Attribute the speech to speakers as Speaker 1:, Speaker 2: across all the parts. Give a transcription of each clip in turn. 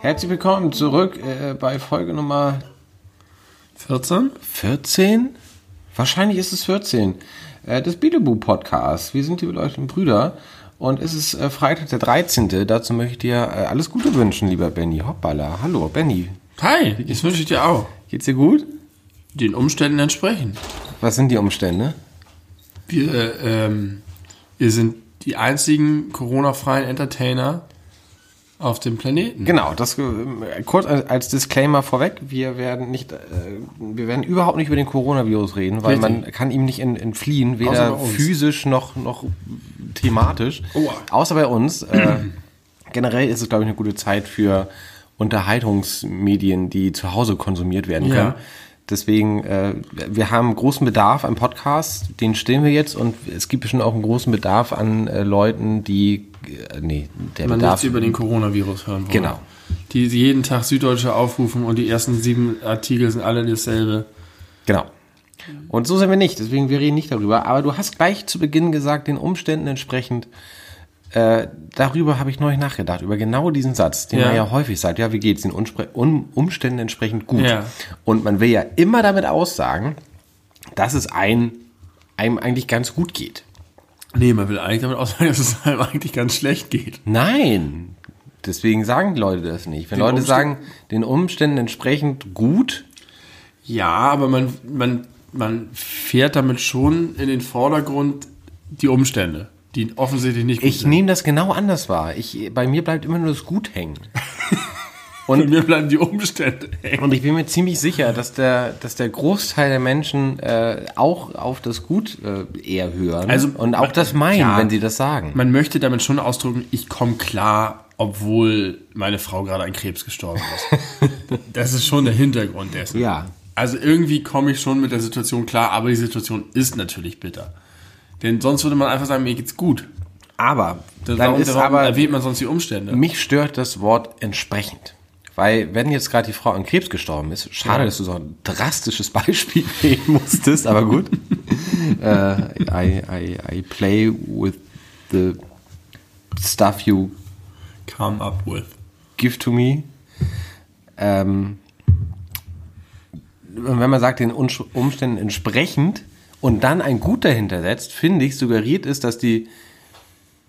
Speaker 1: Herzlich willkommen zurück äh, bei Folge Nummer
Speaker 2: 14?
Speaker 1: 14? Wahrscheinlich ist es 14. Äh, des Bielebu Podcasts. Wir sind die beleuchteten Brüder. Und es ist äh, Freitag der 13. Dazu möchte ich dir äh, alles Gute wünschen, lieber Benny. Hoppala. Hallo, Benny.
Speaker 2: Hi, das wünsche ich dir auch.
Speaker 1: Geht's dir gut?
Speaker 2: Den Umständen entsprechend.
Speaker 1: Was sind die Umstände?
Speaker 2: Wir, ähm, wir sind die einzigen Corona-freien Entertainer auf dem Planeten.
Speaker 1: Genau, das äh, kurz als, Disclaimer vorweg, wir werden nicht, äh, wir werden überhaupt nicht über den Coronavirus reden, weil
Speaker 2: Richtig.
Speaker 1: man kann ihm nicht ent- entfliehen, weder physisch noch, noch thematisch.
Speaker 2: Oha.
Speaker 1: Außer bei uns. Äh, generell ist es, glaube ich, eine gute Zeit für Unterhaltungsmedien, die zu Hause konsumiert werden
Speaker 2: Ja.
Speaker 1: Deswegen, äh, wir haben großen Bedarf an Podcasts, den stellen wir jetzt und es gibt bestimmt auch einen großen Bedarf an äh, Leuten, die, äh, nee, der
Speaker 2: Man
Speaker 1: Bedarf,
Speaker 2: über den Coronavirus hören wollen.
Speaker 1: Genau.
Speaker 2: Die jeden Tag Süddeutsche aufrufen und die ersten sieben Artikel sind alle dasselbe.
Speaker 1: Genau. Und so sind wir nicht, deswegen wir reden nicht darüber. Aber du hast gleich zu Beginn gesagt, den Umständen entsprechend, äh, darüber habe ich neulich nachgedacht, über genau diesen Satz, den
Speaker 2: Ja.
Speaker 1: man ja häufig sagt, ja, wie geht's den um Umständen entsprechend gut?
Speaker 2: Ja.
Speaker 1: Und man will ja immer damit aussagen, dass es ein, einem eigentlich ganz gut geht.
Speaker 2: Nee, man will eigentlich damit aussagen, dass es einem eigentlich ganz schlecht geht.
Speaker 1: Nein, deswegen sagen die Leute das nicht. Wenn
Speaker 2: Den
Speaker 1: Leute
Speaker 2: Umständen-
Speaker 1: sagen, den Umständen entsprechend gut,
Speaker 2: Ja, aber man, man, man fährt damit schon in den Vordergrund die Umstände, die offensichtlich nicht gut
Speaker 1: ich nehme das genau anders wahr. Ich, bei mir bleibt immer nur das Gut hängen.
Speaker 2: Und mir bleiben die Umstände hängen.
Speaker 1: Und ich bin mir ziemlich sicher, dass der, dass der Großteil der Menschen äh, auch auf das Gut äh, eher hören
Speaker 2: Also,
Speaker 1: und auch
Speaker 2: man-
Speaker 1: das meinen,
Speaker 2: ja.
Speaker 1: wenn sie das sagen.
Speaker 2: Man möchte damit schon ausdrücken, ich komme klar, obwohl meine Frau gerade an Krebs gestorben ist. das ist schon der Hintergrund dessen.
Speaker 1: Ja.
Speaker 2: Also irgendwie komme ich schon mit der Situation klar, aber die Situation ist natürlich bitter. Denn sonst würde man einfach sagen, mir geht's gut.
Speaker 1: Aber
Speaker 2: Dann warum,
Speaker 1: ist
Speaker 2: warum
Speaker 1: aber
Speaker 2: erwähnt man sonst die Umstände?
Speaker 1: mich stört das Wort entsprechend. Weil wenn jetzt gerade die Frau an Krebs gestorben ist, schade,
Speaker 2: Ja.
Speaker 1: dass du so ein drastisches Beispiel nehmen musstest, aber gut. äh, I, I, I play with the stuff you
Speaker 2: Come up with.
Speaker 1: give to me. Ähm, wenn man sagt, den Umständen entsprechend und dann ein Gut dahinter setzt, finde ich, suggeriert ist, dass die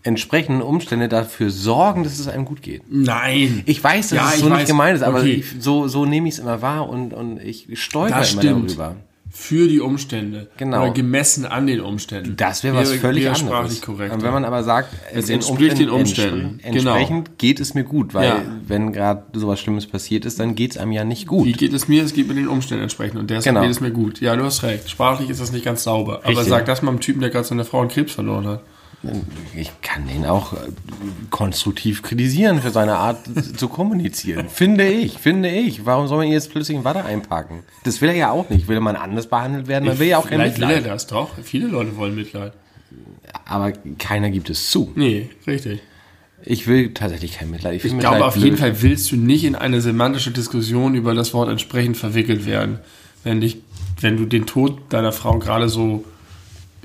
Speaker 1: entsprechenden Umstände dafür sorgen, dass es einem gut geht.
Speaker 2: Nein.
Speaker 1: Ich weiß, dass
Speaker 2: Ja,
Speaker 1: es so nicht
Speaker 2: weiß.
Speaker 1: gemeint ist, aber
Speaker 2: Okay.
Speaker 1: ich, so, so nehme ich es immer wahr und, und ich stolper immer darüber.
Speaker 2: Für die Umstände.
Speaker 1: Genau.
Speaker 2: Oder gemessen an den Umständen.
Speaker 1: Das wäre was völlig
Speaker 2: wäre
Speaker 1: anderes.
Speaker 2: sprachlich korrekt.
Speaker 1: Und wenn man aber sagt,
Speaker 2: Es entspricht den Umständen.
Speaker 1: entspre- Entsprechend geht es mir gut, weil
Speaker 2: Ja.
Speaker 1: wenn gerade sowas Schlimmes passiert ist, dann geht es einem ja nicht gut.
Speaker 2: Wie geht es mir? Es geht mir den Umständen entsprechend. Und deshalb
Speaker 1: Genau.
Speaker 2: geht es mir gut. Ja, du hast recht. Sprachlich ist das nicht ganz sauber. Aber
Speaker 1: Richtig.
Speaker 2: sag das mal einem Typen, der gerade seine Frau an Krebs verloren hat.
Speaker 1: Ich kann den auch äh, konstruktiv kritisieren für seine Art zu kommunizieren. Finde ich, finde ich. Warum soll man ihn jetzt plötzlich in Watte einpacken? Das will er ja auch nicht. Will man anders behandelt werden? Man will ja auch kein
Speaker 2: Vielleicht will er
Speaker 1: Mitleid.
Speaker 2: das doch. Viele Leute wollen Mitleid.
Speaker 1: Aber keiner gibt es zu.
Speaker 2: Nee, richtig.
Speaker 1: Ich will tatsächlich kein Mitleid. Ich,
Speaker 2: Ich
Speaker 1: find
Speaker 2: glaube,
Speaker 1: Mitleid
Speaker 2: auf jeden
Speaker 1: blöd.
Speaker 2: Fall willst du nicht in eine semantische Diskussion über das Wort entsprechend verwickelt werden, wenn, dich, wenn du den Tod deiner Frau gerade so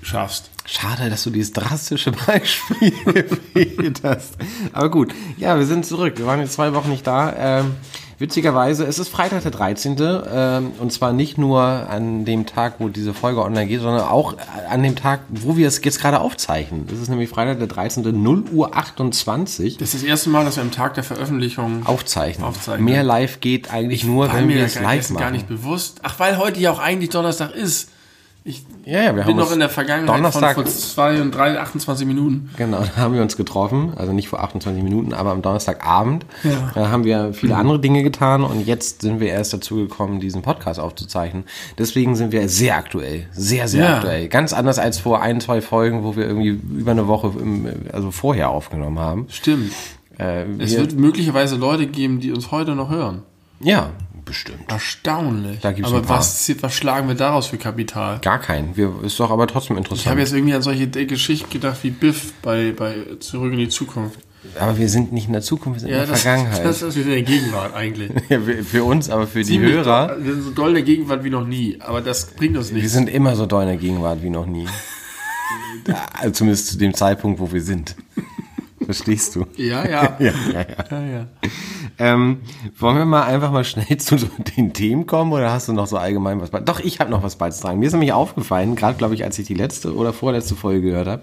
Speaker 2: schaffst.
Speaker 1: Schade, dass du dieses drastische Beispiel gewählt hast. Aber gut, ja, wir sind zurück. Wir waren jetzt zwei Wochen nicht da. Ähm, witzigerweise, es ist Freitag der 13. Ähm, und zwar nicht nur an dem Tag, wo diese Folge online geht, sondern auch an dem Tag, wo wir es jetzt gerade aufzeichnen. Es ist nämlich Freitag der 13. 0 Uhr 28.
Speaker 2: Das ist das erste Mal, dass wir am Tag der Veröffentlichung
Speaker 1: Aufzeichnen.
Speaker 2: Aufzeichnen.
Speaker 1: Mehr live geht eigentlich nur,
Speaker 2: war
Speaker 1: wenn
Speaker 2: mir
Speaker 1: wir es live machen.
Speaker 2: gar nicht bewusst. Ach, weil heute ja auch eigentlich Donnerstag ist. Ich
Speaker 1: ja, ja, wir
Speaker 2: bin
Speaker 1: haben
Speaker 2: noch in der Vergangenheit
Speaker 1: Donnerstag,
Speaker 2: von vor zwei und drei, 28 Minuten.
Speaker 1: Genau, da haben wir uns getroffen, also nicht vor 28 Minuten, aber am Donnerstagabend.
Speaker 2: Ja.
Speaker 1: Da haben wir viele andere Dinge getan und jetzt sind wir erst dazu gekommen, diesen Podcast aufzuzeichnen. Deswegen sind wir sehr aktuell, sehr, sehr
Speaker 2: Ja.
Speaker 1: aktuell. Ganz anders als vor ein, zwei Folgen, wo wir irgendwie über eine Woche im, also vorher aufgenommen haben.
Speaker 2: Stimmt.
Speaker 1: Äh,
Speaker 2: Es
Speaker 1: wir,
Speaker 2: wird möglicherweise Leute geben, die uns heute noch hören.
Speaker 1: ja, bestimmt.
Speaker 2: Erstaunlich.
Speaker 1: Da gibt's
Speaker 2: aber was, was schlagen wir daraus für Kapital?
Speaker 1: Gar keinen. Wir, ist doch aber trotzdem
Speaker 2: Ich habe
Speaker 1: interessant.
Speaker 2: jetzt irgendwie an solche Geschichten gedacht wie Biff bei, bei Zurück in die Zukunft.
Speaker 1: Aber wir sind nicht in der Zukunft, wir sind in der Vergangenheit.
Speaker 2: Das ist in der Gegenwart eigentlich.
Speaker 1: ja, für, uns, aber für die
Speaker 2: Ziemlich
Speaker 1: Hörer,
Speaker 2: doll- Wir sind so doll in der Gegenwart wie noch nie. Aber das bringt uns
Speaker 1: wir
Speaker 2: nichts.
Speaker 1: sind immer so doll in der Gegenwart wie noch nie. zumindest zu dem Zeitpunkt, wo wir sind. Verstehst du?
Speaker 2: Ja, ja.
Speaker 1: Ja, ja, ja.
Speaker 2: ja, ja.
Speaker 1: Ähm, wollen wir mal einfach mal schnell zu den Themen kommen oder hast du noch so allgemein was? Doch, ich habe noch was beizutragen. Mir ist nämlich aufgefallen, gerade glaube ich, als ich die letzte oder vorletzte Folge gehört habe,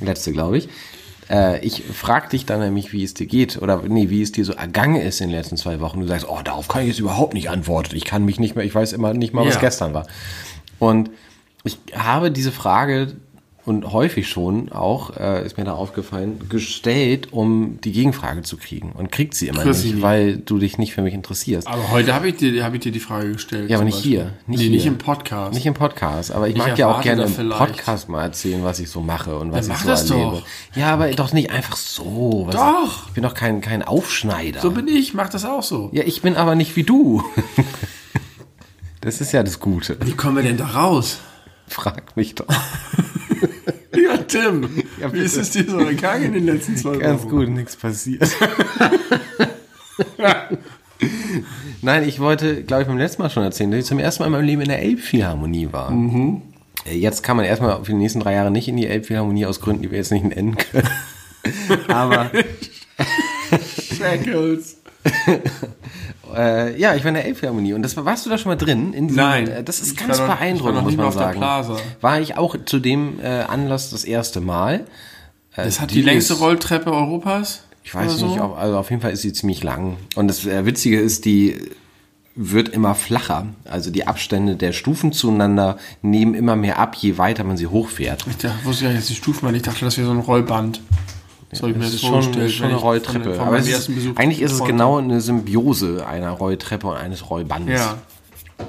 Speaker 1: letzte glaube ich, äh, ich frag dich dann nämlich, wie es dir geht oder nee, wie es dir so ergangen ist in den letzten zwei Wochen. Du sagst, oh, darauf kann ich jetzt überhaupt nicht antworten. Ich kann mich nicht mehr, ich weiß immer nicht mal, was
Speaker 2: Ja.
Speaker 1: gestern war. Und ich habe diese Frage und häufig schon auch, äh, ist mir da aufgefallen, gestellt, um die Gegenfrage zu kriegen. Und kriegt sie immer
Speaker 2: sie
Speaker 1: nicht, weil du dich nicht für mich interessierst.
Speaker 2: Aber heute habe ich, dir- hab ich dir die Frage gestellt.
Speaker 1: Ja, aber nicht hier. Nicht
Speaker 2: nee,
Speaker 1: hier.
Speaker 2: nicht im Podcast.
Speaker 1: Nicht im Podcast, aber ich,
Speaker 2: Ich
Speaker 1: mag ja auch gerne im Podcast mal erzählen, was ich so mache und was
Speaker 2: Dann
Speaker 1: ich so
Speaker 2: das
Speaker 1: erlebe.
Speaker 2: doch.
Speaker 1: Ja, aber doch nicht einfach so.
Speaker 2: Doch.
Speaker 1: Ich bin doch kein, kein Aufschneider.
Speaker 2: so bin ich, mach das auch so.
Speaker 1: ja, ich bin aber nicht wie du. Das ist ja das Gute.
Speaker 2: Wie kommen wir denn da raus?
Speaker 1: Frag mich doch.
Speaker 2: Ja, Tim,
Speaker 1: Ja,
Speaker 2: wie ist es dir so gegangen in den letzten zwei
Speaker 1: Ganz
Speaker 2: Wochen?
Speaker 1: gut, nichts passiert. Nein, ich wollte, glaube ich, beim letzten Mal schon erzählen, dass ich zum ersten Mal in meinem Leben in der Elbphilharmonie war. Äh, Jetzt kann man erstmal für die nächsten drei Jahre nicht in die Elbphilharmonie aus Gründen, die wir jetzt nicht nennen können. Aber
Speaker 2: Shackles.
Speaker 1: Äh, ja, ich war in der Elbphilharmonie und das war, warst du da schon mal drin? In diesem,
Speaker 2: Nein.
Speaker 1: Äh, das ist ganz beeindruckend, muss man sagen. War ich auch zu dem äh, Anlass das erste Mal. Äh,
Speaker 2: Das hat die, längste
Speaker 1: ist-
Speaker 2: Rolltreppe Europas.
Speaker 1: Ich weiß nicht,
Speaker 2: so?
Speaker 1: ob, also auf jeden Fall ist sie ziemlich lang. Und das äh, Witzige ist, die wird immer flacher. Also die Abstände der Stufen zueinander nehmen immer mehr ab, je weiter man sie hochfährt.
Speaker 2: Ich dachte, wusste nicht, dass die Stufen waren. Ich dachte, das wäre so ein Rollband. Das habe ich mir
Speaker 1: Das
Speaker 2: jetzt
Speaker 1: ist schon, schon eine Rolltreppe. Aber ist, eigentlich ist es genau eine Symbiose einer Rolltreppe und eines Rollbandes.
Speaker 2: Ja,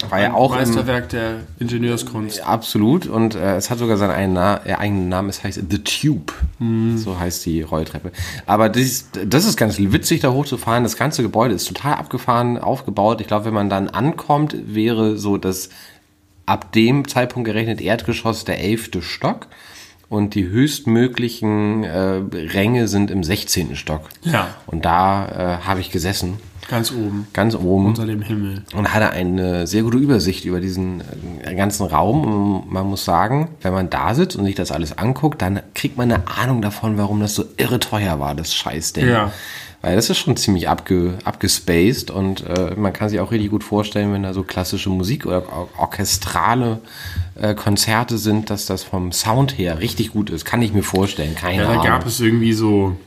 Speaker 1: War ja auch im,
Speaker 2: Meisterwerk der Ingenieurskunst.
Speaker 1: Absolut. Und äh, es hat sogar seinen eigenen, Na äh, eigenen Namen. Es heißt The Tube.
Speaker 2: Mhm.
Speaker 1: So heißt die Rolltreppe. Aber das, das ist ganz witzig, da hochzufahren. Das ganze Gebäude ist total abgefahren, aufgebaut. Ich glaube, wenn man dann ankommt, wäre so das ab dem Zeitpunkt gerechnet Erdgeschoss der elfte Stock. Und die höchstmöglichen äh, Ränge sind im 16. Stock.
Speaker 2: Ja.
Speaker 1: Und da äh, habe ich gesessen,
Speaker 2: Ganz oben.
Speaker 1: ganz oben
Speaker 2: Unter dem Himmel.
Speaker 1: und hatte eine sehr gute Übersicht über diesen äh, ganzen Raum. Und man muss sagen, wenn man da sitzt und sich das alles anguckt, dann kriegt man eine Ahnung davon, warum das so irre teuer war, das Scheißding.
Speaker 2: Ja.
Speaker 1: Weil das ist schon ziemlich abge, abgespaced und äh, man kann sich auch richtig gut vorstellen, wenn da so klassische Musik oder or orchestrale äh, Konzerte sind, dass das vom Sound her richtig gut ist. Kann ich mir vorstellen, keine
Speaker 2: Ja, da
Speaker 1: Ahnung.
Speaker 2: gab es irgendwie so,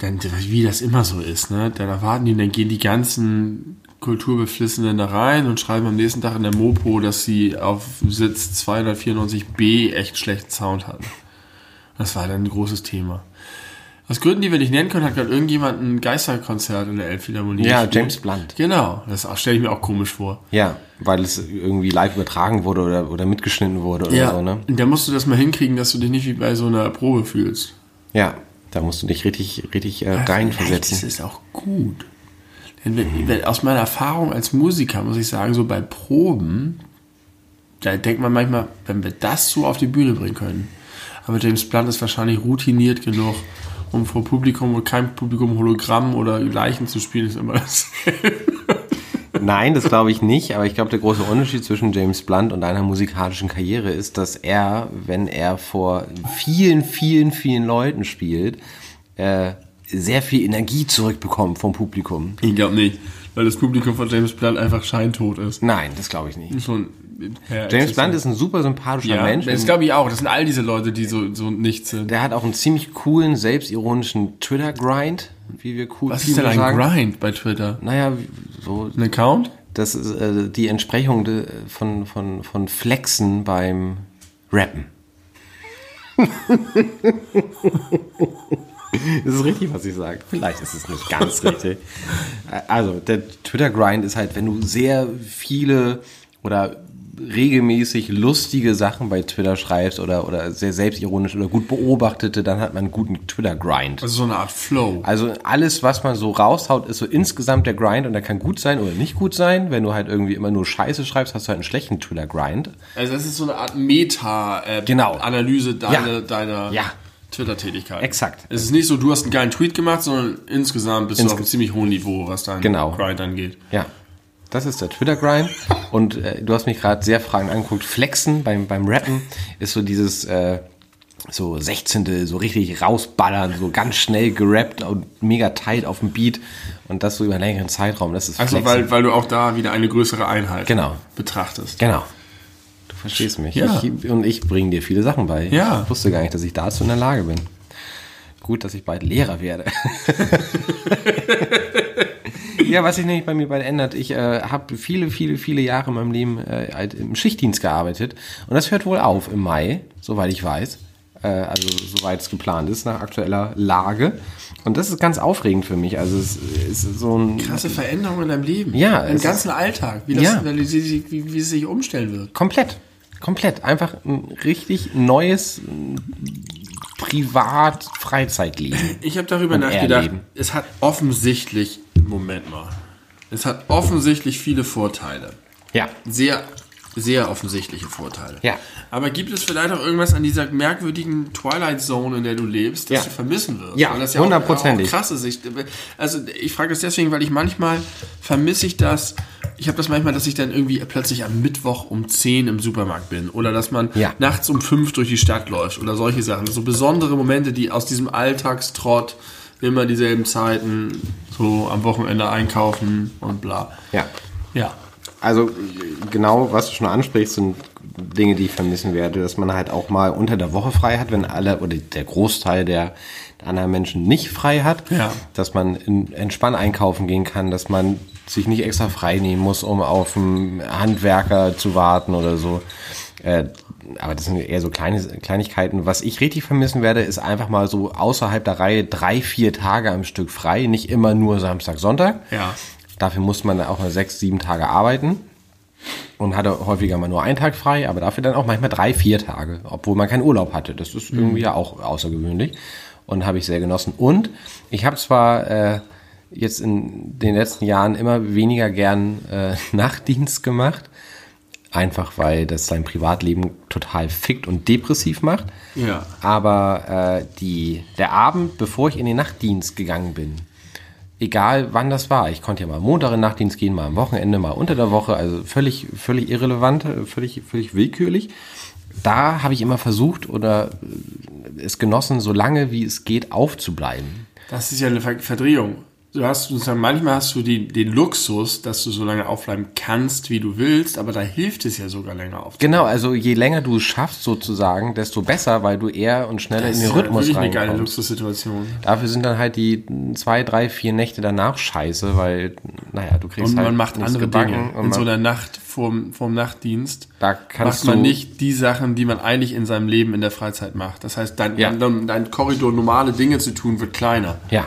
Speaker 2: dann, wie das immer so ist, ne? Dann erwarten die, dann gehen die ganzen Kulturbeflissenen da rein und schreiben am nächsten Tag in der Mopo, dass sie auf Sitz 294b echt schlechten Sound hatten. Das war dann ein großes Thema. Aus Gründen, die wir nicht nennen können, hat gerade irgendjemand ein Geisterkonzert in der Elbphilharmonie
Speaker 1: Ja,
Speaker 2: gespielt.
Speaker 1: James Blunt.
Speaker 2: Genau, das stelle ich mir auch komisch vor.
Speaker 1: Ja, weil es irgendwie live übertragen wurde oder, oder mitgeschnitten wurde oder so, ne?
Speaker 2: Und da musst du das mal hinkriegen, dass du dich nicht wie bei so einer Probe fühlst.
Speaker 1: Ja, da musst du dich richtig, richtig äh,
Speaker 2: Das
Speaker 1: reinversetzen.
Speaker 2: ist auch gut. Denn wenn, wenn, aus meiner Erfahrung als Musiker muss ich sagen, so bei Proben, da denkt man manchmal, wenn wir das so auf die Bühne bringen können. Aber James Blunt ist wahrscheinlich routiniert genug, um vor Publikum und kein Publikum Hologramm oder Leichen zu spielen, ist immer das.
Speaker 1: Nein, das glaube ich nicht, aber ich glaube, der große Unterschied zwischen James Blunt und deiner musikalischen Karriere ist, dass er, wenn er vor vielen, vielen, vielen Leuten spielt, äh, sehr viel Energie zurückbekommt vom Publikum.
Speaker 2: Ich glaube nicht, weil das Publikum von James Blunt einfach scheintot ist.
Speaker 1: Nein, das glaube ich nicht.
Speaker 2: Schon, ja,
Speaker 1: James Blunt ist ein super sympathischer
Speaker 2: ja,
Speaker 1: Mensch.
Speaker 2: Das glaube ich auch. Das sind all diese Leute, die so, so nichts sind.
Speaker 1: Der hat auch einen ziemlich coolen, selbstironischen Twitter-Grind, wie wir cool
Speaker 2: Was ist denn ein
Speaker 1: sagen.
Speaker 2: Grind bei Twitter?
Speaker 1: Naja, so
Speaker 2: Ein Account?
Speaker 1: Das ist äh, die Entsprechung de, von, von, von Flexen beim Rappen. das ist richtig, was ich sage. Vielleicht ist es nicht ganz richtig. Also, der Twitter-Grind ist halt, wenn du sehr viele oder regelmäßig lustige Sachen bei Twitter schreibst oder, oder sehr selbstironisch oder gut beobachtete, dann hat man einen guten Twitter-Grind.
Speaker 2: Also so eine Art Flow.
Speaker 1: Also alles, was man so raushaut, ist so insgesamt der Grind und der kann gut sein oder nicht gut sein. Wenn du halt irgendwie immer nur Scheiße schreibst, hast du halt einen schlechten Twitter-Grind.
Speaker 2: Also das ist so eine Art Meta-Analyse
Speaker 1: Genau.
Speaker 2: deiner,
Speaker 1: Ja.
Speaker 2: deiner
Speaker 1: Ja.
Speaker 2: Twitter-Tätigkeit.
Speaker 1: Exakt.
Speaker 2: Es ist nicht so, du hast einen geilen Tweet gemacht, sondern insgesamt bist du auf einem ziemlich hohen Niveau, was dein
Speaker 1: Genau.
Speaker 2: Grind angeht.
Speaker 1: Ja. Das ist der Twitter-Grind. Und äh, du hast mich gerade sehr fragend angeguckt. Flexen beim, beim Rappen ist so dieses äh, so 16. so richtig rausballern, so ganz schnell gerappt und mega tight auf dem Beat. Und das so über einen längeren Zeitraum. Das ist
Speaker 2: Also, weil, weil du auch da wieder eine größere Einheit
Speaker 1: Genau.
Speaker 2: betrachtest.
Speaker 1: Genau. Du verstehst mich.
Speaker 2: Ja.
Speaker 1: Ich, und ich bringe dir viele Sachen bei.
Speaker 2: Ja.
Speaker 1: Ich wusste gar nicht, dass ich dazu in der Lage bin. Gut, dass ich bald Lehrer werde. ja, was sich nämlich bei mir bald ändert, ich äh, habe viele, viele, viele Jahre in meinem Leben äh, halt im Schichtdienst gearbeitet. Und das hört wohl auf im Mai, soweit ich weiß. Äh, also soweit es geplant ist, nach aktueller Lage. Und das ist ganz aufregend für mich. Also es ist so ein
Speaker 2: Krasse Veränderung in deinem Leben.
Speaker 1: Ja,
Speaker 2: Im ganzen Alltag. Wie, das,
Speaker 1: Ja.
Speaker 2: wie, wie es sich umstellen wird.
Speaker 1: Komplett. Komplett. Einfach ein richtig neues Privat-Freizeitleben.
Speaker 2: Ich habe darüber
Speaker 1: Und
Speaker 2: nachgedacht,
Speaker 1: erleben.
Speaker 2: es hat offensichtlich, Moment mal, es hat offensichtlich viele Vorteile.
Speaker 1: Ja.
Speaker 2: Sehr, sehr offensichtliche Vorteile.
Speaker 1: Ja.
Speaker 2: Aber gibt es vielleicht auch irgendwas an dieser merkwürdigen Twilight Zone, in der du lebst, das
Speaker 1: Ja.
Speaker 2: du vermissen wirst?
Speaker 1: Ja,
Speaker 2: das
Speaker 1: hundertprozentig.
Speaker 2: Auch, auch krass ist. Ich, also ich frage das deswegen, weil ich manchmal vermisse ich das. Ich habe das manchmal, dass ich dann irgendwie plötzlich am Mittwoch um 10 im Supermarkt bin oder dass man
Speaker 1: Ja.
Speaker 2: nachts um 5 durch die Stadt läuft oder solche Sachen. So besondere Momente, die aus diesem Alltagstrott immer dieselben Zeiten, so am Wochenende einkaufen und bla.
Speaker 1: Ja.
Speaker 2: Ja.
Speaker 1: Also genau, was du schon ansprichst, sind Dinge, die ich vermissen werde, dass man halt auch mal unter der Woche frei hat, wenn alle oder der Großteil der anderen Menschen nicht frei hat,
Speaker 2: Ja.
Speaker 1: dass man in, entspannt einkaufen gehen kann, dass man sich nicht extra frei nehmen muss, um auf einen Handwerker zu warten oder so. Äh, aber das sind eher so kleine Kleinigkeiten. Was ich richtig vermissen werde, ist einfach mal so außerhalb der Reihe drei, vier Tage am Stück frei, nicht immer nur Samstag, Sonntag.
Speaker 2: Ja.
Speaker 1: Dafür muss man auch mal sechs, sieben Tage arbeiten und hatte häufiger mal nur einen Tag frei, aber dafür dann auch manchmal drei, vier Tage, obwohl man keinen Urlaub hatte. Das ist irgendwie ja auch außergewöhnlich und habe ich sehr genossen. Und ich habe zwar äh, jetzt in den letzten Jahren immer weniger gern äh, Nachtdienst gemacht, einfach weil das sein Privatleben total fickt und depressiv macht.
Speaker 2: Ja.
Speaker 1: Aber äh, die, der Abend, bevor ich in den Nachtdienst gegangen bin, egal wann das war, ich konnte ja mal Montag in Nachtdienst gehen, mal am Wochenende, mal unter der Woche, also völlig, völlig irrelevant, äh, völlig, völlig willkürlich. Da habe ich immer versucht oder äh, es genossen, so lange wie es geht, aufzubleiben.
Speaker 2: Das ist ja eine Ver- Verdrehung. Du hast sozusagen, manchmal hast du die, den Luxus, dass du so lange aufbleiben kannst, wie du willst, aber da hilft es ja sogar länger aufzubleiben.
Speaker 1: Genau, also je länger du es schaffst sozusagen, desto besser, weil du eher und schneller in den Rhythmus
Speaker 2: wirklich eine geile
Speaker 1: reinkommst.
Speaker 2: Luxussituation.
Speaker 1: Dafür sind dann halt die zwei, drei, vier Nächte danach scheiße, weil, naja, du kriegst
Speaker 2: Und
Speaker 1: halt
Speaker 2: man macht andere Dinge.
Speaker 1: und
Speaker 2: In so
Speaker 1: man-
Speaker 2: einer Nacht vorm, vorm Nachtdienst
Speaker 1: Da
Speaker 2: macht
Speaker 1: kannst
Speaker 2: man
Speaker 1: du-
Speaker 2: nicht die Sachen, die man eigentlich in seinem Leben in der Freizeit macht. Das heißt, dein,
Speaker 1: Ja.
Speaker 2: dein, dein Korridor, normale Dinge zu tun, wird kleiner.
Speaker 1: Ja,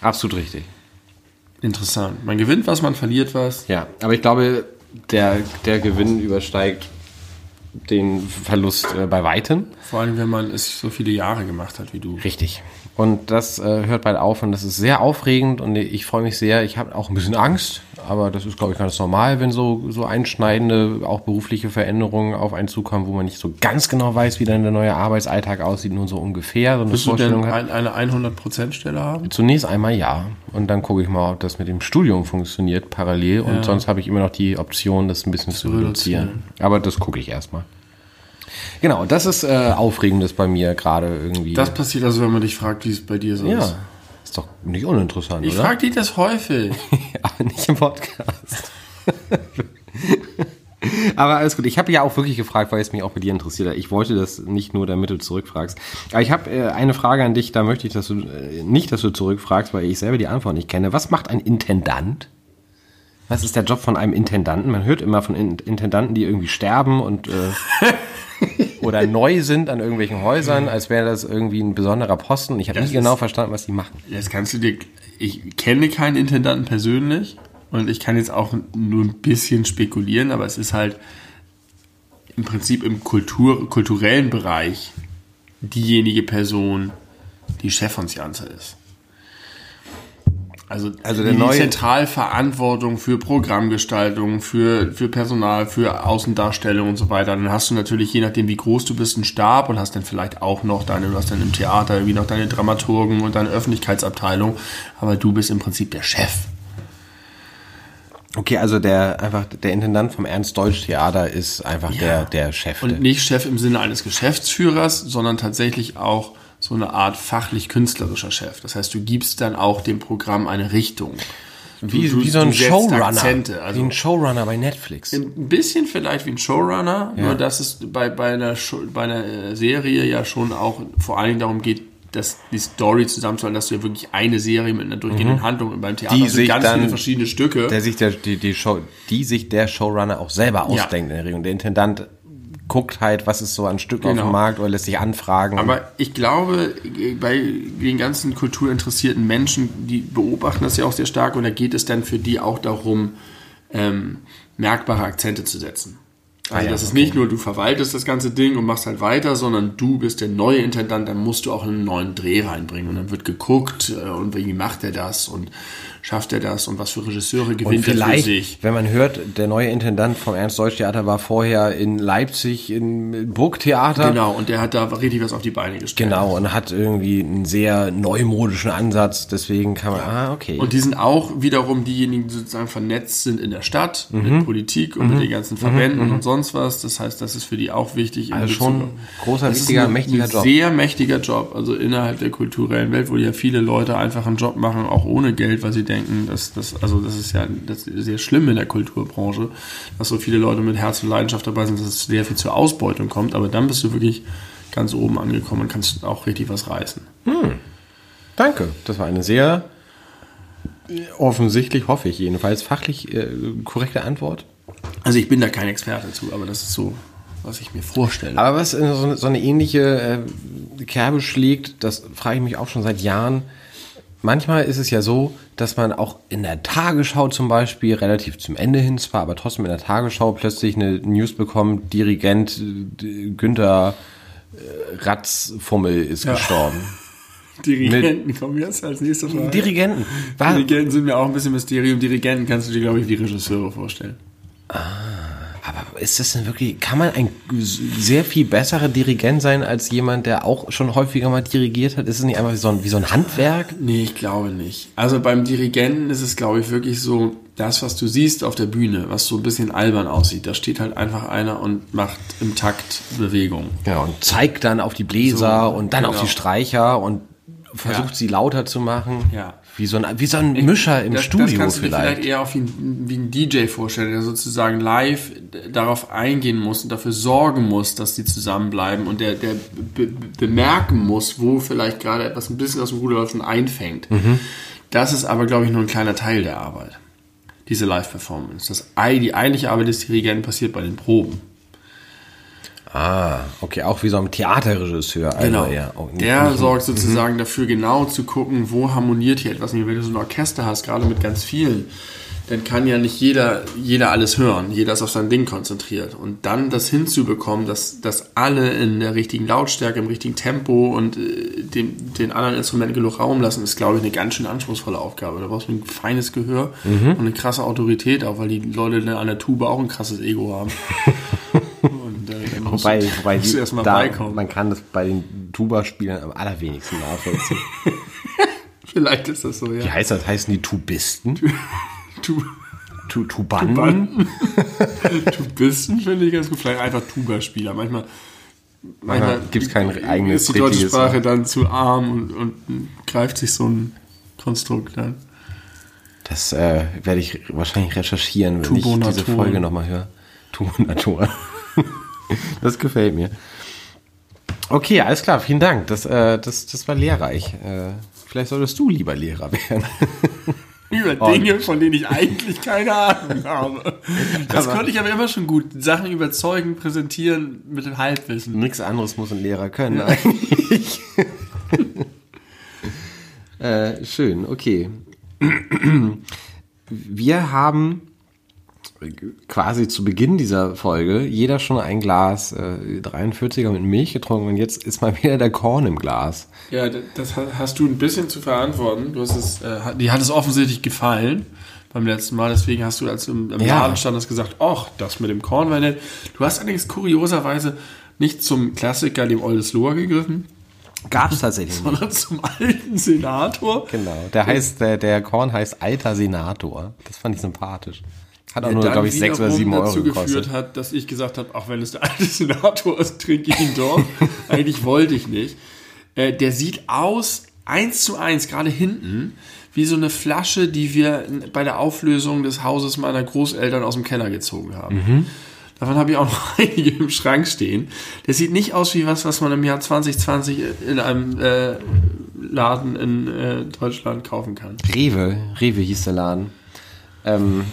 Speaker 1: absolut richtig.
Speaker 2: Interessant. Man gewinnt was, man verliert was.
Speaker 1: Ja, aber ich glaube, der, der Gewinn übersteigt den Verlust äh, bei weitem.
Speaker 2: Vor allem, wenn man es so viele Jahre gemacht hat wie du.
Speaker 1: Richtig. Und das äh, hört bald auf und das ist sehr aufregend und ich freue mich sehr. Ich habe auch ein bisschen Angst, aber das ist, glaube ich, ganz normal, wenn so, so einschneidende, auch berufliche Veränderungen auf einen zukommen, wo man nicht so ganz genau weiß, wie dann der neue Arbeitsalltag aussieht, nur so ungefähr so eine
Speaker 2: Wirst du denn
Speaker 1: Vorstellung
Speaker 2: ein, eine 100%-Stelle haben?
Speaker 1: Zunächst einmal ja. Und dann gucke ich mal, ob das mit dem Studium funktioniert parallel. Und sonst habe ich immer noch die Option, das ein bisschen zu, reduzieren.
Speaker 2: reduzieren.
Speaker 1: Aber das gucke ich erstmal. Genau, das ist äh, Aufregendes bei mir gerade irgendwie.
Speaker 2: Das passiert also, wenn man dich fragt, wie es bei dir so ist.
Speaker 1: ja. Ist doch nicht uninteressant,
Speaker 2: Ich
Speaker 1: oder?
Speaker 2: frage dich das häufig.
Speaker 1: Aber nicht im Podcast. Aber alles gut. Ich habe ja auch wirklich gefragt, weil es mich auch bei dir interessiert hat. Ich wollte das nicht nur, damit du zurückfragst. Aber ich habe äh, eine Frage an dich, da möchte ich, dass du äh, nicht, dass du zurückfragst, weil ich selber die Antwort nicht kenne. Was macht ein Intendant? Was ist der Job von einem Intendanten? Man hört immer von In Intendanten, die irgendwie sterben und äh, oder neu sind an irgendwelchen Häusern, als wäre das irgendwie ein besonderer Posten. Ich habe
Speaker 2: Das
Speaker 1: nie genau verstanden, was die machen.
Speaker 2: Jetzt kannst du dir, ich kenne keinen Intendanten persönlich und ich kann jetzt auch nur ein bisschen spekulieren, aber es ist halt im Prinzip im Kultur, kulturellen Bereich diejenige Person, die Chef von Sianza ist. Also,
Speaker 1: Also
Speaker 2: die
Speaker 1: neue-
Speaker 2: Zentralverantwortung für Programmgestaltung, für, für Personal, für Außendarstellung und so weiter. Dann hast du natürlich, je nachdem wie groß du bist, einen Stab und hast dann vielleicht auch noch deine, du hast dann im Theater irgendwie noch deine Dramaturgen und deine Öffentlichkeitsabteilung. Aber du bist im Prinzip der Chef.
Speaker 1: Okay, also der einfach der Intendant vom Ernst Deutsch Theater ist einfach der der Chef.
Speaker 2: Und nicht Chef im Sinne eines Geschäftsführers, sondern tatsächlich auch so eine Art fachlich-künstlerischer Chef. Das heißt, du gibst dann auch dem Programm eine Richtung. Du-
Speaker 1: wie,
Speaker 2: du-
Speaker 1: wie so ein Showrunner.
Speaker 2: Akzente. Also
Speaker 1: wie ein Showrunner bei Netflix.
Speaker 2: ein bisschen vielleicht wie ein Showrunner,
Speaker 1: Ja.
Speaker 2: nur dass es bei, bei, einer Show, bei einer äh, Serie ja schon auch vor allen Dingen darum geht, dass die Story zusammenzuhalten, dass du ja wirklich eine Serie mit einer durchgehenden Handlung und beim Theater
Speaker 1: Die
Speaker 2: sind
Speaker 1: sich
Speaker 2: ganz
Speaker 1: dann-
Speaker 2: viele verschiedene Stücke.
Speaker 1: der sich der, die, die, Show, die sich der Showrunner auch selber
Speaker 2: Ja.
Speaker 1: ausdenkt in der Regel. Der Intendant guckt halt, was ist so an Stück auf
Speaker 2: Genau.
Speaker 1: dem Markt oder lässt sich anfragen.
Speaker 2: Aber ich glaube, bei den ganzen kulturinteressierten Menschen, die beobachten das ja auch sehr stark und da geht es dann für die auch darum, ähm, merkbare Akzente zu setzen. Also
Speaker 1: Ah ja,
Speaker 2: das ist
Speaker 1: okay.
Speaker 2: nicht nur, du verwaltest das ganze Ding und machst halt weiter, sondern du bist der neue Intendant, dann musst du auch einen neuen Dreh reinbringen und dann wird geguckt äh, und wie macht er das und schafft er das und was für Regisseure gewinnt er für sich.
Speaker 1: wenn man hört, der neue Intendant vom Ernst Deutsch Theater war vorher in Leipzig im Burgtheater.
Speaker 2: Genau, und der hat da richtig was auf die Beine gestellt.
Speaker 1: Genau, und hat irgendwie einen sehr neumodischen Ansatz, deswegen kann man, ah, okay.
Speaker 2: Und die sind auch wiederum diejenigen, die sozusagen vernetzt sind in der Stadt
Speaker 1: Mhm.
Speaker 2: mit Politik und mit den ganzen Verbänden und sonst was. Das heißt, das ist für die auch wichtig.
Speaker 1: Also schon großer,
Speaker 2: Das
Speaker 1: wichtiger,
Speaker 2: ein,
Speaker 1: mächtiger Job.
Speaker 2: Sehr mächtiger Job. Also innerhalb der kulturellen Welt, wo ja viele Leute einfach einen Job machen, auch ohne Geld, weil sie denken, dass das, also das ist ja das ist sehr schlimm in der Kulturbranche, dass so viele Leute mit Herz und Leidenschaft dabei sind, dass es sehr viel zur Ausbeutung kommt. Aber dann bist du wirklich ganz oben angekommen und kannst auch richtig was reißen.
Speaker 1: Danke, das war eine sehr offensichtlich, hoffe ich jedenfalls, fachlich äh, korrekte Antwort.
Speaker 2: Also ich bin da kein Experte zu, aber das ist so, was ich mir vorstelle.
Speaker 1: Aber was in so, eine- so eine ähnliche äh, Kerbe schlägt, das frage ich mich auch schon seit Jahren. Manchmal ist es ja so, dass man auch in der Tagesschau zum Beispiel, relativ zum Ende hin zwar, aber trotzdem in der Tagesschau plötzlich eine News bekommt, Dirigent äh, Günther äh, Ratzfummel ist
Speaker 2: Ja.
Speaker 1: gestorben.
Speaker 2: Dirigenten kommen jetzt als nächste Frage.
Speaker 1: Dirigenten. War,
Speaker 2: Dirigenten sind mir auch ein bisschen Mysterium. Dirigenten kannst du dir, glaube ich, wie Regisseure vorstellen.
Speaker 1: Aber ist das denn wirklich, kann man ein sehr viel besserer Dirigent sein als jemand, der auch schon häufiger mal dirigiert hat? Ist es nicht einfach wie so ein, wie so ein Handwerk?
Speaker 2: Nee, ich glaube nicht. Also beim Dirigenten ist es, glaube ich, wirklich so, das, was du siehst auf der Bühne, was so ein bisschen albern aussieht, da steht halt einfach einer und macht im Takt Bewegung.
Speaker 1: Genau, und zeigt dann auf die Bläser
Speaker 2: So,
Speaker 1: und dann auf
Speaker 2: genau.
Speaker 1: die Streicher und versucht
Speaker 2: Ja.
Speaker 1: sie lauter zu machen.
Speaker 2: Ja.
Speaker 1: Wie so ein, wie so ein Mischer im
Speaker 2: das,
Speaker 1: Studio
Speaker 2: das kannst du dir
Speaker 1: vielleicht.
Speaker 2: vielleicht eher wie ein, wie ein DJ vorstellen, der sozusagen live darauf eingehen muss und dafür sorgen muss, dass die zusammenbleiben und der, der be be bemerken muss, wo vielleicht gerade etwas ein bisschen aus dem Ruder läuft und einfängt.
Speaker 1: Mhm.
Speaker 2: Das ist aber, glaube ich, nur ein kleiner Teil der Arbeit. Diese Live-Performance. Das, die eigentliche Arbeit des Dirigenten passiert bei den Proben.
Speaker 1: Ah, okay, auch wie so ein Theaterregisseur. Also
Speaker 2: Genau.
Speaker 1: eher, auch nicht-
Speaker 2: der sorgt sozusagen dafür, genau zu gucken, wo harmoniert hier etwas. Und wenn du so ein Orchester hast, gerade mit ganz vielen, dann kann ja nicht jeder, jeder alles hören. Jeder ist auf sein Ding konzentriert. Und dann das hinzubekommen, dass, dass alle in der richtigen Lautstärke, im richtigen Tempo und äh, dem, den anderen Instrumenten genug Raum lassen, ist, glaube ich, eine ganz schön anspruchsvolle Aufgabe. Da brauchst du ein feines Gehör
Speaker 1: Mhm.
Speaker 2: und eine krasse Autorität, auch weil die Leute an der Tube auch ein krasses Ego haben.
Speaker 1: Wobei, wobei
Speaker 2: musst du
Speaker 1: die,
Speaker 2: erstmal
Speaker 1: da,
Speaker 2: beikommen.
Speaker 1: man kann das bei den Tuba-Spielern am allerwenigsten nachvollziehen.
Speaker 2: Vielleicht ist das so, ja.
Speaker 1: Wie heißt das? Heißen die Tubisten?
Speaker 2: Tu
Speaker 1: Tu Tubanden?
Speaker 2: Tubisten finde ich ganz gut. Vielleicht einfach Tuba-Spieler. Manchmal, manchmal
Speaker 1: gibt's kein eigenes
Speaker 2: ist die deutsche Sprache dann zu arm und, und greift sich so ein Konstrukt an.
Speaker 1: Das äh, werde ich wahrscheinlich recherchieren, wenn ich diese Folge nochmal höre. Tubonator. das gefällt mir. Okay, alles klar, vielen Dank. Das, äh, das, das war lehrreich. Äh, vielleicht solltest du lieber Lehrer werden.
Speaker 2: Über Dinge, von denen ich eigentlich keine Ahnung habe. Das
Speaker 1: Aber-
Speaker 2: konnte ich aber immer schon gut. Sachen überzeugen, präsentieren mit dem Halbwissen.
Speaker 1: Nichts anderes muss ein Lehrer können eigentlich. äh, schön, okay. Wir haben quasi zu Beginn dieser Folge jeder schon ein Glas äh, 43er mit Milch getrunken und jetzt ist mal wieder der Korn im Glas.
Speaker 2: Ja, das hast du ein bisschen zu verantworten. Du hast es, äh, die hat es offensichtlich gefallen beim letzten Mal. Deswegen hast du, als du im, im
Speaker 1: Ja.
Speaker 2: Laden standest, gesagt, ach, das mit dem Korn war nett. Du hast allerdings kurioserweise nicht zum Klassiker, dem Oldesloe gegriffen,
Speaker 1: Gab es tatsächlich nicht.
Speaker 2: sondern zum alten Senator.
Speaker 1: Genau. Der heißt, der, der Korn heißt Alter Senator. Das fand ich sympathisch. Hat auch nur, glaube ich, sechs oder sieben Euro
Speaker 2: dazu
Speaker 1: gekostet.
Speaker 2: geführt hat, dass ich gesagt habe, auch wenn es der alte Senator ist, trinke ich ihn doch. Eigentlich wollte ich nicht. Äh, der sieht aus, eins zu eins, gerade hinten, wie so eine Flasche, die wir bei der Auflösung des Hauses meiner Großeltern aus dem Keller gezogen haben.
Speaker 1: Mhm.
Speaker 2: Davon habe ich auch noch einige im Schrank stehen. Der sieht nicht aus wie was, was man im Jahr 2020 in einem äh, Laden in äh, Deutschland kaufen kann.
Speaker 1: Rewe, Rewe hieß der Laden. Ähm,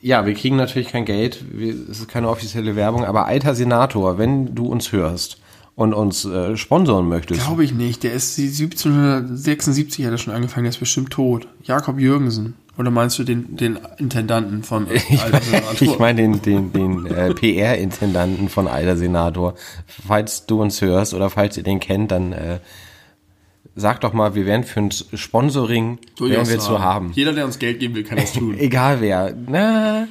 Speaker 1: ja, wir kriegen natürlich kein Geld, wir, es ist keine offizielle Werbung, aber alter Senator, wenn du uns hörst und uns äh, sponsoren möchtest,
Speaker 2: Glaube ich nicht. Der ist die 1776 hat er schon angefangen, der ist bestimmt tot. Jakob Jürgensen. Oder meinst du den, den Intendanten alten Senator?
Speaker 1: ich meine den, den, den äh, PR-Intendanten von alter Senator. Falls du uns hörst oder falls ihr den kennt, dann äh, sag doch mal, wir wären für ein Sponsoring, wären wir zu haben.
Speaker 2: Jeder, der uns Geld geben will, kann das tun.
Speaker 1: Egal wer. Na,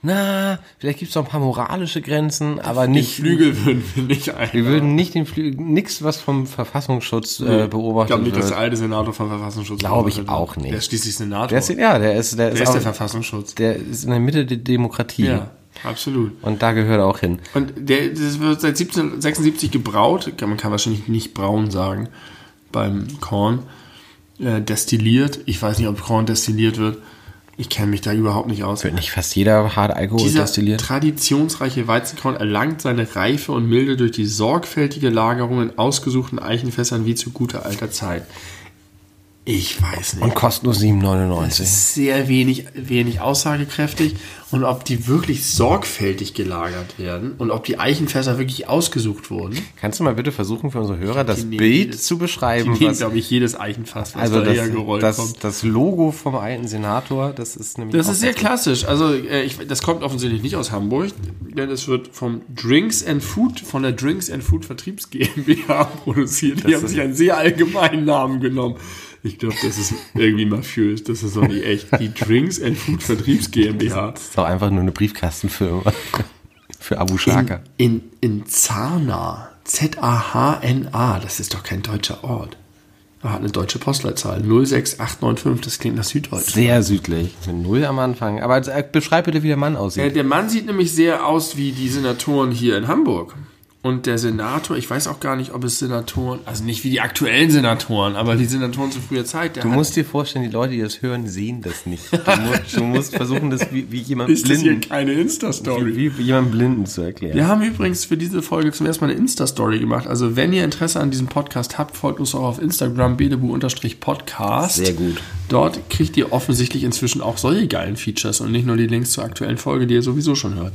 Speaker 1: na, vielleicht gibt's noch ein paar moralische Grenzen, aber
Speaker 2: Den
Speaker 1: nicht
Speaker 2: Flügel würden wir nicht ein.
Speaker 1: Wir würden nicht den Flügel, nix, was vom Verfassungsschutz äh,
Speaker 2: Ich
Speaker 1: beobachtet
Speaker 2: glaube nicht, dass der alte Senator vom Verfassungsschutz
Speaker 1: Glaube ich auch nicht.
Speaker 2: Der ist schließlich Senator.
Speaker 1: Der ist, ja, der ist, der,
Speaker 2: der
Speaker 1: ist,
Speaker 2: ist der
Speaker 1: auch,
Speaker 2: Verfassungsschutz.
Speaker 1: der ist in der Mitte der Demokratie.
Speaker 2: Ja, absolut.
Speaker 1: Und da gehört er auch hin.
Speaker 2: Und der, das wird seit 1776 gebraut, man kann wahrscheinlich nicht braun sagen, beim Korn, äh, destilliert. Ich weiß nicht, ob Korn destilliert wird. Ich kenne mich da überhaupt nicht aus.
Speaker 1: Wird nicht fast jeder hart Alkohol
Speaker 2: Dieser
Speaker 1: destilliert?
Speaker 2: traditionsreiche Weizenkorn erlangt seine Reife und Milde durch die sorgfältige Lagerung in ausgesuchten Eichenfässern wie zu guter alter Zeit. Ich weiß nicht.
Speaker 1: Und kostet nur
Speaker 2: Es
Speaker 1: 7,99.
Speaker 2: ist sehr wenig, wenig aussagekräftig und ob die wirklich sorgfältig gelagert werden und ob die Eichenfässer wirklich ausgesucht wurden.
Speaker 1: Kannst du mal bitte versuchen, für unsere Hörer das
Speaker 2: Die nehmen
Speaker 1: Bild
Speaker 2: jedes-
Speaker 1: zu
Speaker 2: Die
Speaker 1: beschreiben?
Speaker 2: nehmen,
Speaker 1: Was,
Speaker 2: glaube ich, jedes Eichenfass, was
Speaker 1: also
Speaker 2: da
Speaker 1: das,
Speaker 2: hergerollt
Speaker 1: das,
Speaker 2: kommt.
Speaker 1: das Logo vom alten Senator, das ist nämlich
Speaker 2: Das ist sehr klassisch. Also äh, ich, das kommt offensichtlich nicht aus Hamburg, denn es wird vom Drinks and Food, von der Drinks and Food Vertriebs GmbH produziert. Die haben sich einen sehr allgemeinen Namen genommen. Ich glaube, das ist irgendwie mafiös. Das ist doch nicht echt. Die Drinks and Food Vertriebs GmbH.
Speaker 1: Das ist doch einfach nur eine Briefkastenfirma für Abu Shaka.
Speaker 2: In, in Zahna. Z-A-H-N-A. Das ist doch kein deutscher Ort. Er hat eine deutsche Postleitzahl. 06895. Das klingt nach Süddeutsch.
Speaker 1: Sehr südlich, mit Null am Anfang. Aber äh, beschreib bitte, wie der Mann aussieht.
Speaker 2: der Mann sieht nämlich sehr aus wie die Senatoren hier in Hamburg. Und der Senator, ich weiß auch gar nicht, ob es Senatoren, also nicht wie die aktuellen Senatoren, aber die Senatoren zu früher Zeit.
Speaker 1: Du musst dir vorstellen, die Leute, die das hören, sehen das nicht. Du musst, du musst versuchen, das wie, wie jemand
Speaker 2: ist das hier
Speaker 1: Blinden,
Speaker 2: keine Insta-Story?
Speaker 1: wie, wie jemand Blinden zu erklären.
Speaker 2: Wir haben übrigens für diese Folge zum ersten Mal eine Insta-Story gemacht. Also wenn ihr Interesse an diesem Podcast habt, folgt uns auch auf Instagram, bedebu-podcast.
Speaker 1: Sehr gut.
Speaker 2: Dort kriegt ihr offensichtlich inzwischen auch solche geilen Features und nicht nur die Links zur aktuellen Folge, die ihr sowieso schon hört.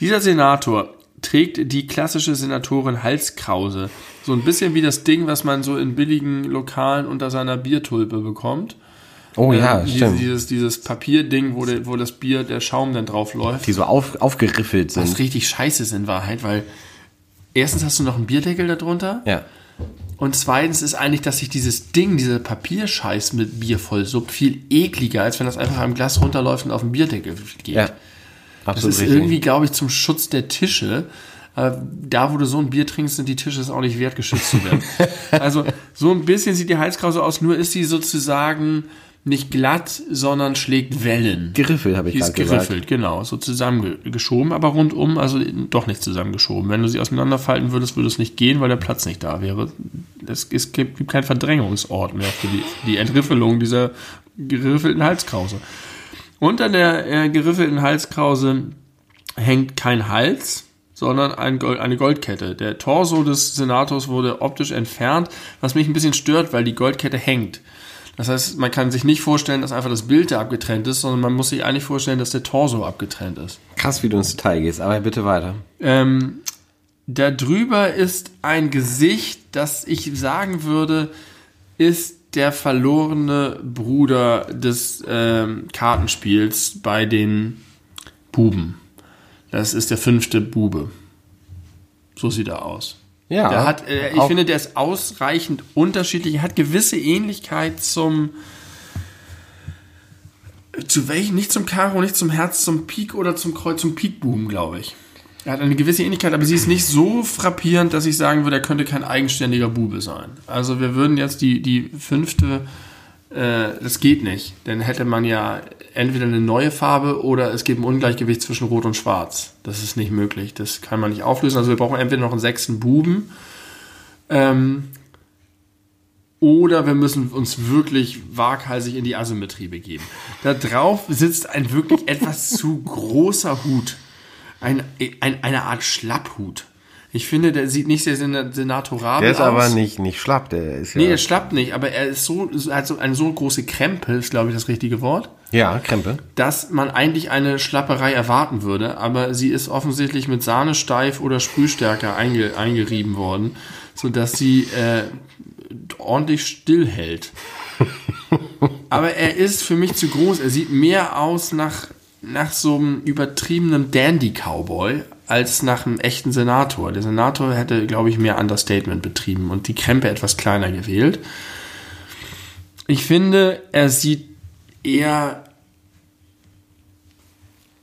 Speaker 2: Dieser Senator trägt die klassische Senatorin Halskrause. So ein bisschen wie das Ding, was man so in billigen Lokalen unter seiner Biertulpe bekommt.
Speaker 1: Oh ja,
Speaker 2: Äh,
Speaker 1: stimmt.
Speaker 2: Dieses, dieses Papierding, wo, der, wo das Bier, der Schaum dann drauf läuft.
Speaker 1: Die so auf, aufgeriffelt
Speaker 2: Was
Speaker 1: sind.
Speaker 2: richtig scheiße ist in Wahrheit, weil erstens hast du noch einen Bierdeckel darunter
Speaker 1: Ja.
Speaker 2: und zweitens ist eigentlich, dass sich dieses Ding, dieser Papierscheiß mit Bier vollsuppt, viel ekliger, als wenn das einfach am Glas runterläuft und auf den Bierdeckel geht.
Speaker 1: Ja.
Speaker 2: Das
Speaker 1: Absolut
Speaker 2: ist
Speaker 1: richtig.
Speaker 2: irgendwie, glaube ich, zum Schutz der Tische. Äh, Da, wo du so ein Bier trinkst, sind die Tische es auch nicht wert, geschützt zu werden. also so ein bisschen sieht die Halskrause aus, nur ist sie sozusagen nicht glatt, sondern schlägt Wellen.
Speaker 1: Geriffelt, habe ich gerade gesagt.
Speaker 2: geriffelt, genau, so zusammengeschoben, aber rundum, also doch nicht zusammengeschoben. Wenn du sie auseinanderfalten würdest, würde es nicht gehen, weil der Platz nicht da wäre. Es, es gibt, gibt keinen Verdrängungsort mehr für die, für die Entriffelung dieser geriffelten Halskrause. Unter der äh, geriffelten Halskrause hängt kein Hals, sondern ein Gold, eine Goldkette. Der Torso des Senators wurde optisch entfernt, was mich ein bisschen stört, weil die Goldkette hängt. Das heißt, man kann sich nicht vorstellen, dass einfach das Bild da abgetrennt ist, sondern man muss sich eigentlich vorstellen, dass der Torso abgetrennt ist.
Speaker 1: Krass, wie du ins Detail gehst, aber bitte weiter.
Speaker 2: Ähm, da drüber ist ein Gesicht, das ich sagen würde, ist der verlorene Bruder des ähm, Kartenspiels bei den Buben. Das ist der fünfte Bube. So sieht er aus.
Speaker 1: Ja.
Speaker 2: Der hat, äh, ich finde, der ist ausreichend unterschiedlich. Er hat gewisse Ähnlichkeit zum. Zu welchem? Nicht zum Karo, nicht zum Herz, zum Pik oder zum Kreuz, zum Pikbuben, glaube ich. Er hat eine gewisse Ähnlichkeit, aber sie ist nicht so frappierend, dass ich sagen würde, er könnte kein eigenständiger Bube sein. Also wir würden jetzt die, die fünfte, äh, das geht nicht. Dann hätte man ja entweder eine neue Farbe oder es gibt ein Ungleichgewicht zwischen Rot und Schwarz. Das ist nicht möglich. Das kann man nicht auflösen. Also wir brauchen entweder noch einen sechsten Buben ähm, oder wir müssen uns wirklich waghalsig in die Asymmetrie begeben. Da drauf sitzt ein wirklich etwas zu großer Hut. Ein, ein, eine Art Schlapphut. Ich finde, der sieht nicht sehr sena- senatorabel
Speaker 1: Der ist
Speaker 2: aus.
Speaker 1: aber nicht, nicht schlapp, der ist ja.
Speaker 2: Nee, der schlappt nicht, aber er ist so, hat so eine so große Krempe, ist glaube ich das richtige Wort,
Speaker 1: ja, Krempe.
Speaker 2: dass man eigentlich eine Schlapperei erwarten würde, aber sie ist offensichtlich mit Sahne steif oder Sprühstärke einge, eingerieben worden, sodass sie äh, ordentlich stillhält. aber er ist für mich zu groß. Er sieht mehr aus nach, nach so einem übertriebenen Dandy-Cowboy als nach einem echten Senator. Der Senator hätte, glaube ich, mehr Understatement betrieben und die Krempe etwas kleiner gewählt. Ich finde, er sieht eher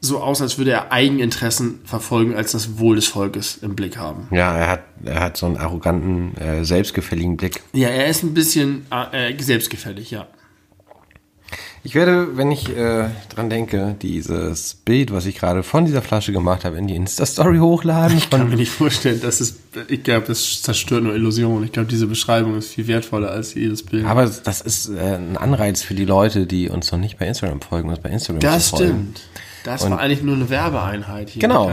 Speaker 2: so aus, als würde er Eigeninteressen verfolgen, als das Wohl des Volkes im Blick haben.
Speaker 1: Ja, er hat, er hat so einen arroganten, äh, selbstgefälligen Blick.
Speaker 2: Ja, er ist ein bisschen äh, selbstgefällig, ja.
Speaker 1: Ich werde, wenn ich äh, dran denke, dieses Bild, was ich gerade von dieser Flasche gemacht habe, in die Insta-Story hochladen.
Speaker 2: Ich kann mir nicht vorstellen, dass es, ich glaube, das zerstört nur Illusionen. Ich glaube, diese Beschreibung ist viel wertvoller als jedes Bild.
Speaker 1: aber das ist äh, ein Anreiz für die Leute, die uns noch nicht bei Instagram folgen, uns bei Instagram
Speaker 2: das
Speaker 1: zu folgen.
Speaker 2: stimmt. Das war eigentlich nur eine Werbeeinheit hier.
Speaker 1: Genau,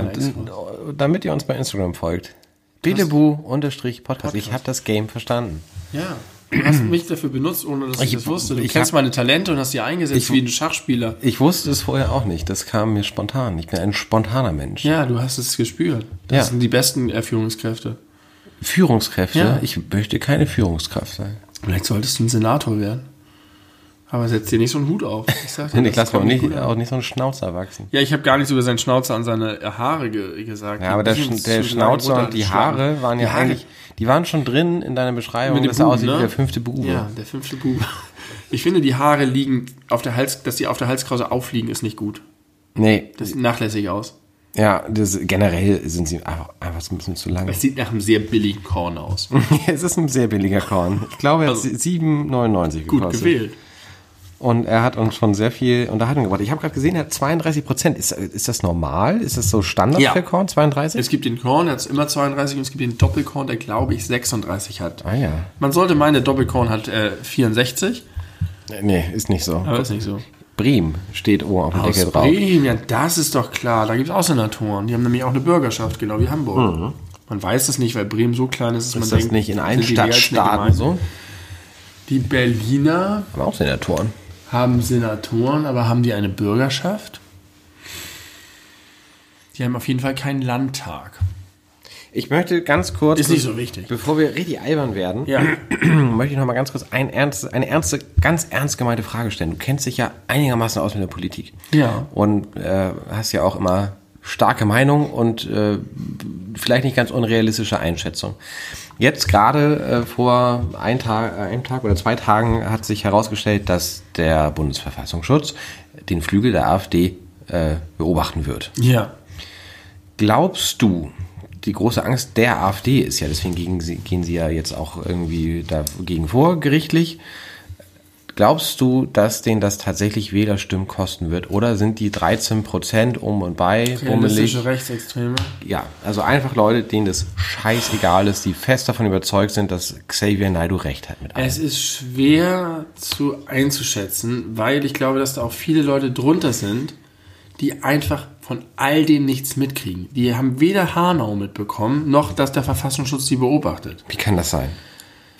Speaker 1: damit ihr uns bei Instagram folgt. Belebu-Podcast. Ich habe das Game verstanden.
Speaker 2: Ja. Du hast mich dafür benutzt, ohne dass ich,
Speaker 1: Ich-
Speaker 2: das wusste. Du
Speaker 1: ich
Speaker 2: kennst meine Talente und hast sie eingesetzt
Speaker 1: Ich-
Speaker 2: wie ein Schachspieler.
Speaker 1: Ich wusste es vorher auch nicht. Das kam mir spontan. Ich bin ein spontaner Mensch.
Speaker 2: Ja, du hast es gespürt. Das
Speaker 1: Ja.
Speaker 2: sind die besten Führungskräfte.
Speaker 1: Führungskräfte.
Speaker 2: Ja.
Speaker 1: Ich möchte keine Führungskraft sein.
Speaker 2: Vielleicht solltest du ein Senator werden. Aber setz dir nicht so einen Hut auf. Ich sag dir, das
Speaker 1: lasse mir auch nicht,
Speaker 2: gut
Speaker 1: auch nicht so einen Schnauzer wachsen.
Speaker 2: Ja, ich habe gar nichts über seinen Schnauzer an seine Haare ge gesagt.
Speaker 1: Ja, aber der, Sch- der Schnauzer und die. Haare waren ja
Speaker 2: Die Haare-
Speaker 1: eigentlich, die waren schon drin in deiner Beschreibung, dass er aussieht
Speaker 2: ne?
Speaker 1: wie der fünfte Bube.
Speaker 2: Ja, der fünfte Bube. Ich finde, die Haare liegen auf der Hals, dass die auf der Halskrause aufliegen, ist nicht gut.
Speaker 1: Nee,
Speaker 2: Das sieht nachlässig aus.
Speaker 1: ja, das, generell sind sie einfach, einfach so ein bisschen zu lang.
Speaker 2: Es sieht nach einem sehr billigen Korn aus.
Speaker 1: es ist ein sehr billiger Korn. Ich glaube, er hat
Speaker 2: Also-
Speaker 1: 7,99
Speaker 2: Gut
Speaker 1: gekostet.
Speaker 2: gewählt.
Speaker 1: Und er hat uns schon sehr viel Unterhaltung gebracht. Ich habe gerade gesehen, er hat 32 Prozent. Ist, ist das normal? Ist das so Standard
Speaker 2: Ja.
Speaker 1: für Korn? 32?
Speaker 2: Es gibt den Korn, der hat immer 32 und es gibt den Doppelkorn, der glaube ich 36 hat.
Speaker 1: ah ja.
Speaker 2: Man sollte meinen, der Doppelkorn hat äh, 64,
Speaker 1: Nee, ist nicht so.
Speaker 2: aber ist nicht so.
Speaker 1: Bremen steht oben auf dem Deckel drauf.
Speaker 2: Bremen, ja, das ist doch klar. Da gibt es auch Senatoren. Die haben nämlich auch eine Bürgerschaft, genau wie Hamburg. Man weiß es nicht, weil Bremen so klein ist, dass
Speaker 1: Mhm. Ist
Speaker 2: man
Speaker 1: das
Speaker 2: denkt,
Speaker 1: nicht in allen Stadtstaaten so?
Speaker 2: Die Berliner
Speaker 1: Haben auch Senatoren.
Speaker 2: Haben Senatoren, aber haben die eine Bürgerschaft? Die haben auf jeden Fall keinen Landtag.
Speaker 1: Ich möchte ganz kurz,
Speaker 2: Ist nicht so wichtig.
Speaker 1: bevor wir richtig albern werden,
Speaker 2: Ja.
Speaker 1: möchte ich noch mal ganz kurz ein ernst, eine ernste, ganz ernst gemeinte Frage stellen. Du kennst dich ja einigermaßen aus mit der Politik.
Speaker 2: Ja.
Speaker 1: Und äh, hast ja auch immer starke Meinung und äh, vielleicht nicht ganz unrealistische Einschätzung. Jetzt gerade äh, vor ein Tag, einem Tag oder zwei Tagen hat sich herausgestellt, dass der Bundesverfassungsschutz den Flügel der AfD äh, beobachten wird.
Speaker 2: Ja.
Speaker 1: Glaubst du, die große Angst der AfD ist ja, deswegen gegen sie, gehen sie ja jetzt auch irgendwie dagegen vor, gerichtlich. Glaubst du, dass denen das tatsächlich Wählerstimmen kosten wird? Oder sind die 13 Prozent um und bei bummelig?
Speaker 2: Rechtsextreme.
Speaker 1: Ja, also einfach Leute, denen das scheißegal ist, die fest davon überzeugt sind, dass Xavier Naidoo recht hat mit allem.
Speaker 2: Es ist schwer zu einzuschätzen, weil ich glaube, dass da auch viele Leute drunter sind, die einfach von all dem nichts mitkriegen. Die haben weder Hanau mitbekommen, noch dass der Verfassungsschutz die beobachtet.
Speaker 1: Wie kann das sein?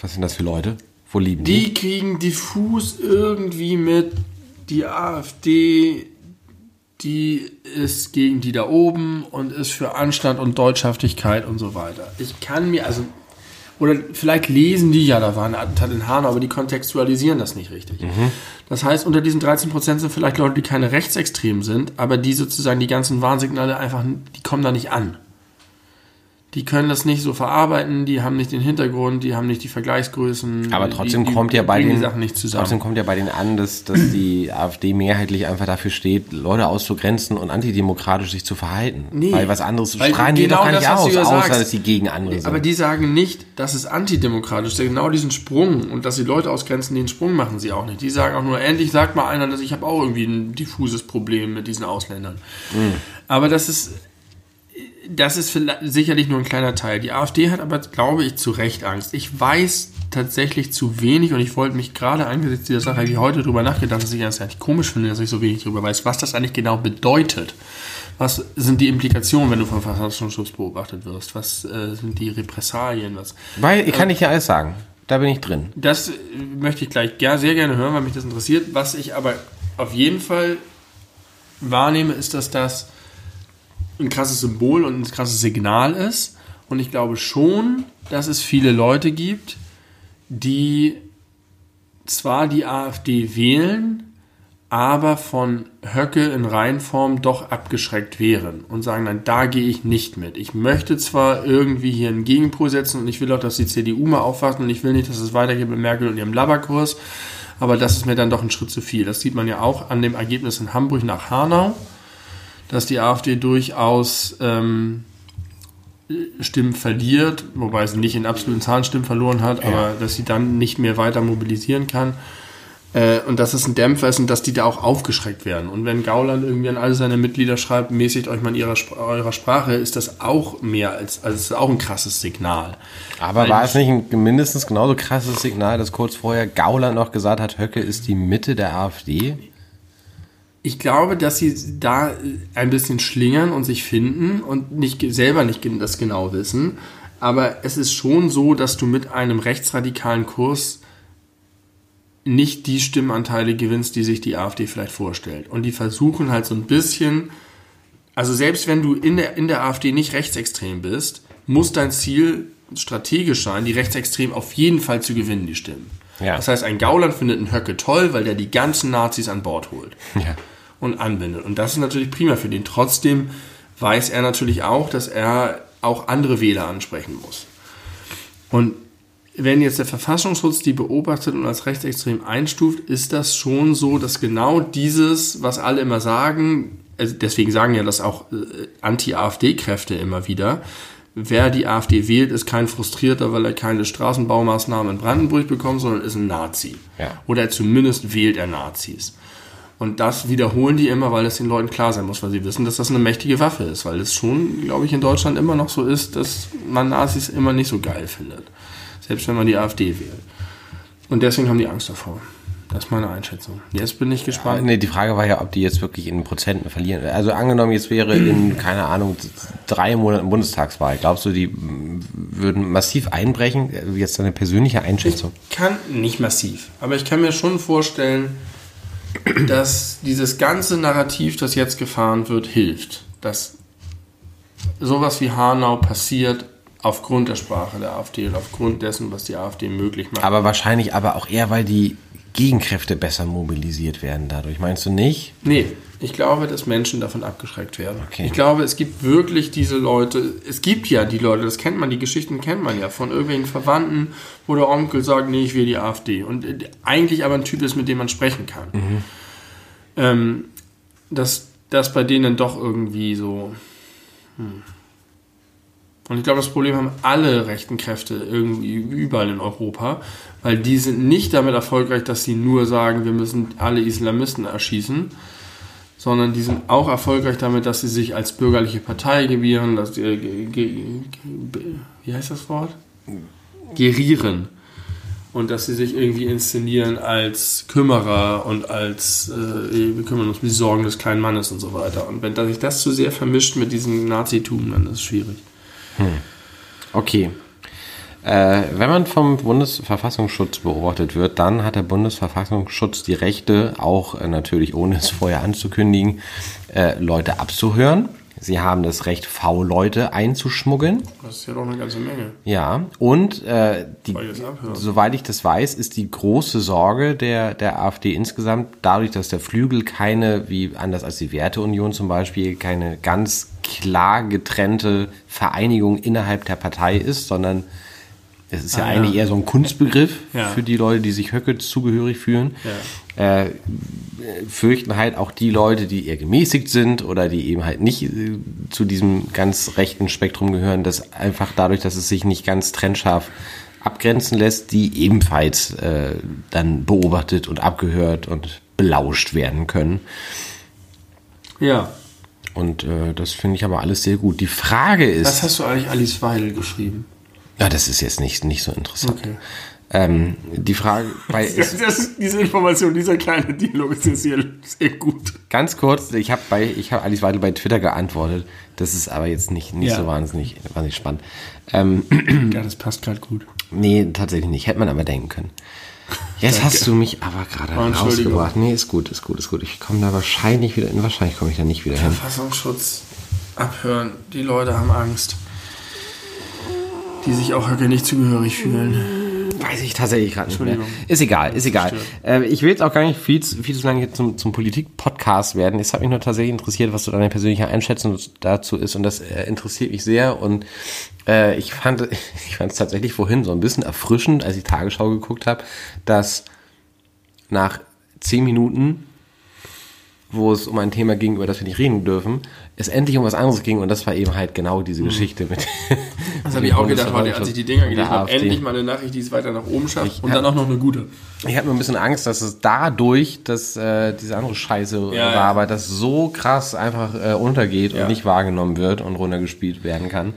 Speaker 1: Was sind das für Leute? Wo lieben die?
Speaker 2: Die kriegen diffus irgendwie mit, die AfD, die ist gegen die da oben und ist für Anstand und Deutschhaftigkeit und so weiter. Ich kann mir, also, oder vielleicht lesen die ja, da war ein Attentat in Hanau, aber die kontextualisieren das nicht richtig. Das heißt, unter diesen 13 Prozent sind vielleicht Leute, die keine Rechtsextremen sind, aber die sozusagen die ganzen Warnsignale einfach, die kommen da nicht an. Die können das nicht so verarbeiten, die haben nicht den Hintergrund, die haben nicht die Vergleichsgrößen.
Speaker 1: Aber trotzdem
Speaker 2: die, die
Speaker 1: kommt ja bei den
Speaker 2: die Sachen nicht zusammen.
Speaker 1: trotzdem kommt ja bei denen an, dass, dass die AfD mehrheitlich einfach dafür steht, Leute auszugrenzen und antidemokratisch sich zu verhalten.
Speaker 2: Nee.
Speaker 1: Weil was anderes
Speaker 2: Weil
Speaker 1: strahlen die
Speaker 2: genau
Speaker 1: doch gar
Speaker 2: das,
Speaker 1: nicht aus, außer
Speaker 2: sagst.
Speaker 1: dass sie gegen andere sind.
Speaker 2: Aber die sagen nicht, das ist antidemokratisch. Genau diesen Sprung und dass sie Leute ausgrenzen, den Sprung machen sie auch nicht. Die sagen auch nur, endlich sagt mal einer, dass ich habe auch irgendwie ein diffuses Problem mit diesen Ausländern. Aber das ist, das ist sicherlich nur ein kleiner Teil. Die AfD hat aber, glaube ich, zu Recht Angst. Ich weiß tatsächlich zu wenig und ich wollte mich gerade angesichts dieser Sache wie heute drüber nachgedacht, dass ich das eigentlich komisch finde, dass ich so wenig darüber weiß, was das eigentlich genau bedeutet. Was sind die Implikationen, wenn du vom Verfassungsschutz beobachtet wirst? Was äh, sind die Repressalien? Was?
Speaker 1: Weil, ich kann nicht ja alles sagen. Da bin ich drin.
Speaker 2: Das äh, möchte ich gleich ger sehr gerne hören, weil mich das interessiert. Was ich aber auf jeden Fall wahrnehme, ist, dass das ein krasses Symbol und ein krasses Signal ist. Und ich glaube schon, dass es viele Leute gibt, die zwar die AfD wählen, aber von Höcke in Reihenform doch abgeschreckt wären und sagen, nein, da gehe ich nicht mit. Ich möchte zwar irgendwie hier einen Gegenpol setzen und ich will auch, dass die CDU mal aufwacht und ich will nicht, dass es weitergeht mit Merkel und ihrem Labberkurs, aber das ist mir dann doch ein Schritt zu viel. Das sieht man ja auch an dem Ergebnis in Hamburg nach Hanau, dass die AfD durchaus ähm, Stimmen verliert, wobei sie nicht in absoluten Zahlen Stimmen verloren hat, aber dass sie dann nicht mehr weiter mobilisieren kann. Äh, und dass es ein Dämpfer ist und dass die da auch aufgeschreckt werden. Und wenn Gauland irgendwie an alle seine Mitglieder schreibt, mäßigt euch mal in ihrer, eurer Sprache, ist das auch mehr als, also ist auch ein krasses Signal.
Speaker 1: Aber war es nicht ein mindestens genauso krasses Signal, dass kurz vorher Gauland noch gesagt hat, Höcke ist die Mitte der AfD?
Speaker 2: Ich glaube, dass sie da ein bisschen schlingern und sich finden und nicht selber nicht das genau wissen. Aber es ist schon so, dass du mit einem rechtsradikalen Kurs nicht die Stimmanteile gewinnst, die sich die AfD vielleicht vorstellt. Und die versuchen halt so ein bisschen, also selbst wenn du in der, in der AfD nicht rechtsextrem bist, muss dein Ziel strategisch sein, die Rechtsextremen auf jeden Fall zu gewinnen, die Stimmen.
Speaker 1: Ja.
Speaker 2: Das heißt, ein Gauland findet einen Höcke toll, weil der die ganzen Nazis an Bord holt
Speaker 1: Ja.
Speaker 2: Und anbindet. Und das ist natürlich prima für den. Trotzdem weiß er natürlich auch, dass er auch andere Wähler ansprechen muss. Und wenn jetzt der Verfassungsschutz die beobachtet und als rechtsextrem einstuft, ist das schon so, dass genau dieses, was alle immer sagen, also deswegen sagen ja das auch äh, Anti-AfD-Kräfte immer wieder, wer die AfD wählt, ist kein Frustrierter, weil er keine Straßenbaumaßnahmen in Brandenburg bekommt, sondern ist ein Nazi.
Speaker 1: Ja.
Speaker 2: Oder zumindest wählt er Nazis. Und das wiederholen die immer, weil es den Leuten klar sein muss, weil sie wissen, dass das eine mächtige Waffe ist. Weil es schon, glaube ich, in Deutschland immer noch so ist, dass man Nazis immer nicht so geil findet. Selbst wenn man die AfD wählt. Und deswegen haben die Angst davor. Das ist meine Einschätzung. Jetzt bin ich gespannt.
Speaker 1: Nee, die Frage war ja, ob die jetzt wirklich in Prozenten verlieren. Also angenommen, jetzt wäre in, keine Ahnung, drei Monaten Bundestagswahl. Glaubst du, die würden massiv einbrechen? Jetzt deine persönliche Einschätzung.
Speaker 2: kann nicht massiv, aber ich kann mir schon vorstellen, dass dieses ganze Narrativ, das jetzt gefahren wird, hilft. Dass sowas wie Hanau passiert aufgrund der Sprache der AfD und aufgrund dessen, was die AfD möglich macht.
Speaker 1: Aber wahrscheinlich aber auch eher, weil die Gegenkräfte besser mobilisiert werden dadurch. Meinst du nicht?
Speaker 2: Nee, ich glaube, dass Menschen davon abgeschreckt werden.
Speaker 1: Okay.
Speaker 2: Ich glaube, es gibt wirklich diese Leute, es gibt ja die Leute, das kennt man, die Geschichten kennt man ja, von irgendwelchen Verwandten, wo der Onkel sagt, nee, ich will die AfD. Und äh, eigentlich aber ein Typ ist, mit dem man sprechen kann. Ähm, dass das bei denen doch irgendwie so. Hm. Und ich glaube, das Problem haben alle rechten Kräfte irgendwie überall in Europa, weil die sind nicht damit erfolgreich, dass sie nur sagen, wir müssen alle Islamisten erschießen, sondern die sind auch erfolgreich damit, dass sie sich als bürgerliche Partei gebieren, dass sie, äh, wie heißt das Wort? Gerieren. Und dass sie sich irgendwie inszenieren als Kümmerer und als, äh, wir kümmern uns um die Sorgen des kleinen Mannes und so weiter. Und wenn sich das zu sehr vermischt mit diesem Nazitum, dann ist es schwierig.
Speaker 1: Okay. Äh, wenn man vom Bundesverfassungsschutz beobachtet wird, dann hat der Bundesverfassungsschutz die Rechte, auch äh, natürlich ohne es vorher anzukündigen, äh, Leute abzuhören, Sie haben das Recht, V-Leute einzuschmuggeln.
Speaker 2: Das ist ja doch eine ganze Menge.
Speaker 1: Ja, und äh, die, soweit ich das weiß, ist die große Sorge der, der AfD insgesamt, dadurch, dass der Flügel keine, wie anders als die Werteunion zum Beispiel, keine ganz klar getrennte Vereinigung innerhalb der Partei ist, sondern es ist ja
Speaker 2: Ah, ja.
Speaker 1: eigentlich eher so ein Kunstbegriff
Speaker 2: Ja.
Speaker 1: für die Leute, die sich Höcke zugehörig fühlen. Äh, fürchten halt auch die Leute, die eher gemäßigt sind oder die eben halt nicht äh, zu diesem ganz rechten Spektrum gehören, dass einfach dadurch, dass es sich nicht ganz trennscharf abgrenzen lässt, die ebenfalls äh, dann beobachtet und abgehört und belauscht werden können.
Speaker 2: Ja.
Speaker 1: Und äh, das finde ich aber alles sehr gut. Die Frage ist,
Speaker 2: Was hast du eigentlich Alice Weidel geschrieben?
Speaker 1: Ja, das ist jetzt nicht, nicht so interessant.
Speaker 2: Okay.
Speaker 1: Ähm, die Frage bei
Speaker 2: Das, das, diese Information, dieser kleine Dialog ist jetzt hier sehr gut.
Speaker 1: Ganz kurz, ich habe bei ich habe Alice Weidel bei Twitter geantwortet. Das ist aber jetzt nicht nicht
Speaker 2: Ja.
Speaker 1: so wahnsinnig wahnsinnig spannend. Ähm,
Speaker 2: Ja, das passt gerade gut.
Speaker 1: nee, tatsächlich nicht. Hätte man aber denken können. Jetzt hast du mich aber gerade
Speaker 2: Oh,
Speaker 1: rausgebracht. Nee, ist gut, ist gut, ist gut. Ich komme da wahrscheinlich wieder, wahrscheinlich komme ich da nicht wieder hin.
Speaker 2: Verfassungsschutz abhören. Die Leute haben Angst. Die sich auch Höcke nicht zugehörig fühlen.
Speaker 1: Weiß ich tatsächlich gerade nicht mehr.
Speaker 2: Entschuldigung.
Speaker 1: Ist egal, ist egal. Äh, ich will jetzt auch gar nicht viel, zu- viel zu lange zum, zum Politik-Podcast werden. Es hat mich nur tatsächlich interessiert, was so deine persönliche Einschätzung dazu ist. Und das äh, interessiert mich sehr. Und äh, ich fand ich fand es tatsächlich vorhin so ein bisschen erfrischend, als ich Tagesschau geguckt habe, dass nach zehn Minuten wo es um ein Thema ging, über das wir nicht reden dürfen, es endlich um was anderes ging und das war eben halt genau diese Geschichte mit.
Speaker 2: Das habe ich auch gedacht, heute, als ich die Dinger gelesen habe. Endlich mal eine Nachricht, die es weiter nach oben schafft. und dann auch noch eine gute.
Speaker 1: Ich habe mir ein bisschen Angst, dass es dadurch, dass äh, diese andere Scheiße
Speaker 2: Ja,
Speaker 1: war,
Speaker 2: ja.
Speaker 1: aber das so krass einfach äh, untergeht
Speaker 2: Ja.
Speaker 1: und nicht wahrgenommen wird und runtergespielt werden kann.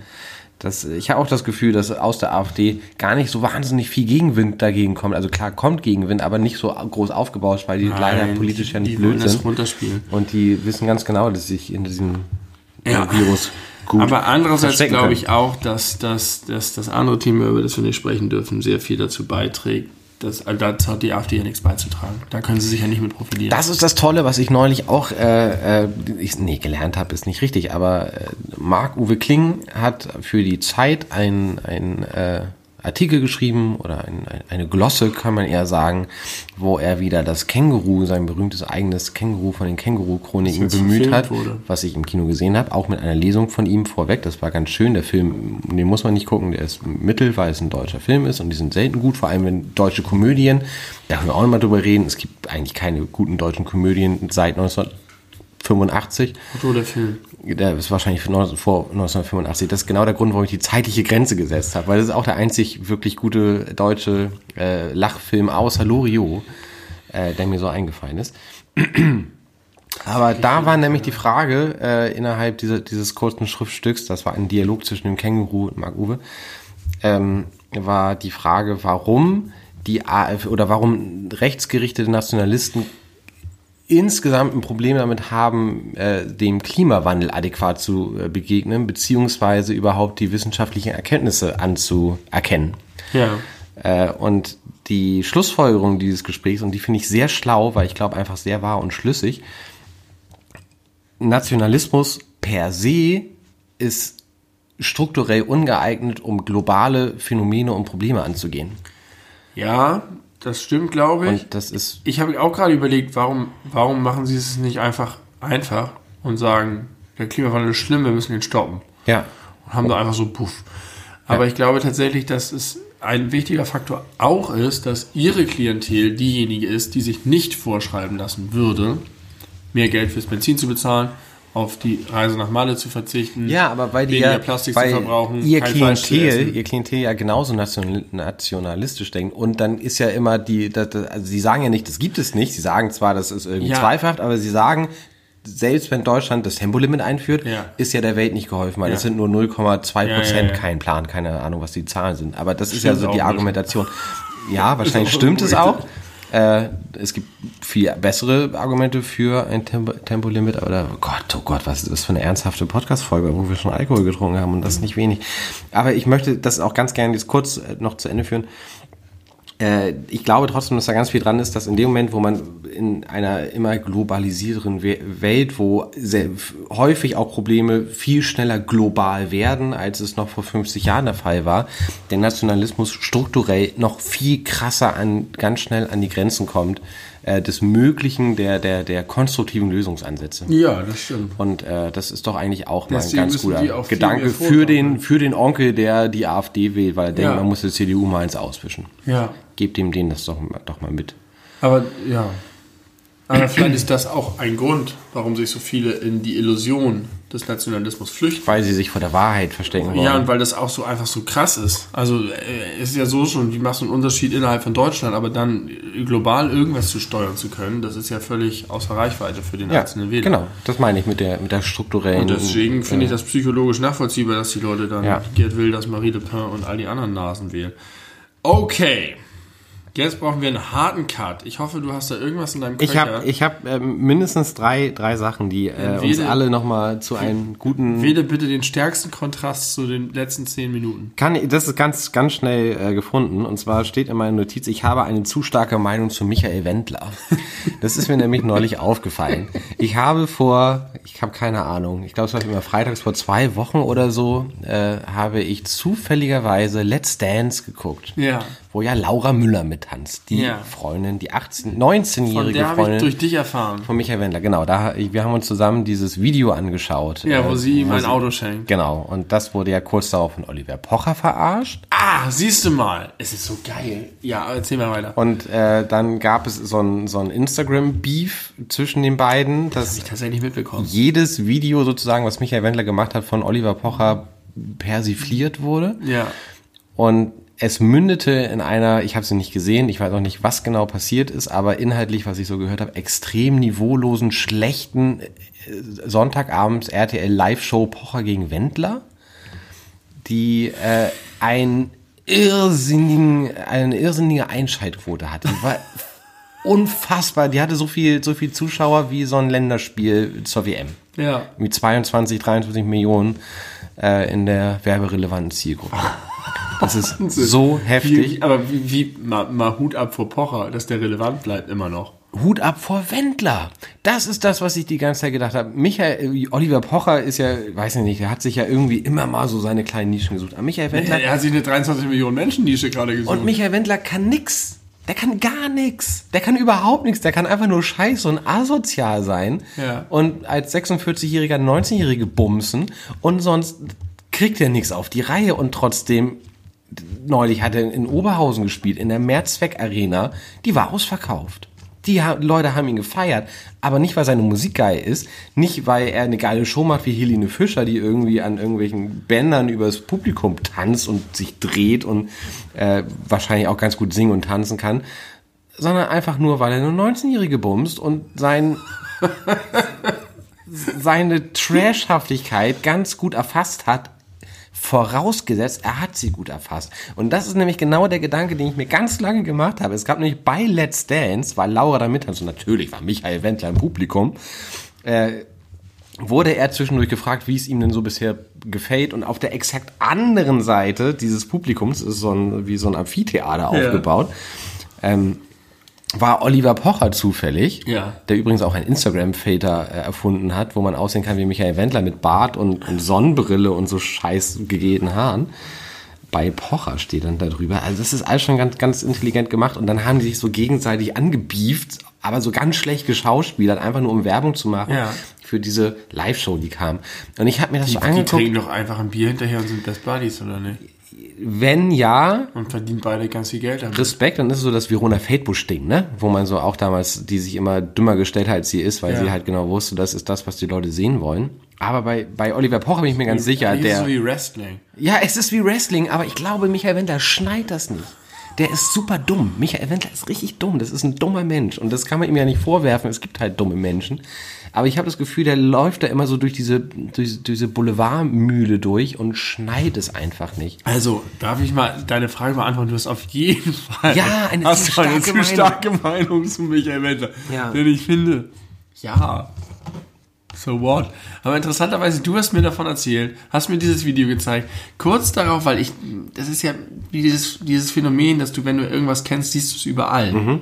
Speaker 1: Das, ich habe auch das Gefühl, dass aus der AfD gar nicht so wahnsinnig viel Gegenwind dagegen kommt. Also klar kommt Gegenwind, aber nicht so groß aufgebaut, weil die leider politisch ja nicht
Speaker 2: die
Speaker 1: blöd sind.
Speaker 2: runterspielen.
Speaker 1: Und die wissen ganz genau, dass sich in diesem
Speaker 2: Ja.
Speaker 1: Virus gut
Speaker 2: Aber andererseits glaube ich auch, dass, dass, dass das andere Thema, über das wir nicht sprechen dürfen, sehr viel dazu beiträgt. Dass, also dazu hat die AfD ja nichts beizutragen. Da können sie sich ja nicht mit profilieren.
Speaker 1: Das ist das Tolle, was ich neulich auch, äh, äh, ich, nee, gelernt habe, ist nicht richtig, aber äh, Marc-Uwe Kling hat für die Zeit ein, ein äh, Artikel geschrieben oder ein, ein, eine Glosse, kann man eher sagen, wo er wieder das Känguru, sein berühmtes eigenes Känguru von den Känguru-Chroniken bemüht hat,
Speaker 2: wurde.
Speaker 1: was ich im Kino gesehen habe, auch mit einer Lesung von ihm vorweg. Das war ganz schön. Der Film, den muss man nicht gucken, der ist mittel, weil es ein deutscher Film ist und die sind selten gut, vor allem wenn deutsche Komödien, da können wir auch nochmal drüber reden. Es gibt eigentlich keine guten deutschen Komödien seit 1985.
Speaker 2: Otto, der Film.
Speaker 1: Der ist wahrscheinlich für 19 vor 1985. Das ist genau der Grund, warum ich die zeitliche Grenze gesetzt habe, weil das ist auch der einzig wirklich gute deutsche äh, Lachfilm außer Loriot, äh, der mir so eingefallen ist. Aber da war nämlich die Frage äh, innerhalb dieser, dieses kurzen Schriftstücks, das war ein Dialog zwischen dem Känguru und Mark Uwe, ähm, war die Frage, warum die AfD oder warum rechtsgerichtete Nationalisten insgesamt ein Problem damit haben, äh, dem Klimawandel adäquat zu äh, begegnen, beziehungsweise überhaupt die wissenschaftlichen Erkenntnisse anzuerkennen.
Speaker 2: Ja.
Speaker 1: Äh, und die Schlussfolgerung dieses Gesprächs, und die finde ich sehr schlau, weil ich glaube einfach sehr wahr und schlüssig, Nationalismus per se ist strukturell ungeeignet, um globale Phänomene und Probleme anzugehen.
Speaker 2: Ja, das stimmt, glaube ich.
Speaker 1: Und das ist
Speaker 2: Ich habe auch gerade überlegt, warum, warum machen sie es nicht einfach einfach und sagen, der Klimawandel ist schlimm, wir müssen ihn stoppen.
Speaker 1: ja
Speaker 2: Und haben da einfach so Puff. Aber ich glaube tatsächlich, dass es ein wichtiger Faktor auch ist, dass ihre Klientel diejenige ist, die sich nicht vorschreiben lassen würde, mehr Geld fürs Benzin zu bezahlen, auf die Reise nach Malle zu verzichten,
Speaker 1: Ja, aber weil die ja,
Speaker 2: Plastik
Speaker 1: weil
Speaker 2: zu verbrauchen,
Speaker 1: ihr Klientel, ihr Klientel ja genauso nation, nationalistisch denkt und dann ist ja immer die, das, das, also sie sagen ja nicht, das gibt es nicht, sie sagen zwar, das ist irgendwie
Speaker 2: Ja.
Speaker 1: zweifelhaft, aber sie sagen, selbst wenn Deutschland das Tempolimit einführt,
Speaker 2: Ja.
Speaker 1: ist ja der Welt nicht geholfen, weil
Speaker 2: Ja.
Speaker 1: das sind nur 0,2
Speaker 2: Ja,
Speaker 1: Prozent, kein Plan, keine Ahnung, was die Zahlen sind. Aber das ist ja so die
Speaker 2: nicht.
Speaker 1: Argumentation. Ja, wahrscheinlich stimmt es auch. Äh, es gibt viel bessere Argumente für ein Tempo, Tempolimit, aber da, oh Gott, oh Gott, was ist das für eine ernsthafte Podcast-Folge, wo wir schon Alkohol getrunken haben und das nicht wenig. Aber ich möchte das auch ganz gerne jetzt kurz äh, noch zu Ende führen. Äh, ich glaube trotzdem, dass da ganz viel dran ist, dass in dem Moment, wo man in einer immer globalisierteren We Welt, wo sehr häufig auch Probleme viel schneller global werden, als es noch vor 50 Jahren der Fall war, der Nationalismus strukturell noch viel krasser an, ganz schnell an die Grenzen kommt äh, des Möglichen der, der, der konstruktiven Lösungsansätze.
Speaker 2: Ja, das stimmt.
Speaker 1: Und äh, das ist doch eigentlich auch mal ein
Speaker 2: Deswegen
Speaker 1: ganz guter Gedanke für den, für den Onkel, der die AfD wählt, weil er denkt,
Speaker 2: Ja.
Speaker 1: man muss die CDU mal ins Auswischen.
Speaker 2: Ja.
Speaker 1: Gebt dem denen das doch, doch mal mit.
Speaker 2: Aber ja. Aber vielleicht ist das auch ein Grund, warum sich so viele in die Illusion des Nationalismus flüchten.
Speaker 1: Weil sie sich vor der Wahrheit verstecken wollen.
Speaker 2: Ja, und weil das auch so einfach so krass ist. Also äh, es ist ja so schon, wie machst du einen Unterschied innerhalb von Deutschland, aber dann äh, global irgendwas zu steuern zu können, das ist ja völlig außer Reichweite für den
Speaker 1: ja,
Speaker 2: einzelnen Wähler.
Speaker 1: genau. Das meine ich mit der, mit der strukturellen.
Speaker 2: Und deswegen finde ich das psychologisch nachvollziehbar, dass die Leute dann
Speaker 1: Ja.
Speaker 2: Gerd Wilders, Marie Le Pen und all die anderen Nasen wählen. Okay. Jetzt brauchen wir einen harten Cut. Ich hoffe, du hast da irgendwas in deinem
Speaker 1: Ich
Speaker 2: Köcher.
Speaker 1: habe ich hab, ähm, mindestens drei, drei Sachen, die äh, uns alle nochmal zu einem guten
Speaker 2: Wähle bitte den stärksten Kontrast zu den letzten zehn Minuten.
Speaker 1: Kann, ich- das ist ganz, ganz schnell äh, gefunden. Und zwar steht in meiner Notiz, ich habe eine zu starke Meinung zu Michael Wendler. Das ist mir nämlich neulich aufgefallen. Ich habe vor, ich habe keine Ahnung, ich glaube, es war immer freitags vor zwei Wochen oder so, äh, habe ich zufälligerweise Let's Dance geguckt.
Speaker 2: Ja.
Speaker 1: Wo ja Laura Müller mittanzt. Die
Speaker 2: Ja.
Speaker 1: Freundin, die 18,
Speaker 2: Von
Speaker 1: 19-jährige
Speaker 2: der habe ich
Speaker 1: Freundin.
Speaker 2: durch dich erfahren.
Speaker 1: von Michael Wendler, genau. Da, wir haben uns zusammen dieses Video angeschaut.
Speaker 2: Ja, wo
Speaker 1: äh,
Speaker 2: sie ihm ein Auto schenkt.
Speaker 1: Genau, und das wurde ja kurz darauf von Oliver Pocher verarscht.
Speaker 2: Ah, siehst du mal. Es ist so geil. Ja, erzähl mal weiter.
Speaker 1: Und äh, dann gab es so ein, so ein Instagram-Beef zwischen den beiden, dass
Speaker 2: ich tatsächlich mitbekommen.
Speaker 1: jedes Video sozusagen, was Michael Wendler gemacht hat, von Oliver Pocher persifliert wurde.
Speaker 2: Ja.
Speaker 1: Und es mündete in einer, ich habe sie nicht gesehen, ich weiß auch nicht, was genau passiert ist, aber inhaltlich, was ich so gehört habe, extrem niveaulosen, schlechten äh, Sonntagabends RTL Live-Show Pocher gegen Wendler, die äh, ein irrsinnigen, eine irrsinnige Einschaltquote hatte. Die war unfassbar. Die hatte so viel, so viel Zuschauer wie so ein Länderspiel zur WM.
Speaker 2: Ja.
Speaker 1: Mit 22, 23 Millionen äh, in der werberelevanten Zielgruppe. Das ist so heftig.
Speaker 2: Wie, aber wie, wie mal, mal Hut ab vor Pocher, dass der relevant bleibt immer noch.
Speaker 1: Hut ab vor Wendler. Das ist das, was ich die ganze Zeit gedacht habe. Michael, äh, Oliver Pocher ist ja, weiß ich nicht, der hat sich ja irgendwie immer mal so seine kleinen Nischen gesucht. Aber Michael Wendler,
Speaker 2: Er hat sich eine 23 Millionen Menschen Nische gerade gesucht.
Speaker 1: und Michael Wendler kann nix. Der kann gar nix. Der kann überhaupt nichts. Der kann einfach nur scheiße und asozial sein.
Speaker 2: Ja.
Speaker 1: Und als 46-Jähriger 19-Jährige bumsen. Und sonst kriegt er nichts auf die Reihe. Und trotzdem, neulich hat er in Oberhausen gespielt, in der Mehrzweck Arena. Die war ausverkauft. Die ha- Leute haben ihn gefeiert, aber nicht, weil seine Musik geil ist, nicht, weil er eine geile Show macht wie Helene Fischer, die irgendwie an irgendwelchen Bändern übers Publikum tanzt und sich dreht und äh, wahrscheinlich auch ganz gut singen und tanzen kann, sondern einfach nur, weil er eine 19-Jährige bumst und sein seine Trashhaftigkeit ganz gut erfasst hat, vorausgesetzt, er hat sie gut erfasst. Und das ist nämlich genau der Gedanke, den ich mir ganz lange gemacht habe. Es gab nämlich bei Let's Dance, weil Laura da mit und natürlich war Michael Wendler im Publikum, äh, wurde er zwischendurch gefragt, wie es ihm denn so bisher gefällt. Und auf der exakt anderen Seite dieses Publikums ist so ein, wie so ein Amphitheater aufgebaut. Ähm, war Oliver Pocher zufällig,
Speaker 2: Ja.
Speaker 1: der übrigens auch ein Instagram-Filter äh, erfunden hat, wo man aussehen kann wie Michael Wendler mit Bart und, und Sonnenbrille und so scheiß gegelten Haaren. Bei Pocher steht dann da drüber. Also das ist alles schon ganz, ganz intelligent gemacht und dann haben die sich so gegenseitig angebieft, aber so ganz schlecht geschauspielert, einfach nur um Werbung zu machen
Speaker 2: Ja.
Speaker 1: für diese Live-Show, die kam. Und ich habe mir das
Speaker 2: die,
Speaker 1: so
Speaker 2: die
Speaker 1: angeguckt.
Speaker 2: trinken doch einfach ein Bier hinterher und sind Best Buddies, oder nicht?
Speaker 1: Wenn ja,
Speaker 2: Und verdienen beide ganz viel Geld damit.
Speaker 1: Respekt, dann ist es so das Verona Feldbusch-Ding, ne? Wo man so auch damals, die sich immer dümmer gestellt hat, als sie ist, weil
Speaker 2: Ja.
Speaker 1: sie halt genau wusste, das ist das, was die Leute sehen wollen. Aber bei, bei Oliver Pocher bin ich mir ganz sicher,
Speaker 2: ist
Speaker 1: der.
Speaker 2: so wie Wrestling.
Speaker 1: Ja, es ist wie Wrestling, aber ich glaube, Michael Wendler schneit das nicht. Der ist super dumm. Michael Wendler ist richtig dumm. Das ist ein dummer Mensch. Und das kann man ihm ja nicht vorwerfen. Es gibt halt dumme Menschen. Aber ich habe das Gefühl, der läuft da immer so durch diese, durch diese Boulevardmühle durch und schneit es einfach nicht.
Speaker 2: Also, darf ich mal deine Frage beantworten? Du hast auf jeden Fall
Speaker 1: Ja, eine
Speaker 2: hast
Speaker 1: zu
Speaker 2: du eine
Speaker 1: starke
Speaker 2: zu starke Meinung zu Michael Wendler.
Speaker 1: Ja.
Speaker 2: Denn ich finde, ja, so what? Aber interessanterweise, du hast mir davon erzählt, hast mir dieses Video gezeigt. Kurz darauf, weil ich, das ist ja dieses, dieses Phänomen, dass du, wenn du irgendwas kennst, siehst du es überall.
Speaker 1: Mhm.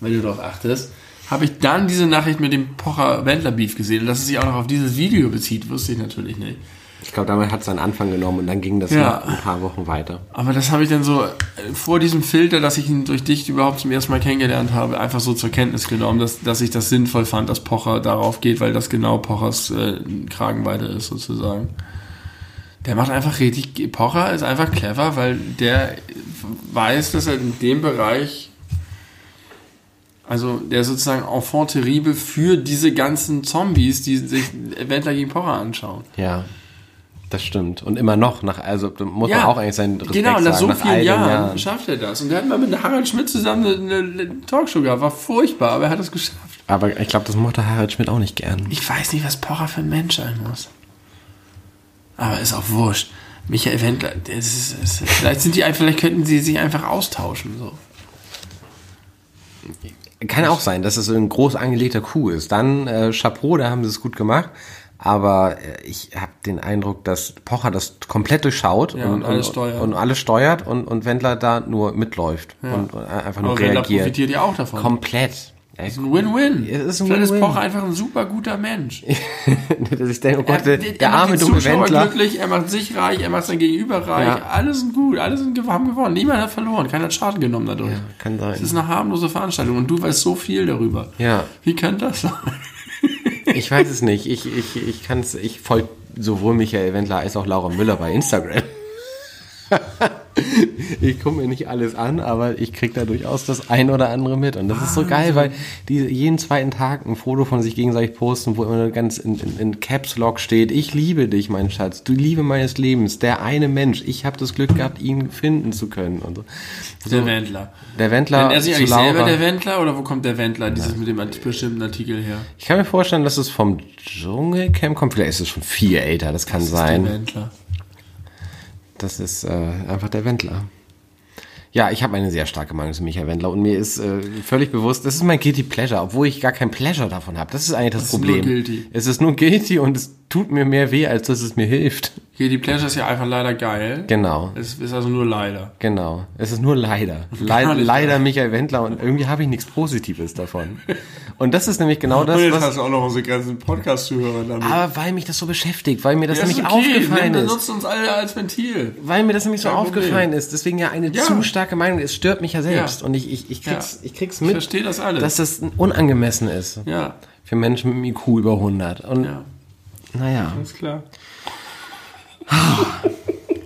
Speaker 2: wenn du darauf achtest, habe ich dann diese Nachricht mit dem Pocher-Wendler-Beef gesehen. Und dass es sich auch noch auf dieses Video bezieht, wusste ich natürlich nicht.
Speaker 1: Ich glaube, damit hat es seinen Anfang genommen und dann ging das
Speaker 2: Ja.
Speaker 1: ein paar Wochen weiter.
Speaker 2: Aber das habe ich dann so äh, vor diesem Filter, dass ich ihn durch dich überhaupt zum ersten Mal kennengelernt habe, einfach so zur Kenntnis genommen, dass, dass ich das sinnvoll fand, dass Pocher darauf geht, weil das genau Pochers äh, Kragenweite ist sozusagen. Der macht einfach richtig, Pocher ist einfach clever, weil der weiß, dass er in dem Bereich, also der sozusagen Enfant terrible für diese ganzen Zombies, die sich Wendler gegen Pocher anschauen.
Speaker 1: Ja, das stimmt. Und immer noch, nach, also muss man auch eigentlich seinen Respekt
Speaker 2: Genau, nach
Speaker 1: sagen,
Speaker 2: so
Speaker 1: nach
Speaker 2: vielen
Speaker 1: den
Speaker 2: Jahren, schafft er das. Und er hat mal mit Harald Schmidt zusammen eine, eine Talkshow gehabt. War furchtbar, aber er hat es geschafft.
Speaker 1: Aber ich glaube, das mochte Harald Schmidt auch nicht gern.
Speaker 2: Ich weiß nicht, was Pocher für ein Mensch sein muss. Aber ist auch wurscht. Michael Wendler, ist, ist, vielleicht sind die, vielleicht könnten sie sich einfach austauschen. So.
Speaker 1: Kann auch sein, dass es so ein groß angelegter Coup ist. Dann äh, Chapeau, da haben sie es gut gemacht. Aber äh, ich habe den Eindruck, dass Pocher das komplett durchschaut
Speaker 2: Ja, und alles steuert.
Speaker 1: und alles steuert und, und Wendler da nur mitläuft und, und einfach nur
Speaker 2: Aber Wendler
Speaker 1: reagiert.
Speaker 2: profitiert ja auch davon.
Speaker 1: Komplett. Ja,
Speaker 2: Das ist ein Win-Win.
Speaker 1: Es ist ein
Speaker 2: Vielleicht ist
Speaker 1: Win-Win.
Speaker 2: Pocher einfach ein super guter Mensch.
Speaker 1: dass ich denke, oh Gott, der,
Speaker 2: er,
Speaker 1: der
Speaker 2: macht
Speaker 1: arme dumme Wendler.
Speaker 2: glücklich, er macht sich reich, er macht sein Gegenüber reich.
Speaker 1: Ja.
Speaker 2: Alle sind gut, alle sind, haben gewonnen. Niemand hat verloren, keiner hat Schaden genommen dadurch.
Speaker 1: Ja, kann sein.
Speaker 2: Es ist eine harmlose Veranstaltung und du weißt so viel darüber.
Speaker 1: Ja.
Speaker 2: Wie kann das sein?
Speaker 1: Ich weiß es nicht. Ich, ich, ich kann es, ich folge sowohl Michael Wendler als auch Laura Müller bei Instagram. ich gucke mir nicht alles an, aber ich krieg da durchaus das ein oder andere mit. Und das ist so geil, weil die jeden zweiten Tag ein Foto von sich gegenseitig posten, wo immer ganz in, in, in Caps Lock steht, ich liebe dich, mein Schatz, du Liebe meines Lebens, der eine Mensch, ich habe das Glück gehabt, ihn finden zu können. Und so.
Speaker 2: Der Wendler.
Speaker 1: Der Wendler
Speaker 2: Nennt er sich eigentlich
Speaker 1: Laura.
Speaker 2: selber der Wendler oder wo kommt der Wendler, dieses mit dem bestimmten Artikel her?
Speaker 1: ich kann mir vorstellen, dass es vom Dschungelcamp kommt. Vielleicht ist es schon viel älter, das kann sein.
Speaker 2: Der Wendler.
Speaker 1: Das ist äh, einfach der Wendler. Ja, ich habe eine sehr starke Meinung zu Michael Wendler und mir ist äh, völlig bewusst, das ist mein Guilty Pleasure, obwohl ich gar kein Pleasure davon habe. Das ist eigentlich das,
Speaker 2: ist nur
Speaker 1: Problem.
Speaker 2: guilty.
Speaker 1: Es ist nur guilty und es tut mir mehr weh, als dass es mir hilft.
Speaker 2: Hier, die Pleasure ist ja einfach leider geil.
Speaker 1: Genau,
Speaker 2: Es ist also nur leider.
Speaker 1: genau. Es ist nur leider. Leid,
Speaker 2: nicht
Speaker 1: leider Michael Wendler und irgendwie habe ich nichts Positives davon. Und das ist nämlich genau das, was...
Speaker 2: du auch noch unsere ganzen Podcast-Zuhörer damit.
Speaker 1: Aber weil mich das so beschäftigt, weil mir das
Speaker 2: Ja, ist
Speaker 1: nämlich
Speaker 2: okay.
Speaker 1: aufgefallen
Speaker 2: Nimm-
Speaker 1: ist.
Speaker 2: Nutzt uns alle als Ventil.
Speaker 1: Weil mir das nämlich so
Speaker 2: Problem.
Speaker 1: aufgefallen ist. Deswegen ja eine
Speaker 2: Ja.
Speaker 1: zu starke Meinung. Es stört mich ja selbst.
Speaker 2: Ja.
Speaker 1: Und ich, ich, ich, krieg's,
Speaker 2: Ja.
Speaker 1: ich krieg's
Speaker 2: Ich
Speaker 1: mit,
Speaker 2: verstehe das alles.
Speaker 1: dass das unangemessen ist.
Speaker 2: ja,
Speaker 1: Für Menschen mit einem IQ über 100. Und
Speaker 2: ja,
Speaker 1: naja,
Speaker 2: ist klar.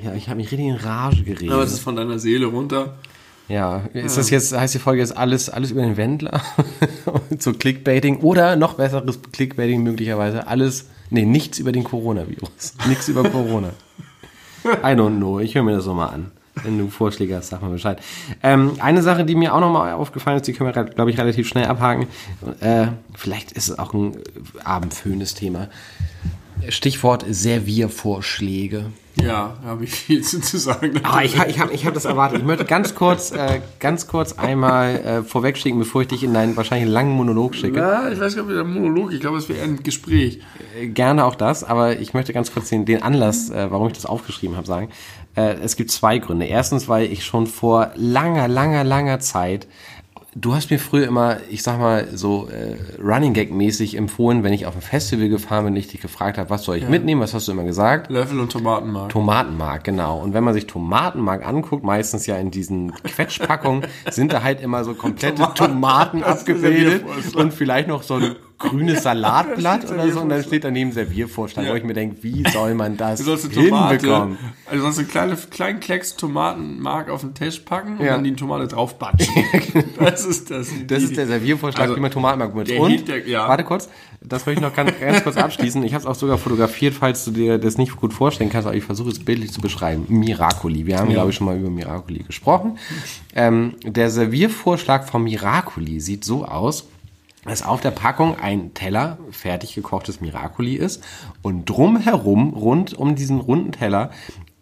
Speaker 1: ja, ich habe mich richtig in Rage geredet.
Speaker 2: Aber es ist von deiner Seele runter.
Speaker 1: ja, ist das jetzt, heißt die Folge jetzt alles, alles über den Wendler? so Clickbaiting oder noch besseres Clickbaiting möglicherweise alles, nee, nichts über den Coronavirus. nichts über Corona. I don't know. Ich höre mir das so mal an. Wenn du Vorschläge hast, sag mal Bescheid. Ähm, eine Sache, die mir auch nochmal aufgefallen ist, die können wir, glaube ich, relativ schnell abhaken. Äh, vielleicht ist es auch ein äh, abendfüllendes Thema. Stichwort Serviervorschläge.
Speaker 2: Ja, habe ich viel zu zu sagen.
Speaker 1: Ah, ich habe ich hab, ich hab das erwartet. Ich möchte ganz kurz, äh, ganz kurz einmal äh, vorwegschicken, bevor ich dich in deinen wahrscheinlich langen Monolog schicke.
Speaker 2: Ja, ich weiß gar nicht, ob der Monolog, ich glaube, es wäre ein Gespräch.
Speaker 1: Äh, Gerne auch das, aber ich möchte ganz kurz den, den Anlass, äh, warum ich das aufgeschrieben habe, sagen. Äh, es gibt zwei Gründe. Erstens, weil ich schon vor langer, langer, langer Zeit Du hast mir früher immer, ich sag mal, so äh, Running Gag-mäßig empfohlen, wenn ich auf ein Festival gefahren bin, ich dich gefragt habe, was soll ich mitnehmen, was hast du immer gesagt?
Speaker 2: Löffel und Tomatenmark.
Speaker 1: Tomatenmark, genau. Und wenn man sich Tomatenmark anguckt, meistens ja in diesen Quetschpackungen, sind da halt immer so komplette Tomaten
Speaker 2: der
Speaker 1: abgebildet und vielleicht noch so ein grünes Salatblatt oder so. Und dann steht daneben Serviervorschlag,
Speaker 2: Ja.
Speaker 1: wo ich mir denke, wie soll man das
Speaker 2: Du sollst eine Tomate,
Speaker 1: hinbekommen?
Speaker 2: also du sollst einen kleinen, kleinen Klecks Tomatenmark auf den Tisch packen und
Speaker 1: Ja.
Speaker 2: dann die Tomate draufbatschen. das ist das.
Speaker 1: Das ist der Serviervorschlag,
Speaker 2: Also,
Speaker 1: wie man Tomatenmark benutzt. Und,
Speaker 2: Hinter- ja.
Speaker 1: warte kurz, das möchte ich noch ganz, ganz kurz abschließen. Ich habe es auch sogar fotografiert, falls du dir das nicht gut vorstellen kannst, aber ich versuche es bildlich zu beschreiben. Miracoli. Wir haben, glaube ich, schon mal über Miracoli gesprochen. Ähm, der Serviervorschlag von Miracoli sieht so aus, dass auf der Packung ein Teller fertig gekochtes Miracoli ist und drumherum, rund um diesen runden Teller,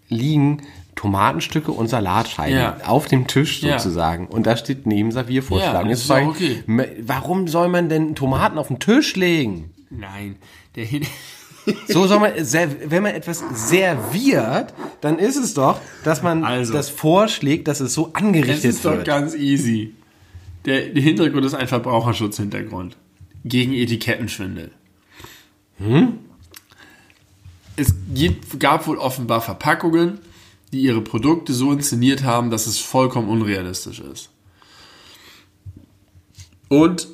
Speaker 1: liegen Tomatenstücke und Salatscheiben
Speaker 2: Ja.
Speaker 1: auf dem Tisch
Speaker 2: Ja.
Speaker 1: sozusagen. Und da steht neben Serviervorschlag.
Speaker 2: Ja, das ist okay.
Speaker 1: Warum soll man denn Tomaten auf den Tisch legen?
Speaker 2: Nein, der
Speaker 1: So soll man, wenn man etwas serviert, dann ist es doch, dass man
Speaker 2: Also.
Speaker 1: das vorschlägt, dass es so angerichtet
Speaker 2: ist doch
Speaker 1: wird.
Speaker 2: ganz easy. Der, der Hintergrund ist ein Verbraucherschutzhintergrund. Gegen Etikettenschwindel. Es gibt, gab wohl offenbar Verpackungen, die ihre Produkte so inszeniert haben, dass es vollkommen unrealistisch ist. Und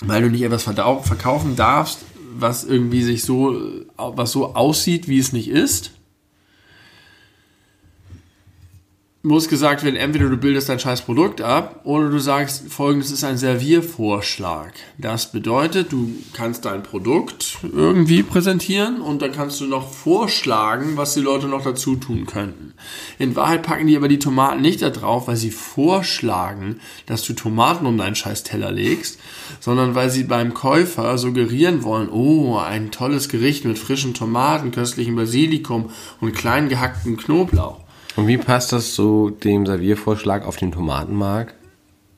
Speaker 2: weil du nicht etwas verkaufen darfst, was irgendwie sich so, was so aussieht, wie es nicht ist, muss gesagt werden, entweder du bildest dein scheiß Produkt ab oder du sagst, folgendes ist ein Serviervorschlag. Das bedeutet, du kannst dein Produkt irgendwie präsentieren und dann kannst du noch vorschlagen, was die Leute noch dazu tun könnten. In Wahrheit packen die aber die Tomaten nicht da drauf, weil sie vorschlagen, dass du Tomaten um deinen scheiß Teller legst, sondern weil sie beim Käufer suggerieren wollen, oh, ein tolles Gericht mit frischen Tomaten, köstlichem Basilikum und klein gehacktem Knoblauch.
Speaker 1: Und wie passt das zu dem Serviervorschlag auf den Tomatenmark?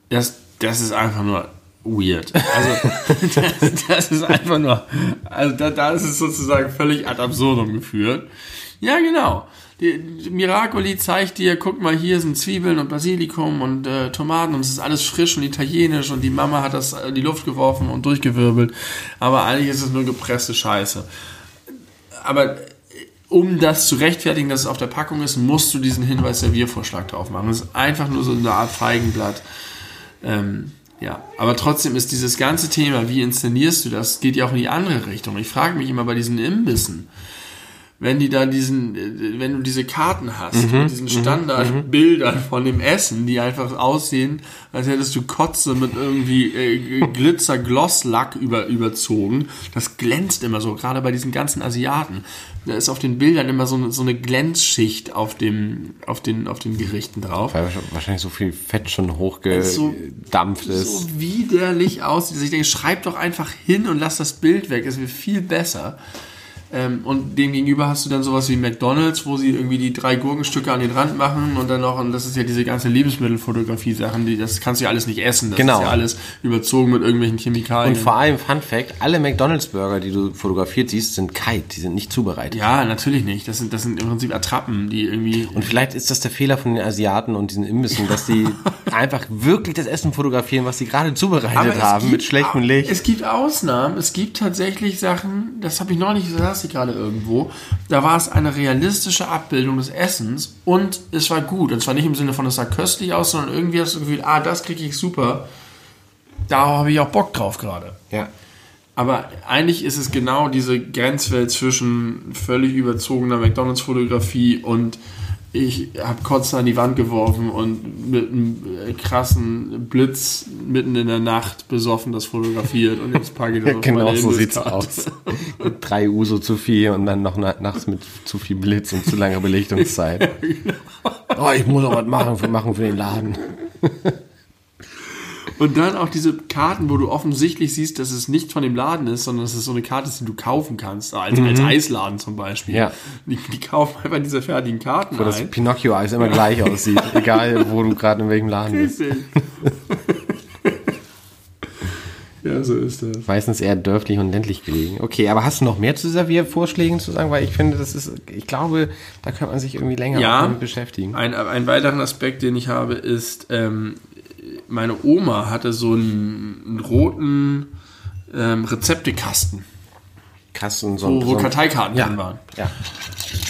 Speaker 2: Das, das ist einfach nur weird. Also, das, das ist einfach nur, also da, da ist es sozusagen völlig ad absurdum geführt. Ja, genau. Die, die Miracoli zeigt dir, guck mal, hier sind Zwiebeln und Basilikum und äh, Tomaten und es ist alles frisch und italienisch und die Mama hat das in die Luft geworfen und durchgewirbelt. Aber eigentlich ist es nur gepresste Scheiße. Aber um das zu rechtfertigen, dass es auf der Packung ist, musst du diesen Hinweis Serviervorschlag drauf machen. Das ist einfach nur so eine Art Feigenblatt. Ähm, ja, aber trotzdem ist dieses ganze Thema, wie inszenierst du das, geht ja auch in die andere Richtung. Ich frage mich immer bei diesen Imbissen, wenn die da diesen, äh, wenn du diese Karten hast, mit diesen Standardbildern von dem Essen, die einfach aussehen, als hättest du Kotze mit irgendwie äh, Glitzer-Glosslack über, überzogen. Das glänzt immer so, gerade bei diesen ganzen Asiaten. Da ist auf den Bildern immer so eine, so eine Glänzschicht auf dem, auf den, auf den Gerichten drauf.
Speaker 1: Weil wahrscheinlich so viel Fett schon
Speaker 2: so-
Speaker 1: hochgedampft ist.
Speaker 2: so widerlich aussieht, dass ich denke, schreib doch einfach hin und lass das Bild weg. Es wird viel besser. Ähm, und dem gegenüber hast du dann sowas wie McDonalds, wo sie irgendwie die drei Gurkenstücke an den Rand machen und dann noch, und das ist ja diese ganze Lebensmittelfotografie-Sachen, die, das kannst du ja alles nicht essen. Das
Speaker 1: Genau.
Speaker 2: ist ja alles überzogen mit irgendwelchen Chemikalien.
Speaker 1: Und vor allem, Fun Fact, alle McDonalds-Burger, die du fotografiert siehst, sind kalt, die sind nicht zubereitet.
Speaker 2: ja, natürlich nicht. Das sind, das sind im Prinzip Attrappen, die irgendwie.
Speaker 1: Und vielleicht ist das der Fehler von den Asiaten und diesen Imbissen, dass die einfach wirklich das Essen fotografieren, was sie gerade zubereitet haben,
Speaker 2: gibt
Speaker 1: mit schlechtem Licht.
Speaker 2: Es gibt Ausnahmen. Es gibt tatsächlich Sachen, das habe ich noch nicht, las ich gerade irgendwo. Da war es eine realistische Abbildung des Essens und es war gut. Und zwar nicht im Sinne von, es sah köstlich aus, sondern irgendwie hast du das Gefühl, ah, das kriege ich super. Da habe ich auch Bock drauf gerade.
Speaker 1: Ja.
Speaker 2: Aber eigentlich ist es genau diese Grenzwelt zwischen völlig überzogener McDonalds-Fotografie und ich habe Kotze an die Wand geworfen und mit einem äh, krassen Blitz mitten in der Nacht besoffen das fotografiert und jetzt packe ich das auf
Speaker 1: Genau
Speaker 2: meine
Speaker 1: so sieht's aus. Mit Drei Uso zu viel und dann noch na- nachts mit zu viel Blitz und zu langer Belichtungszeit. Oh, ich muss auch was machen für, machen für den Laden.
Speaker 2: Und dann auch diese Karten, wo du offensichtlich siehst, dass es nicht von dem Laden ist, sondern dass es so eine Karte ist, die du kaufen kannst. Als, als Eisladen zum Beispiel.
Speaker 1: Mhm. Ja.
Speaker 2: Die, die kaufen einfach diese fertigen Karten
Speaker 1: Wo das
Speaker 2: ein.
Speaker 1: Pinocchio-Eis immer gleich aussieht. Egal, wo du gerade in welchem Laden bist.
Speaker 2: Ja, so ist das.
Speaker 1: Meistens eher dörflich und ländlich gelegen. Okay, aber hast du noch mehr zu Serviervorschlägen zu sagen? Weil ich finde, das ist, ich glaube, da könnte man sich irgendwie länger
Speaker 2: Ja.
Speaker 1: damit beschäftigen.
Speaker 2: Ein, einen weiteren Aspekt, den ich habe, ist, ähm, meine Oma hatte so einen, einen roten ähm, Rezeptekasten,
Speaker 1: Krass und so.
Speaker 2: wo, wo Karteikarten
Speaker 1: ja,
Speaker 2: drin waren.
Speaker 1: ja.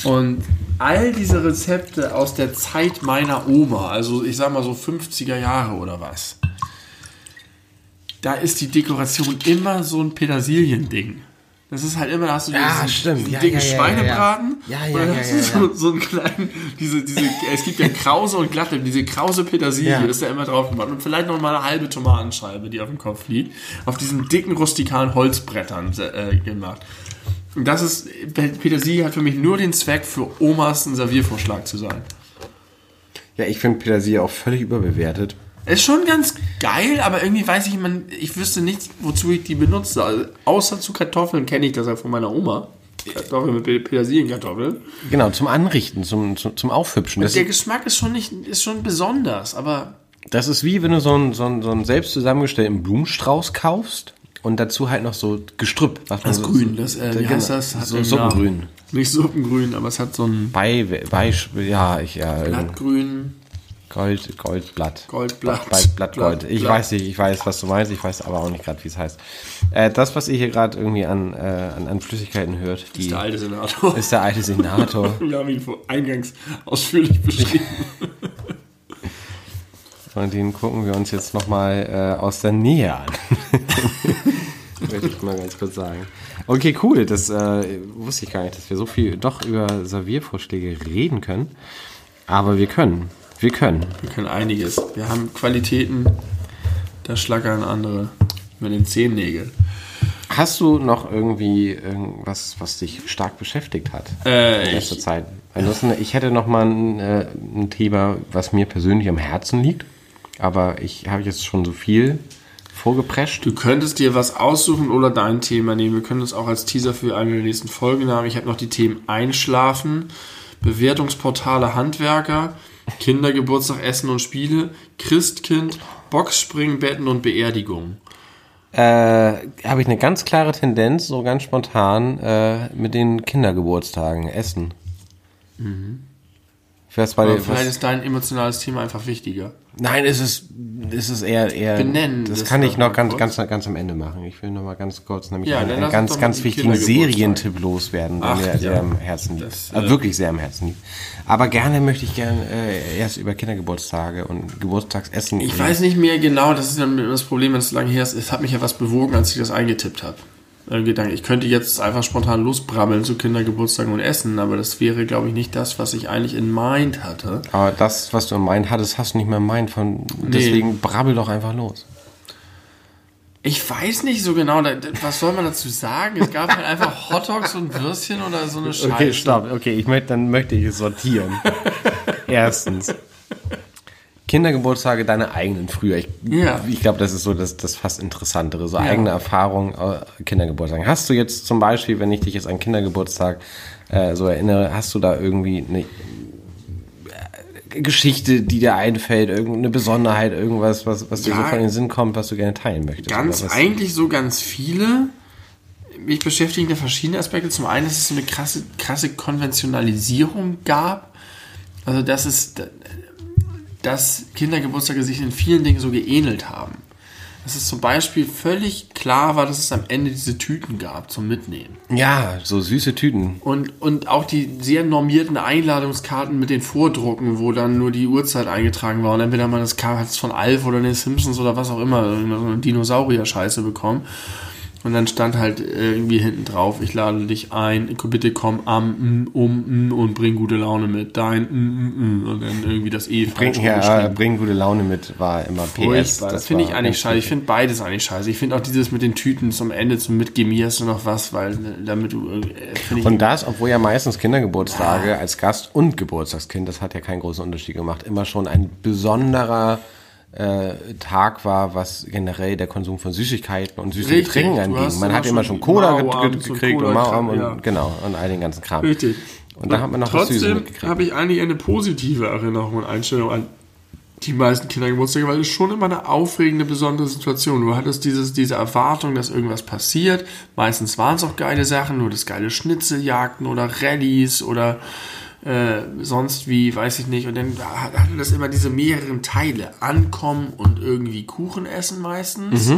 Speaker 2: Und all diese Rezepte aus der Zeit meiner Oma, also ich sag mal so 50er Jahre oder was, da ist die Dekoration immer so ein Petersiliending. Das ist halt immer, da hast du
Speaker 1: Ja,
Speaker 2: diesen,
Speaker 1: Ja,
Speaker 2: dicken
Speaker 1: ja, ja,
Speaker 2: Schweinebraten
Speaker 1: ja, ja. Ja,
Speaker 2: und dann
Speaker 1: ja,
Speaker 2: hast
Speaker 1: ja,
Speaker 2: du
Speaker 1: ja,
Speaker 2: so, so einen kleinen, diese, diese, es gibt ja krause und glatte, diese krause Petersilie
Speaker 1: Ja.
Speaker 2: ist da immer drauf gemacht und vielleicht noch mal eine halbe Tomatenscheibe, die auf dem Kopf liegt, auf diesen dicken rustikalen Holzbrettern äh, gemacht. Und das ist, Petersilie hat für mich nur den Zweck, für Omas ein Serviervorschlag zu sein.
Speaker 1: Ja, ich finde Petersilie auch völlig überbewertet.
Speaker 2: Ist schon ganz geil, aber irgendwie weiß ich, man, ich wüsste nicht, wozu ich die benutze. Also, außer zu Kartoffeln kenne ich das ja von meiner Oma. Kartoffeln mit Pe- Petersilienkartoffeln.
Speaker 1: Genau, zum Anrichten, zum, zum, zum Aufhübschen.
Speaker 2: Der Geschmack ist schon nicht, ist schon besonders, aber
Speaker 1: das ist wie wenn du so einen, so einen, so einen selbst zusammengestellten Blumenstrauß kaufst und dazu halt noch so Gestrüpp. Was
Speaker 2: das
Speaker 1: so,
Speaker 2: Grün, das, äh, wie
Speaker 1: genau,
Speaker 2: heißt das? Hat
Speaker 1: so Suppengrün.
Speaker 2: Namen. Nicht Suppengrün, aber es hat so ein
Speaker 1: Bei, bei, ja, ich, ja,
Speaker 2: Blattgrün.
Speaker 1: Gold, Goldblatt.
Speaker 2: Goldblatt.
Speaker 1: Blatt, Blatt Gold. Ich
Speaker 2: Blatt.
Speaker 1: weiß nicht, ich weiß, was du meinst, ich weiß aber auch nicht gerade, wie es heißt. Äh, das, was ihr hier gerade irgendwie an, äh, an, an Flüssigkeiten hört, die
Speaker 2: ist der alte Senator.
Speaker 1: ist der alte Senator.
Speaker 2: Wir haben ihn vor eingangs ausführlich beschrieben.
Speaker 1: Und den gucken wir uns jetzt nochmal äh, aus der Nähe an. Möchte ich mal ganz kurz sagen. Okay, cool. Das äh, wusste ich gar nicht, dass wir so viel doch über Serviervorschläge reden können. Aber wir können. Wir können.
Speaker 2: Wir können einiges. Wir haben Qualitäten, da schlackern andere mit den Zehennägeln.
Speaker 1: Hast du noch irgendwie irgendwas, was dich stark beschäftigt hat
Speaker 2: Äh,
Speaker 1: in letzter Zeit? Ansonsten, ich hätte noch mal ein, äh, ein Thema, was mir persönlich am Herzen liegt. Aber ich habe jetzt schon so viel vorgeprescht.
Speaker 2: Du könntest dir was aussuchen oder dein Thema nehmen. Wir können es auch als Teaser für eine der nächsten Folgen haben. Ich habe noch die Themen Einschlafen, Bewertungsportale Handwerker, Kindergeburtstag, Essen und Spiele, Christkind, Boxspringen, Betten und Beerdigung.
Speaker 1: Äh, habe ich eine ganz klare Tendenz, so ganz spontan, äh, mit den Kindergeburtstagen, Essen. Ich weiß bei dir,
Speaker 2: vielleicht
Speaker 1: was,
Speaker 2: ist dein emotionales Thema einfach wichtiger.
Speaker 1: Nein, es ist, es ist eher, eher.
Speaker 2: Benennen
Speaker 1: Das
Speaker 2: das
Speaker 1: kann ich noch ganz,
Speaker 2: kurz.
Speaker 1: ganz, ganz am Ende machen. Ich will noch mal ganz kurz nämlich
Speaker 2: Ja,
Speaker 1: einen, einen ganz, ganz wichtigen. Serientipp loswerden, der mir sehr am Herzen liegt.
Speaker 2: Das,
Speaker 1: also
Speaker 2: äh,
Speaker 1: wirklich sehr am Herzen liegt. Aber gerne möchte ich gerne äh, erst über Kindergeburtstage und Geburtstagsessen.
Speaker 2: Ich weiß nicht mehr genau, das ist dann das Problem, wenn es so lange her ist. Es hat mich ja was bewogen, als ich das eingetippt habe. Ein Gedanke. Ich könnte jetzt einfach spontan losbrabbeln zu Kindergeburtstagen und Essen, aber das wäre, glaube ich, nicht das, was ich eigentlich in Mind hatte.
Speaker 1: Aber das, was du im Mind hattest, hast du nicht mehr im Mind von. Deswegen brabbel doch einfach los.
Speaker 2: Ich weiß nicht so genau, da- da- was soll man dazu sagen? Es gab halt einfach Hotdogs und Würstchen oder so eine Scheiße.
Speaker 1: Okay, stopp. Okay, ich möchte, dann möchte ich es sortieren. Erstens. Kindergeburtstage deine eigenen früher. Ich,
Speaker 2: Ja.
Speaker 1: ich glaube, das ist so das, das fast Interessantere. So eigene Erfahrungen, äh, Kindergeburtstagen. Hast du jetzt zum Beispiel, wenn ich dich jetzt an Kindergeburtstag äh, so erinnere, hast du da irgendwie eine äh, Geschichte, die dir einfällt, irgendeine Besonderheit, irgendwas, was, was dir so
Speaker 2: Ja.
Speaker 1: von den Sinn kommt, was du gerne teilen möchtest?
Speaker 2: Ganz eigentlich so ganz viele. Mich beschäftigen da verschiedene Aspekte. Zum einen, dass es so eine krasse, krasse Konventionalisierung gab. Also, dass es, dass Kindergeburtstage sich in vielen Dingen so geähnelt haben. Dass es zum Beispiel völlig klar war, dass es am Ende diese Tüten gab zum Mitnehmen.
Speaker 1: Ja, so süße Tüten.
Speaker 2: Und, und auch die sehr normierten Einladungskarten mit den Vordrucken, wo dann nur die Uhrzeit eingetragen war. Und entweder man das hat es von Alf oder den Simpsons oder was auch immer, so eine Dinosaurier-Scheiße bekommen. Und dann stand halt irgendwie hinten drauf, ich lade dich ein, bitte komm am, mm, um mm, und bring gute Laune mit. Dein mm, mm. und dann irgendwie das E
Speaker 1: Bring, ja, bring gute Laune mit, war immer PS.
Speaker 2: Furchtbar. Das, finde ich eigentlich scheiße. Ich finde beides eigentlich scheiße. Ich finde auch dieses mit den Tüten zum Ende, zum Mitgeben, hier hast du noch was, weil äh, damit du, äh,
Speaker 1: Und das, obwohl ja meistens Kindergeburtstage als Gast und Geburtstagskind, das hat ja keinen großen Unterschied gemacht, immer schon ein besonderer äh, Tag war, was generell der Konsum von Süßigkeiten und süßen
Speaker 2: Richtig,
Speaker 1: Getränken anging. Man hat immer
Speaker 2: schon
Speaker 1: Cola ge-
Speaker 2: und
Speaker 1: gekriegt und
Speaker 2: gekriegt,
Speaker 1: und
Speaker 2: ja.
Speaker 1: genau und all den ganzen Kram.
Speaker 2: Richtig.
Speaker 1: Und da hat man noch was Süßes
Speaker 2: Trotzdem
Speaker 1: mitgekriegt.
Speaker 2: habe ich eigentlich eine positive Erinnerung und Einstellung an die meisten Kindergeburtstage, weil es schon immer eine aufregende, besondere Situation. Du hattest dieses, diese Erwartung, dass irgendwas passiert. Meistens waren es auch geile Sachen, nur das geile Schnitzeljagden oder Rallyes oder äh, sonst wie, weiß ich nicht. Und dann hat- hatte das immer diese mehreren Teile. Ankommen und irgendwie Kuchen essen meistens.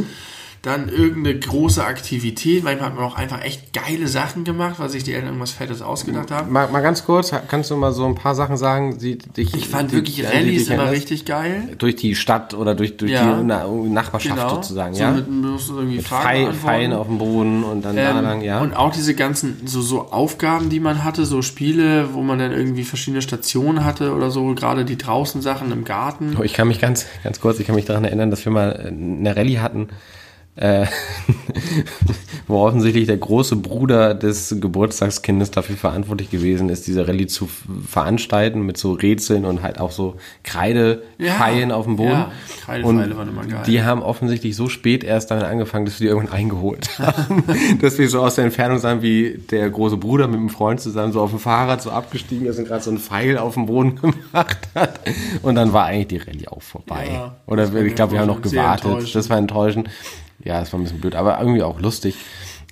Speaker 2: Dann irgendeine große Aktivität. Manchmal hat man auch einfach echt geile Sachen gemacht, weil sich die Eltern irgendwas Fettes ausgedacht haben.
Speaker 1: Mal, mal ganz kurz, kannst du mal so ein paar Sachen sagen, die dich.
Speaker 2: Ich fand
Speaker 1: die-
Speaker 2: wirklich Rallyes immer
Speaker 1: erinnerst?
Speaker 2: richtig geil.
Speaker 1: Durch die Stadt oder durch, durch
Speaker 2: Ja.
Speaker 1: die Na Nachbarschaft
Speaker 2: Genau.
Speaker 1: sozusagen,
Speaker 2: so
Speaker 1: ja?
Speaker 2: Mit, musst irgendwie
Speaker 1: Mit
Speaker 2: Fragen.
Speaker 1: Pfeilen auf dem Boden und dann da
Speaker 2: Ähm,
Speaker 1: lang, ja?
Speaker 2: Und auch diese ganzen so, so Aufgaben, die man hatte, so Spiele, wo man dann irgendwie verschiedene Stationen hatte oder so, gerade die draußen Sachen im Garten.
Speaker 1: Oh, Ich kann mich ganz, ganz kurz, ich kann mich daran erinnern, dass wir mal äh, eine Rallye hatten, äh, wo offensichtlich der große Bruder des Geburtstagskindes dafür verantwortlich gewesen ist, diese Rallye zu veranstalten mit so Rätseln und halt auch so Kreidepfeilen
Speaker 2: Ja,
Speaker 1: auf dem Boden.
Speaker 2: ja, Kreidepfeile waren immer geil.
Speaker 1: die haben offensichtlich so spät erst damit angefangen, dass wir die irgendwann eingeholt haben, dass wir so aus der Entfernung sahen, wie der große Bruder mit dem Freund zusammen so auf dem Fahrrad so abgestiegen ist und gerade so einen Pfeil auf dem Boden gemacht hat. Und dann war eigentlich die Rallye auch vorbei.
Speaker 2: Ja,
Speaker 1: Oder ich glaube, wir haben noch gewartet. Das war enttäuschend. Ja, das war ein bisschen blöd, aber irgendwie auch lustig.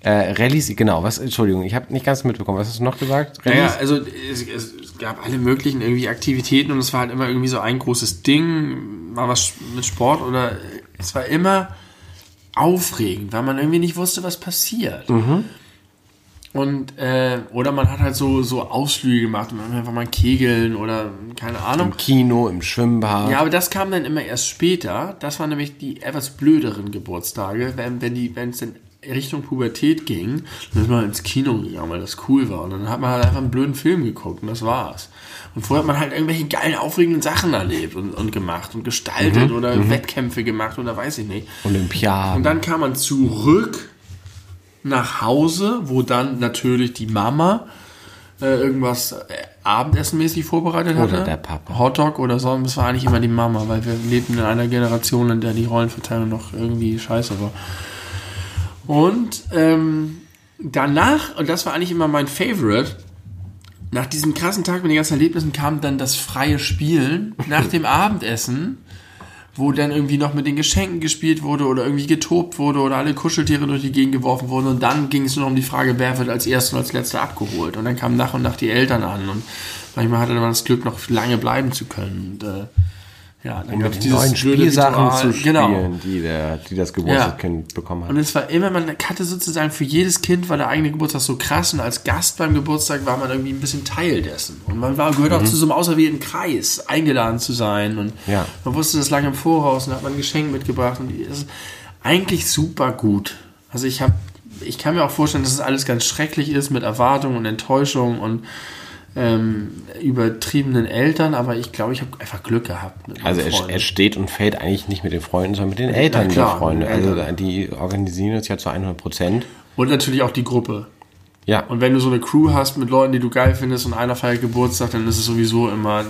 Speaker 1: Äh, Rallyes, genau, was, Entschuldigung, ich habe nicht ganz mitbekommen. Was hast du noch gesagt?
Speaker 2: Naja,
Speaker 1: Rallyes?
Speaker 2: also es, es, gab alle möglichen irgendwie Aktivitäten und es war halt immer irgendwie so ein großes Ding, mal was mit Sport oder es war immer aufregend, weil man irgendwie nicht wusste, was passiert.
Speaker 1: Mhm.
Speaker 2: Und, äh, oder man hat halt so, so Ausflüge gemacht, einfach mal kegeln oder keine Ahnung.
Speaker 1: Im Kino, im Schwimmbad.
Speaker 2: Ja, aber das kam dann immer erst später. Das waren nämlich die etwas blöderen Geburtstage, wenn, wenn die, wenn es dann Richtung Pubertät ging, dann ist man ins Kino gegangen, weil das cool war. Und dann hat man halt einfach einen blöden Film geguckt und das war's. Und vorher hat man halt irgendwelche geilen, aufregenden Sachen erlebt und, und gemacht und gestaltet oder Wettkämpfe gemacht oder weiß ich nicht.
Speaker 1: Olympiaden.
Speaker 2: Und dann kam man zurück nach Hause, wo dann natürlich die Mama äh, irgendwas äh, Abendessenmäßig vorbereitet
Speaker 1: Oder
Speaker 2: hatte.
Speaker 1: der Papa.
Speaker 2: Hotdog oder so. Das war eigentlich immer die Mama, weil wir lebten in einer Generation, in der die Rollenverteilung noch irgendwie scheiße war. Und ähm, danach, und das war eigentlich immer mein Favorite, nach diesem krassen Tag mit den ganzen Erlebnissen kam dann das freie Spielen nach dem Abendessen, wo dann irgendwie noch mit den Geschenken gespielt wurde oder irgendwie getobt wurde oder alle Kuscheltiere durch die Gegend geworfen wurden. Und dann ging es nur um die Frage, wer wird als erster und als letzter abgeholt? Und dann kamen nach und nach die Eltern an. Und manchmal hatte man das Glück, noch lange bleiben zu können. Und, äh, ja, dann
Speaker 1: um
Speaker 2: gab's
Speaker 1: mit
Speaker 2: dieses
Speaker 1: neuen Spielsachen zu spielen,
Speaker 2: Genau.
Speaker 1: die, der, die das Geburtstagskind bekommen hat.
Speaker 2: Und es war immer, man hatte sozusagen für jedes Kind war der eigene Geburtstag so krass und als Gast beim Geburtstag war man irgendwie ein bisschen Teil dessen. Und man war, gehört auch zu so einem auserwählten Kreis, eingeladen zu sein. Und
Speaker 1: Ja.
Speaker 2: man wusste das lange im Voraus und hat man ein Geschenk mitgebracht. Und es ist eigentlich super gut. Also ich habe, ich kann mir auch vorstellen, dass es alles ganz schrecklich ist mit Erwartungen und Enttäuschung und ähm, übertriebenen Eltern, aber ich glaube, ich habe einfach Glück gehabt.
Speaker 1: Also es,
Speaker 2: Freunden.
Speaker 1: es steht und fällt eigentlich nicht mit den Freunden, sondern mit den Eltern
Speaker 2: klar,
Speaker 1: der Freunde. Also die organisieren das ja zu 100 Prozent.
Speaker 2: und natürlich auch die Gruppe.
Speaker 1: Ja,
Speaker 2: Und wenn du so eine Crew hast mit Leuten, die du geil findest und einer feiert Geburtstag, dann ist es sowieso immer,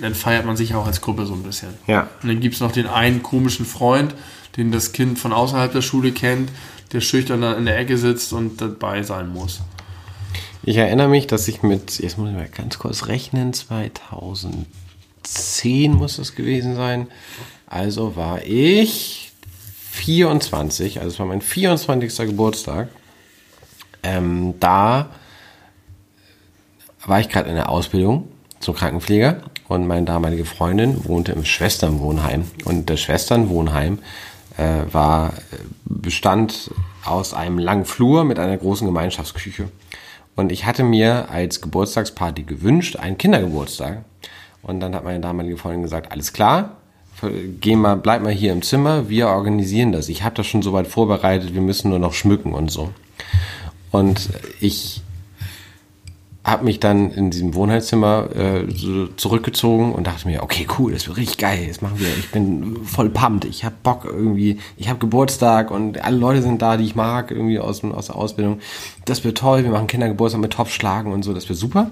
Speaker 2: dann feiert man sich auch als Gruppe so ein bisschen.
Speaker 1: Ja.
Speaker 2: Und dann gibt es noch den einen komischen Freund, den das Kind von außerhalb der Schule kennt, der schüchtern in der Ecke sitzt und dabei sein muss.
Speaker 1: Ich erinnere mich, dass ich mit, jetzt muss ich mal ganz kurz rechnen, 2010 muss das gewesen sein. Also war ich 24, also es war mein 24. Geburtstag. Ähm, da war ich gerade in der Ausbildung zum Krankenpfleger und meine damalige Freundin wohnte im Schwesternwohnheim. Und das Schwesternwohnheim äh, war, äh, bestand aus einem langen Flur mit einer großen Gemeinschaftsküche. Und ich hatte mir als Geburtstagsparty gewünscht, einen Kindergeburtstag. Und dann hat meine damalige Freundin gesagt, alles klar, geh mal, bleib mal hier im Zimmer, wir organisieren das. Ich habe das schon soweit vorbereitet, wir müssen nur noch schmücken und so. Und ich habe mich dann in diesem Wohnheimszimmer äh, so zurückgezogen und dachte mir, okay, cool, das wird richtig geil, das machen wir. Ich bin voll pumped, ich habe Bock irgendwie, ich habe Geburtstag und alle Leute sind da, die ich mag, irgendwie aus, aus der Ausbildung. Das wird toll, wir machen Kindergeburtstag mit Topfschlagen und so, das wird super.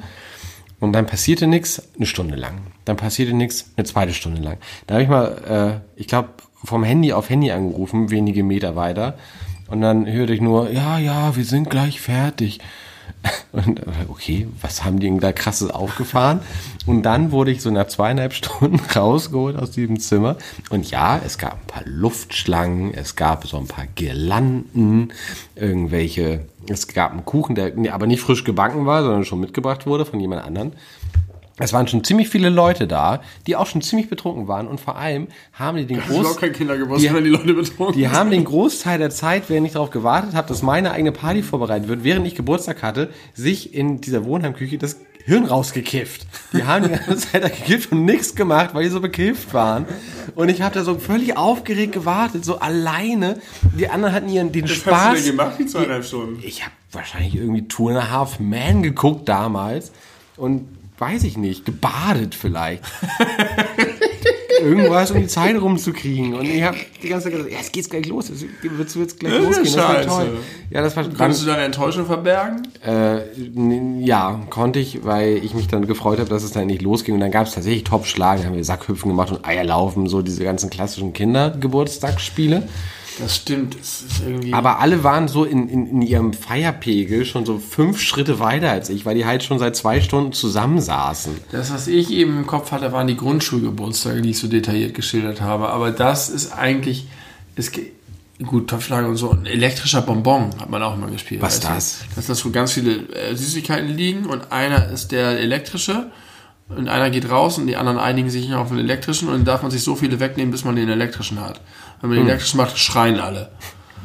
Speaker 1: Und dann passierte nichts eine Stunde lang. Dann passierte nichts eine zweite Stunde lang. Da habe ich mal, äh, ich glaube, vom Handy auf Handy angerufen, wenige Meter weiter. Und dann hörte ich nur, ja, ja, wir sind gleich fertig. Und okay, was haben die denn da krasses aufgefahren? Und dann wurde ich so nach zweieinhalb Stunden rausgeholt aus diesem Zimmer. Und ja, es gab ein paar Luftschlangen, es gab so ein paar Girlanden, irgendwelche, es gab einen Kuchen, der aber nicht frisch gebacken war, sondern schon mitgebracht wurde von jemand anderen. Es waren schon ziemlich viele Leute da, die auch schon ziemlich betrunken waren und vor allem haben die den Groß
Speaker 2: Kindergeburtstag,
Speaker 1: Die-
Speaker 2: die
Speaker 1: haben den Großteil der Zeit, während ich darauf gewartet habe, dass meine eigene Party vorbereitet wird, während ich Geburtstag hatte, sich in dieser Wohnheimküche das Hirn rausgekifft. Die haben die ganze Zeit da gekifft und nichts gemacht, weil die so bekifft waren. Und ich habe da so völlig aufgeregt gewartet, so alleine. Die anderen hatten ihren den Spaß.
Speaker 2: gemacht, die zweieinhalb Stunden?
Speaker 1: Ich habe wahrscheinlich irgendwie Two and a Half Man geguckt damals und weiß ich nicht, gebadet vielleicht. Irgendwas, um die Zeit rumzukriegen. Und ich habe die ganze Zeit gesagt, ja, es geht's gleich los, es wird wird's gleich
Speaker 2: Das
Speaker 1: losgehen, das wird
Speaker 2: scheiße.
Speaker 1: toll. Ja, das war
Speaker 2: Konntest du deine Enttäuschung verbergen?
Speaker 1: äh, ja, konnte ich, weil ich mich dann gefreut habe, dass es dann nicht losging. Und dann gab es tatsächlich Top-Schlagen, haben wir Sackhüpfen gemacht und Eierlaufen, so diese ganzen klassischen Kindergeburtstagsspiele.
Speaker 2: Das stimmt.
Speaker 1: Aber alle waren so in, in, in ihrem Feierpegel schon so fünf Schritte weiter als ich, weil die halt schon seit zwei Stunden zusammensaßen.
Speaker 2: Das, was ich eben im Kopf hatte, waren die Grundschulgeburtstage, die ich so detailliert geschildert habe. Aber das ist eigentlich, es gut, Topfschlagen und so. Ein elektrischer Bonbon hat man auch immer gespielt.
Speaker 1: Was
Speaker 2: du?
Speaker 1: das?
Speaker 2: Dass da so ganz viele äh, Süßigkeiten liegen und einer ist der elektrische und einer geht raus und die anderen einigen sich auf den elektrischen und dann darf man sich so viele wegnehmen, bis man den elektrischen hat. Wenn man den elektrischen macht, schreien alle.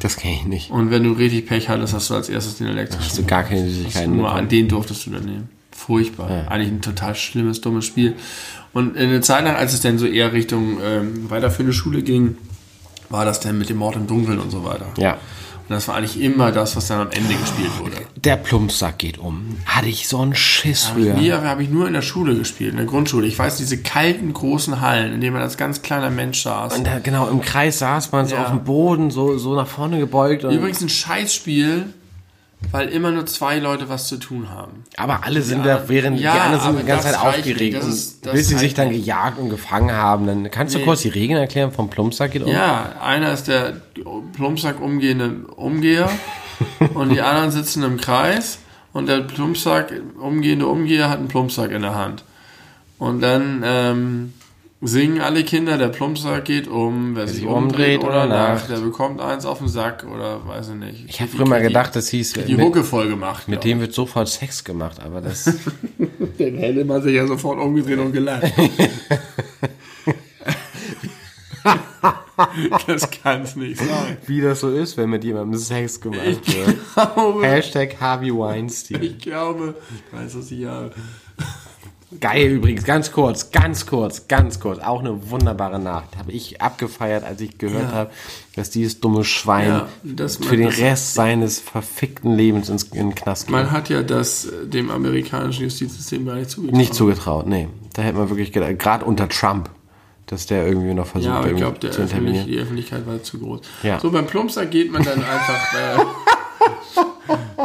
Speaker 1: Das kenne ich nicht.
Speaker 2: Und wenn du richtig Pech hattest, hast du als erstes den elektrischen.
Speaker 1: Hast du gar keine Süßigkeiten
Speaker 2: Nur an den durftest du dann nehmen. Furchtbar. Eigentlich ein total schlimmes, dummes Spiel. Und in der Zeit lang, als es dann so eher Richtung ähm, weiterführende Schule ging, war das dann mit dem Mord im Dunkeln und so weiter.
Speaker 1: Ja.
Speaker 2: Und das war eigentlich immer das, was dann am Ende gespielt wurde.
Speaker 1: Der Plumpsack geht um. Hatte ich so einen Schiss früher.
Speaker 2: Hier habe ich nur in der Schule gespielt, in der Grundschule. Ich weiß, diese kalten, großen Hallen, in denen man als ganz kleiner Mensch saß.
Speaker 1: Und da, genau, im Kreis saß man so
Speaker 2: Ja.
Speaker 1: auf dem Boden, so, so nach vorne gebeugt. Und,
Speaker 2: Übrigens ein Scheißspiel, weil immer nur zwei Leute was zu tun haben.
Speaker 1: aber alle sind
Speaker 2: Ja,
Speaker 1: da, während
Speaker 2: ja,
Speaker 1: die anderen sind die ganze Zeit aufgeregt.
Speaker 2: nicht.
Speaker 1: Und
Speaker 2: ist- das
Speaker 1: bis sie sich dann
Speaker 2: nicht.
Speaker 1: gejagt und gefangen haben, dann kannst du
Speaker 2: Nee.
Speaker 1: kurz die Regeln erklären vom Plumpsack geht um.
Speaker 2: Ja, einer ist der Plumpsack umgehende Umgeher und die anderen sitzen im Kreis und der Plumpsack umgehende Umgeher hat einen Plumpsack in der Hand. Und dann ähm, singen alle Kinder, der Plumpsack geht um, wer sich
Speaker 1: sich
Speaker 2: umdreht
Speaker 1: umdreht
Speaker 2: oder nach,
Speaker 1: lacht.
Speaker 2: der bekommt eins auf den Sack oder weiß ich nicht.
Speaker 1: Ich habe früher mal gedacht, das hieß,
Speaker 2: die
Speaker 1: mit,
Speaker 2: Hucke voll gemacht.
Speaker 1: mit dem wird sofort Sex gemacht, aber das,
Speaker 2: Den hätte man sich ja sofort umgedreht und gelacht. das kann's nicht sein.
Speaker 1: wie das so ist, wenn mit jemandem Sex gemacht wird.
Speaker 2: glaube,
Speaker 1: Hashtag Harvey Weinstein.
Speaker 2: ich glaube, 30 Jahre.
Speaker 1: Geil übrigens, ganz kurz, ganz kurz, ganz kurz. Auch eine wunderbare Nacht. Habe ich abgefeiert, als ich gehört
Speaker 2: Ja.
Speaker 1: habe, dass dieses dumme Schwein
Speaker 2: Ja, das-
Speaker 1: für den Rest seines verfickten Lebens ins, in den Knast geht.
Speaker 2: Man hat ja das äh, dem amerikanischen Justizsystem gar nicht zugetraut.
Speaker 1: Nicht zugetraut, nee. Da hätte man wirklich gedacht, gerade unter Trump, dass der irgendwie noch versucht,
Speaker 2: Ja, aber ich
Speaker 1: irgendwie
Speaker 2: glaube,
Speaker 1: zu
Speaker 2: Öffentlich, die Öffentlichkeit war zu groß.
Speaker 1: Ja.
Speaker 2: So, beim Plumpsack geht man dann einfach äh,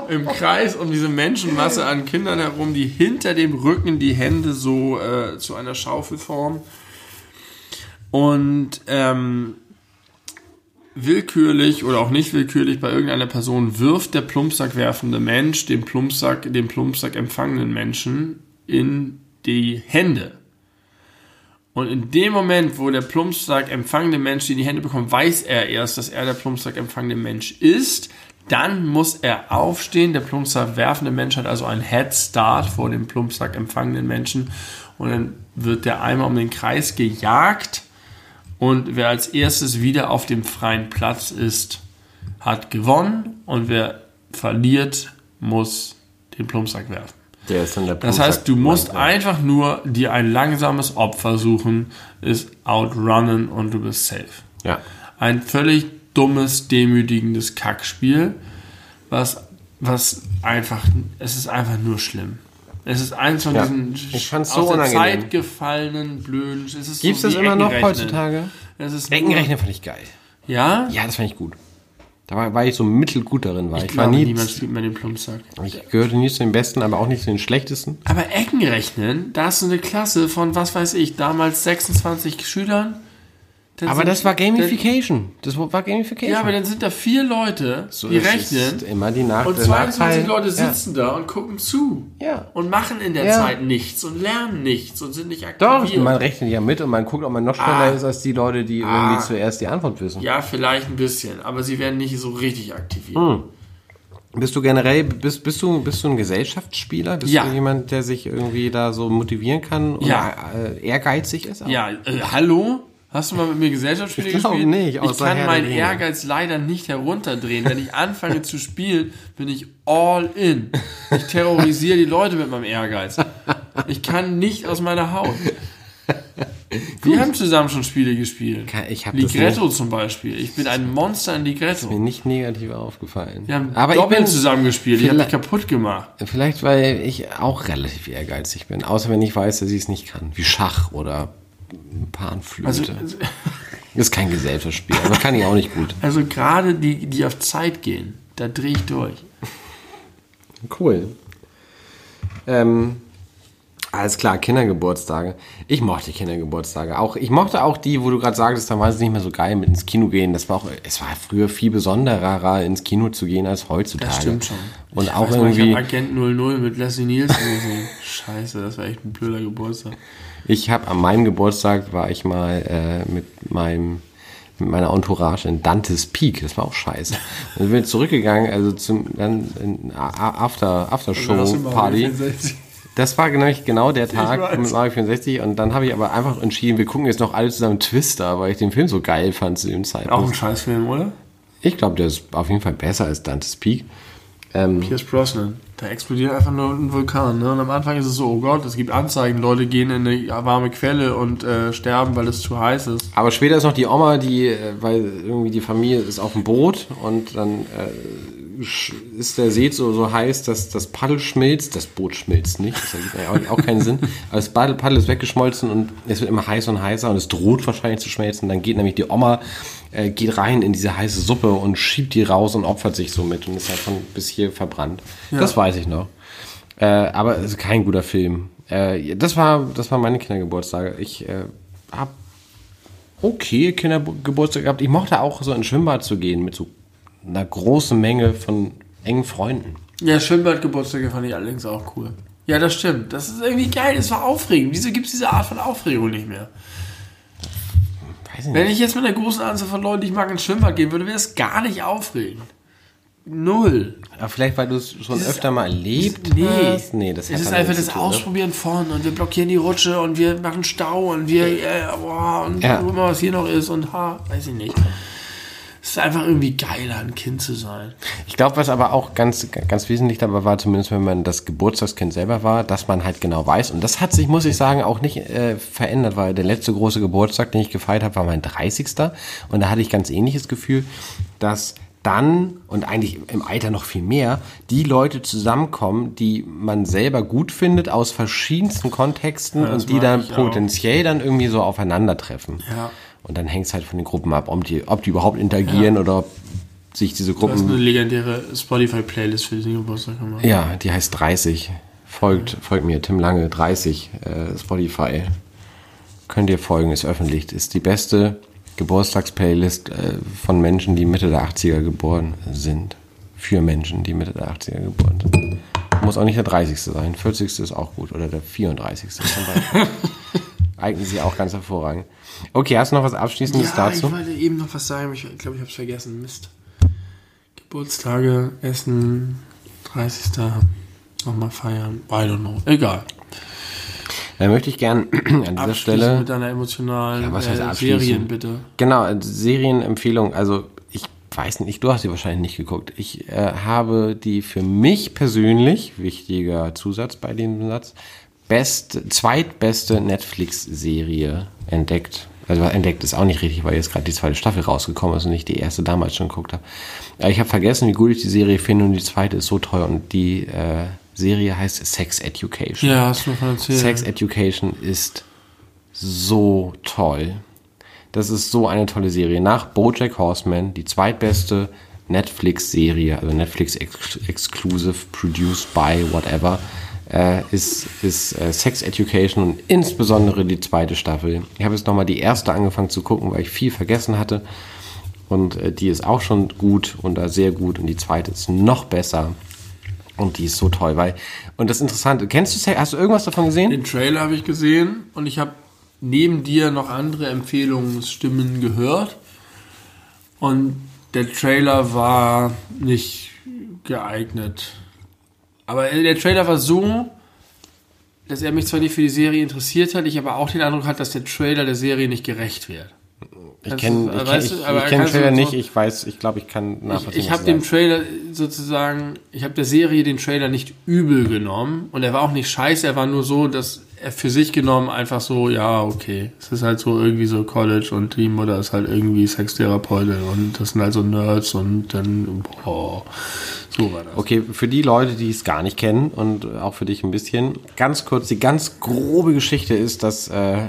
Speaker 2: im Kreis um diese Menschenmasse an Kindern herum, die hinter dem Rücken die Hände so äh, zu einer Schaufel formen. Und ähm, willkürlich oder auch nicht willkürlich bei irgendeiner Person wirft der Plumpsack werfende Mensch den Plumpsack, den Plumpsack empfangenen Menschen in die Hände. Und in dem Moment, wo der Plumpsack empfangende Mensch in die Hände bekommt, weiß er erst, dass er der Plumpsack empfangende Mensch ist. Dann muss er aufstehen. Der Plumpsack werfende Mensch hat also einen Head Start vor dem Plumpsack empfangenden Menschen. Und dann wird der einmal um den Kreis gejagt. Und wer als erstes wieder auf dem freien Platz ist, hat gewonnen. Und wer verliert, muss den Plumpsack werfen.
Speaker 1: Der ist dann der
Speaker 2: Das heißt, du musst
Speaker 1: Ja.
Speaker 2: einfach nur dir ein langsames Opfer suchen, ist outrunnen und du bist safe.
Speaker 1: Ja.
Speaker 2: Ein völlig dummes, demütigendes Kackspiel, was, was einfach, es ist einfach nur schlimm. Es ist eins von
Speaker 1: Ja.
Speaker 2: diesen
Speaker 1: Ich fand's
Speaker 2: aus
Speaker 1: so
Speaker 2: der
Speaker 1: unangenehm.
Speaker 2: Zeit gefallenen, blöden. Es ist
Speaker 1: Gibt's
Speaker 2: so
Speaker 1: das immer noch heutzutage?
Speaker 2: Es ist
Speaker 1: Eckenrechnen fand ich geil.
Speaker 2: Ja?
Speaker 1: Ja, das fand ich gut. Da war, war ich so mittelgut darin. War. Ich,
Speaker 2: Ich
Speaker 1: war
Speaker 2: glaube,
Speaker 1: nie,
Speaker 2: niemand spielt mehr den Plumpsack.
Speaker 1: ich gehörte nie zu den Besten, aber auch nicht zu den Schlechtesten.
Speaker 2: Aber Eckenrechnen, da hast du eine Klasse von, was weiß ich, damals 26 Schülern. Dann
Speaker 1: Aber das war Gamification. Das war Gamification.
Speaker 2: Ja, aber dann sind da vier Leute, die
Speaker 1: ist
Speaker 2: rechnen.
Speaker 1: immer die Nach
Speaker 2: Und
Speaker 1: der
Speaker 2: 22
Speaker 1: Nachteil.
Speaker 2: Leute sitzen da und gucken zu.
Speaker 1: Ja.
Speaker 2: Und machen in der
Speaker 1: Ja.
Speaker 2: Zeit nichts und lernen nichts und sind nicht
Speaker 1: Doch,
Speaker 2: aktiviert.
Speaker 1: man rechnet ja mit und man guckt, ob man noch schneller
Speaker 2: Ah.
Speaker 1: ist als die Leute, die irgendwie zuerst die Antwort wissen.
Speaker 2: ja, vielleicht ein bisschen, aber sie werden nicht so richtig aktiviert.
Speaker 1: Hm. Bist du generell, bist, bist, du, bist du ein Gesellschaftsspieler? Bist
Speaker 2: Ja.
Speaker 1: du jemand, der sich irgendwie da so motivieren kann und
Speaker 2: Ja.
Speaker 1: äh, ehrgeizig ist? auch?
Speaker 2: Ja, äh, hallo? Hast du mal mit mir Gesellschaftsspiele
Speaker 1: Ich
Speaker 2: gespielt?
Speaker 1: nicht,
Speaker 2: ich kann meinen. Ehrgeiz leider nicht herunterdrehen. Wenn ich anfange zu spielen, bin ich all in. Ich terrorisiere die Leute mit meinem Ehrgeiz. Ich kann nicht aus meiner Haut. Wir haben zusammen schon Spiele gespielt.
Speaker 1: Ich
Speaker 2: Ligretto zum Beispiel. Ich bin ein Monster in
Speaker 1: Mir
Speaker 2: Ligretto.
Speaker 1: nicht negativ aufgefallen.
Speaker 2: Wir haben
Speaker 1: Aber bin,
Speaker 2: zusammen gespielt. Ich habe mich
Speaker 1: Vielleicht-
Speaker 2: kaputt gemacht.
Speaker 1: vielleicht weil ich auch relativ ehrgeizig bin. Außer wenn ich weiß, dass ich es nicht kann. Wie Schach oder Panflöte.
Speaker 2: Also,
Speaker 1: ist kein Gesellschaftsspiel, aber kann ich auch nicht gut.
Speaker 2: also gerade die, die auf Zeit gehen, da drehe ich durch.
Speaker 1: Cool. Ähm, alles klar, Kindergeburtstage. Ich mochte Kindergeburtstage. Auch, ich mochte auch die, wo du gerade sagtest, da war es nicht mehr so geil mit ins Kino gehen. Das war auch, es war früher viel besonderer, ins Kino zu gehen als heutzutage.
Speaker 2: Das stimmt schon.
Speaker 1: Und
Speaker 2: ich
Speaker 1: auch
Speaker 2: weiß mal, ich
Speaker 1: irgendwie,
Speaker 2: Agent 00 mit Leslie Nielsen gesehen. Scheiße, das war echt ein blöder Geburtstag.
Speaker 1: Ich habe an meinem Geburtstag war ich mal äh, mit meinem mit meiner Entourage in Dantes Peak. Das war auch scheiße. Dann sind wir zurückgegangen, also zum dann in A- After After Show Party. Das war nämlich genau der Tag mit Mario 64 und dann habe ich aber einfach entschieden, wir gucken jetzt noch alle zusammen Twister, weil ich den Film so geil fand zu dem
Speaker 2: Auch
Speaker 1: Zeitpunkt.
Speaker 2: ein Scheißfilm, oder?
Speaker 1: Ich glaube, der ist auf jeden Fall besser als Dante's Peak. Ähm,
Speaker 2: Pierce Brosnan. Da explodiert einfach nur ein Vulkan. Ne? Und am Anfang ist es so, oh Gott, es gibt Anzeigen, Leute gehen in eine warme Quelle und äh, sterben, weil es zu heiß ist.
Speaker 1: aber später ist noch die Oma, die, äh, weil irgendwie die Familie ist auf dem Boot und dann äh, ist der See so, so heiß, dass das Paddel schmilzt. Das Boot schmilzt nicht, das ergibt auch, keinen Sinn. Aber das Paddel, Paddel ist weggeschmolzen und es wird immer heißer und heißer und es droht wahrscheinlich zu schmelzen. Dann geht nämlich die Oma, äh, geht rein in diese heiße Suppe und schiebt die raus und opfert sich so mit und ist halt von bis hier verbrannt. Das weiß ich noch. Äh, aber es ist kein guter Film. Äh, das war, das war meine Kindergeburtstage. Ich äh, hab okay Kindergeburtstag gehabt. Ich mochte auch so ins Schwimmbad zu gehen mit so einer großen Menge von engen Freunden.
Speaker 2: Ja, Schwimmbadgeburtstage fand ich allerdings auch cool. Ja, das stimmt. Das ist irgendwie geil. Das war aufregend. Wieso gibt es diese Art von Aufregung nicht mehr?
Speaker 1: Weiß ich
Speaker 2: Wenn
Speaker 1: nicht.
Speaker 2: ich jetzt mit einer großen Anzahl von Leuten, die ich mag, ins Schwimmbad gehen würde, wäre es gar nicht aufregend. Null.
Speaker 1: Aber vielleicht, weil du es schon
Speaker 2: Dieses-
Speaker 1: öfter mal erlebt
Speaker 2: Nee,
Speaker 1: hast. Nee, das
Speaker 2: es ist einfach das
Speaker 1: tun?
Speaker 2: Ausprobieren von und wir blockieren die Rutsche und wir machen Stau und wir, äh, boah, und
Speaker 1: Ja.
Speaker 2: gucken mal, was hier noch ist und ha, weiß ich nicht. Es ist einfach irgendwie geiler, ein Kind zu sein.
Speaker 1: Ich glaube, was aber auch ganz, ganz wesentlich dabei war, zumindest wenn man das Geburtstagskind selber war, dass man halt genau weiß. Und das hat sich, muss ich sagen, auch nicht äh, verändert, weil der letzte große Geburtstag, den ich gefeiert habe, war mein 30. Und da hatte ich ganz ähnliches Gefühl, dass dann und eigentlich im Alter noch viel mehr, die Leute zusammenkommen, die man selber gut findet aus verschiedensten Kontexten
Speaker 2: das
Speaker 1: und die dann
Speaker 2: ich auch.
Speaker 1: potenziell dann irgendwie so aufeinandertreffen.
Speaker 2: Ja.
Speaker 1: Und dann hängt es halt von den Gruppen ab, ob die, ob die überhaupt interagieren oder ob sich diese
Speaker 2: Du hast
Speaker 1: Gruppen
Speaker 2: eine legendäre Spotify-Playlist für diesen Geburtstag gemacht.
Speaker 1: ja, die heißt 30. Folgt, folgt mir, Tim Lange, 30, äh, Spotify. Könnt ihr folgen, ist öffentlich. Ist die beste Geburtstagsplaylist äh, von Menschen, die Mitte der 80er geboren sind. Für Menschen, die Mitte der 80er geboren sind. Muss auch nicht der 30. sein. 40. ist auch gut. Oder der 34. zum Beispiel. Eignen sich auch ganz hervorragend. Okay, hast du noch was Abschließendes
Speaker 2: Ja,
Speaker 1: dazu?
Speaker 2: ich wollte eben noch was sagen, ich glaube, ich habe es vergessen. Mist. Geburtstage, Essen, 30. Nochmal feiern. I don't know. Egal.
Speaker 1: Dann möchte ich gern an dieser Stelle.
Speaker 2: mit einer emotionalen
Speaker 1: Ja, was heißt
Speaker 2: äh? Serien, bitte.
Speaker 1: Genau, äh, Serienempfehlung. Also ich weiß nicht, du hast sie wahrscheinlich nicht geguckt. Ich äh, habe die für mich persönlich, wichtiger Zusatz bei dem Satz, best, zweitbeste Netflix-Serie entdeckt. Also entdeckt ist auch nicht richtig, weil jetzt gerade die zweite Staffel rausgekommen ist und ich die erste damals schon geguckt habe. Aber ich habe vergessen, wie gut ich die Serie finde und die zweite ist so toll und die äh, Serie heißt Sex Education.
Speaker 2: Ja, hast du noch erzählt.
Speaker 1: Sex Education ist so toll. Das ist so eine tolle Serie. Nach BoJack Horseman, die zweitbeste Netflix-Serie, also Netflix ex Exclusive, produced by whatever, äh, ist, ist äh, Sex Education und insbesondere die zweite Staffel. Ich habe jetzt nochmal die erste angefangen zu gucken, weil ich viel vergessen hatte. Und äh, die ist auch schon gut und da sehr gut und die zweite ist noch besser. Und die ist so toll, weil, und das Interessante, kennst du, hast du irgendwas davon gesehen?
Speaker 2: Den Trailer habe ich gesehen und ich habe neben dir noch andere Empfehlungsstimmen gehört. Und der Trailer war nicht geeignet. Aber der Trailer war so, dass er mich zwar nicht für die Serie interessiert hat, ich aber auch den Eindruck hatte, dass der Trailer der Serie nicht gerecht wird.
Speaker 1: Ich kenne ich
Speaker 2: weißt
Speaker 1: kenn,
Speaker 2: du,
Speaker 1: ich, ich kenn den Trailer
Speaker 2: so-
Speaker 1: nicht, ich weiß, ich glaube, ich kann
Speaker 2: Ich,
Speaker 1: nachvollziehen.
Speaker 2: ich
Speaker 1: was
Speaker 2: habe dem. Trailer sozusagen, ich habe der Serie den Trailer nicht übel genommen und er war auch nicht scheiße, er war nur so, dass für sich genommen einfach so, ja, okay, es ist halt so irgendwie so College und die Mutter ist halt irgendwie Sextherapeutin und das sind halt so Nerds und dann, boah, so war das.
Speaker 1: Okay, für die Leute, die es gar nicht kennen und auch für dich ein bisschen, ganz kurz, die ganz grobe Geschichte ist, dass äh,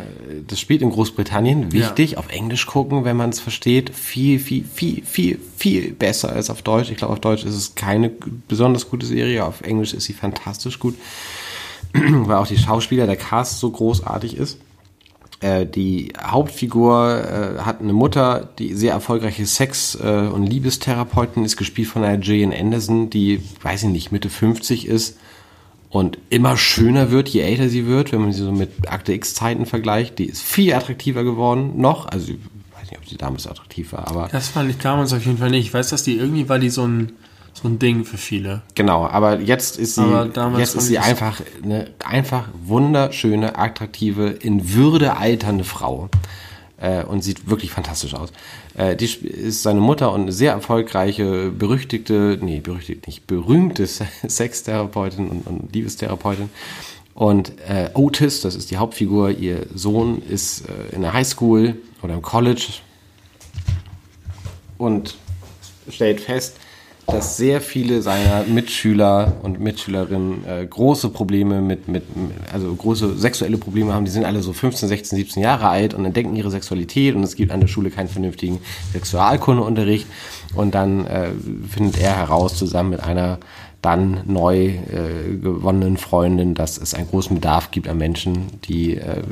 Speaker 1: das spielt in Großbritannien. Wichtig, auf Englisch gucken, wenn man es versteht. Viel, viel, viel, viel, viel besser als auf Deutsch. Ich glaube, auf Deutsch ist es keine besonders gute Serie, auf Englisch ist sie fantastisch gut, weil auch die Schauspieler, der Cast so großartig ist. Äh, die Hauptfigur äh, hat eine Mutter, die sehr erfolgreiche Sex- äh, und Liebestherapeutin ist, gespielt von einer Jillian Anderson, die, weiß ich nicht, Mitte 50 ist und immer schöner wird, je älter sie wird, wenn man sie so mit Akte X-Zeiten vergleicht. Die ist viel attraktiver geworden noch. Also, ich weiß nicht, ob sie damals attraktiv war, aber
Speaker 2: Das fand ich damals auf jeden Fall nicht. Ich weiß, dass die irgendwie war die so ein, so ein Ding für viele.
Speaker 1: Genau, aber jetzt ist sie, jetzt ist sie einfach eine einfach wunderschöne, attraktive, in Würde alternde Frau. Äh, und sieht wirklich fantastisch aus. Äh, die ist seine Mutter und eine sehr erfolgreiche, berüchtigte, nee, berüchtigt nicht, berühmte Se- Sextherapeutin und, und Liebestherapeutin. Und äh, Otis, das ist die Hauptfigur, ihr Sohn ist äh, in der Highschool oder im College und stellt fest, dass sehr viele seiner Mitschüler und Mitschülerinnen äh, große Probleme mit, mit, also große sexuelle Probleme haben. Die sind alle so 15, 16, 17 Jahre alt und entdecken ihre Sexualität und es gibt an der Schule keinen vernünftigen Sexualkundeunterricht. Und dann äh, findet er heraus, zusammen mit einer dann neu äh, gewonnenen Freundin, dass es einen großen Bedarf gibt an Menschen, die äh,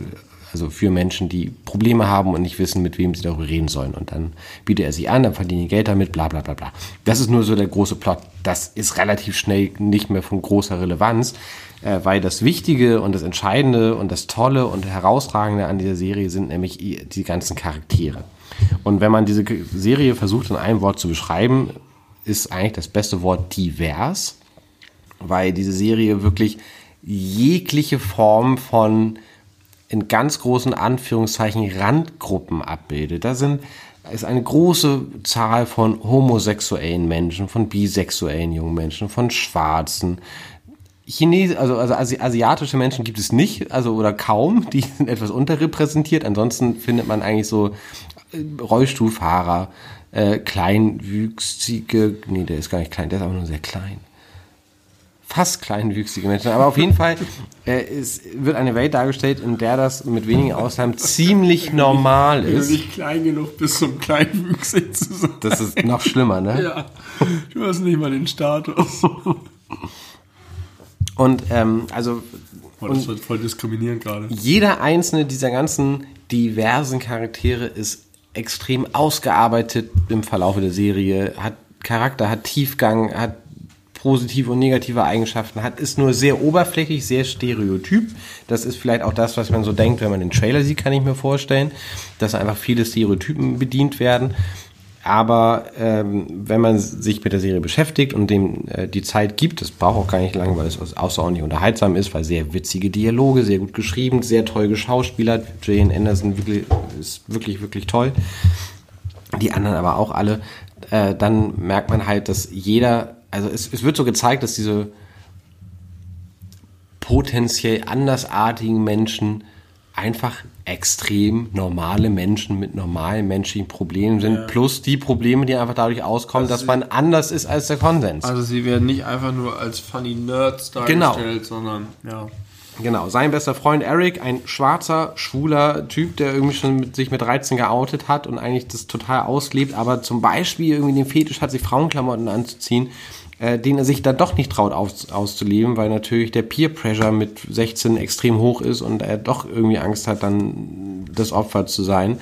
Speaker 1: also für Menschen, die Probleme haben und nicht wissen, mit wem sie darüber reden sollen. Und dann bietet er sie an, dann verdienen die Geld damit, bla bla bla bla. Das ist nur so der große Plot. Das ist relativ schnell nicht mehr von großer Relevanz, äh, weil das Wichtige und das Entscheidende und das Tolle und Herausragende an dieser Serie sind nämlich die ganzen Charaktere. Und wenn man diese Serie versucht in einem Wort zu beschreiben, ist eigentlich das beste Wort divers weil diese Serie wirklich jegliche Form von in ganz großen Anführungszeichen Randgruppen abbildet. Da sind ist eine große Zahl von homosexuellen Menschen, von bisexuellen jungen Menschen, von Schwarzen. Chines, also, also Asi asiatische Menschen gibt es nicht, also oder kaum, die sind etwas unterrepräsentiert. Ansonsten findet man eigentlich so äh, Rollstuhlfahrer, äh, kleinwüchsige, nee, der ist gar nicht klein, der ist aber nur sehr klein fast kleinwüchsige Menschen. Aber auf jeden Fall äh, es wird eine Welt dargestellt, in der das mit wenigen Ausnahmen ziemlich normal ist.
Speaker 2: nicht klein genug bist, um kleinwüchsig zu sein.
Speaker 1: Das ist noch schlimmer, ne?
Speaker 2: Ja, du hast nicht mal den Status.
Speaker 1: Und ähm, also
Speaker 2: Boah, das wird voll diskriminierend gerade.
Speaker 1: jeder einzelne dieser ganzen diversen Charaktere ist extrem ausgearbeitet im Verlauf der Serie, hat Charakter, hat Tiefgang, hat positive und negative Eigenschaften hat, ist nur sehr oberflächlich, sehr stereotyp. Das ist vielleicht auch das, was man so denkt, wenn man den Trailer sieht, kann ich mir vorstellen, dass einfach viele Stereotypen bedient werden. Aber ähm, wenn man sich mit der Serie beschäftigt und dem äh, die Zeit gibt, das braucht auch gar nicht lang, weil es außerordentlich unterhaltsam ist, weil sehr witzige Dialoge, sehr gut geschrieben, sehr toll geschauspielert. Jane Anderson wirklich, ist wirklich, wirklich toll. Die anderen aber auch alle. Äh, dann merkt man halt, dass jeder, also es, es wird so gezeigt, dass diese potenziell andersartigen Menschen einfach extrem normale Menschen mit normalen menschlichen Problemen sind, plus die Probleme, die einfach dadurch auskommen, dass man anders ist als der Konsens.
Speaker 2: Also sie werden nicht einfach nur als funny Nerds
Speaker 1: Genau.
Speaker 2: dargestellt, sondern ja.
Speaker 1: Genau, sein bester Freund Eric, ein schwarzer, schwuler Typ, der irgendwie schon mit, sich mit 13 geoutet hat und eigentlich das total auslebt, aber zum Beispiel irgendwie den Fetisch hat, sich Frauenklamotten anzuziehen, äh, den er sich dann doch nicht traut aus, auszuleben, weil natürlich der Peer Pressure mit 16 extrem hoch ist und er doch irgendwie Angst hat, dann das Opfer zu sein.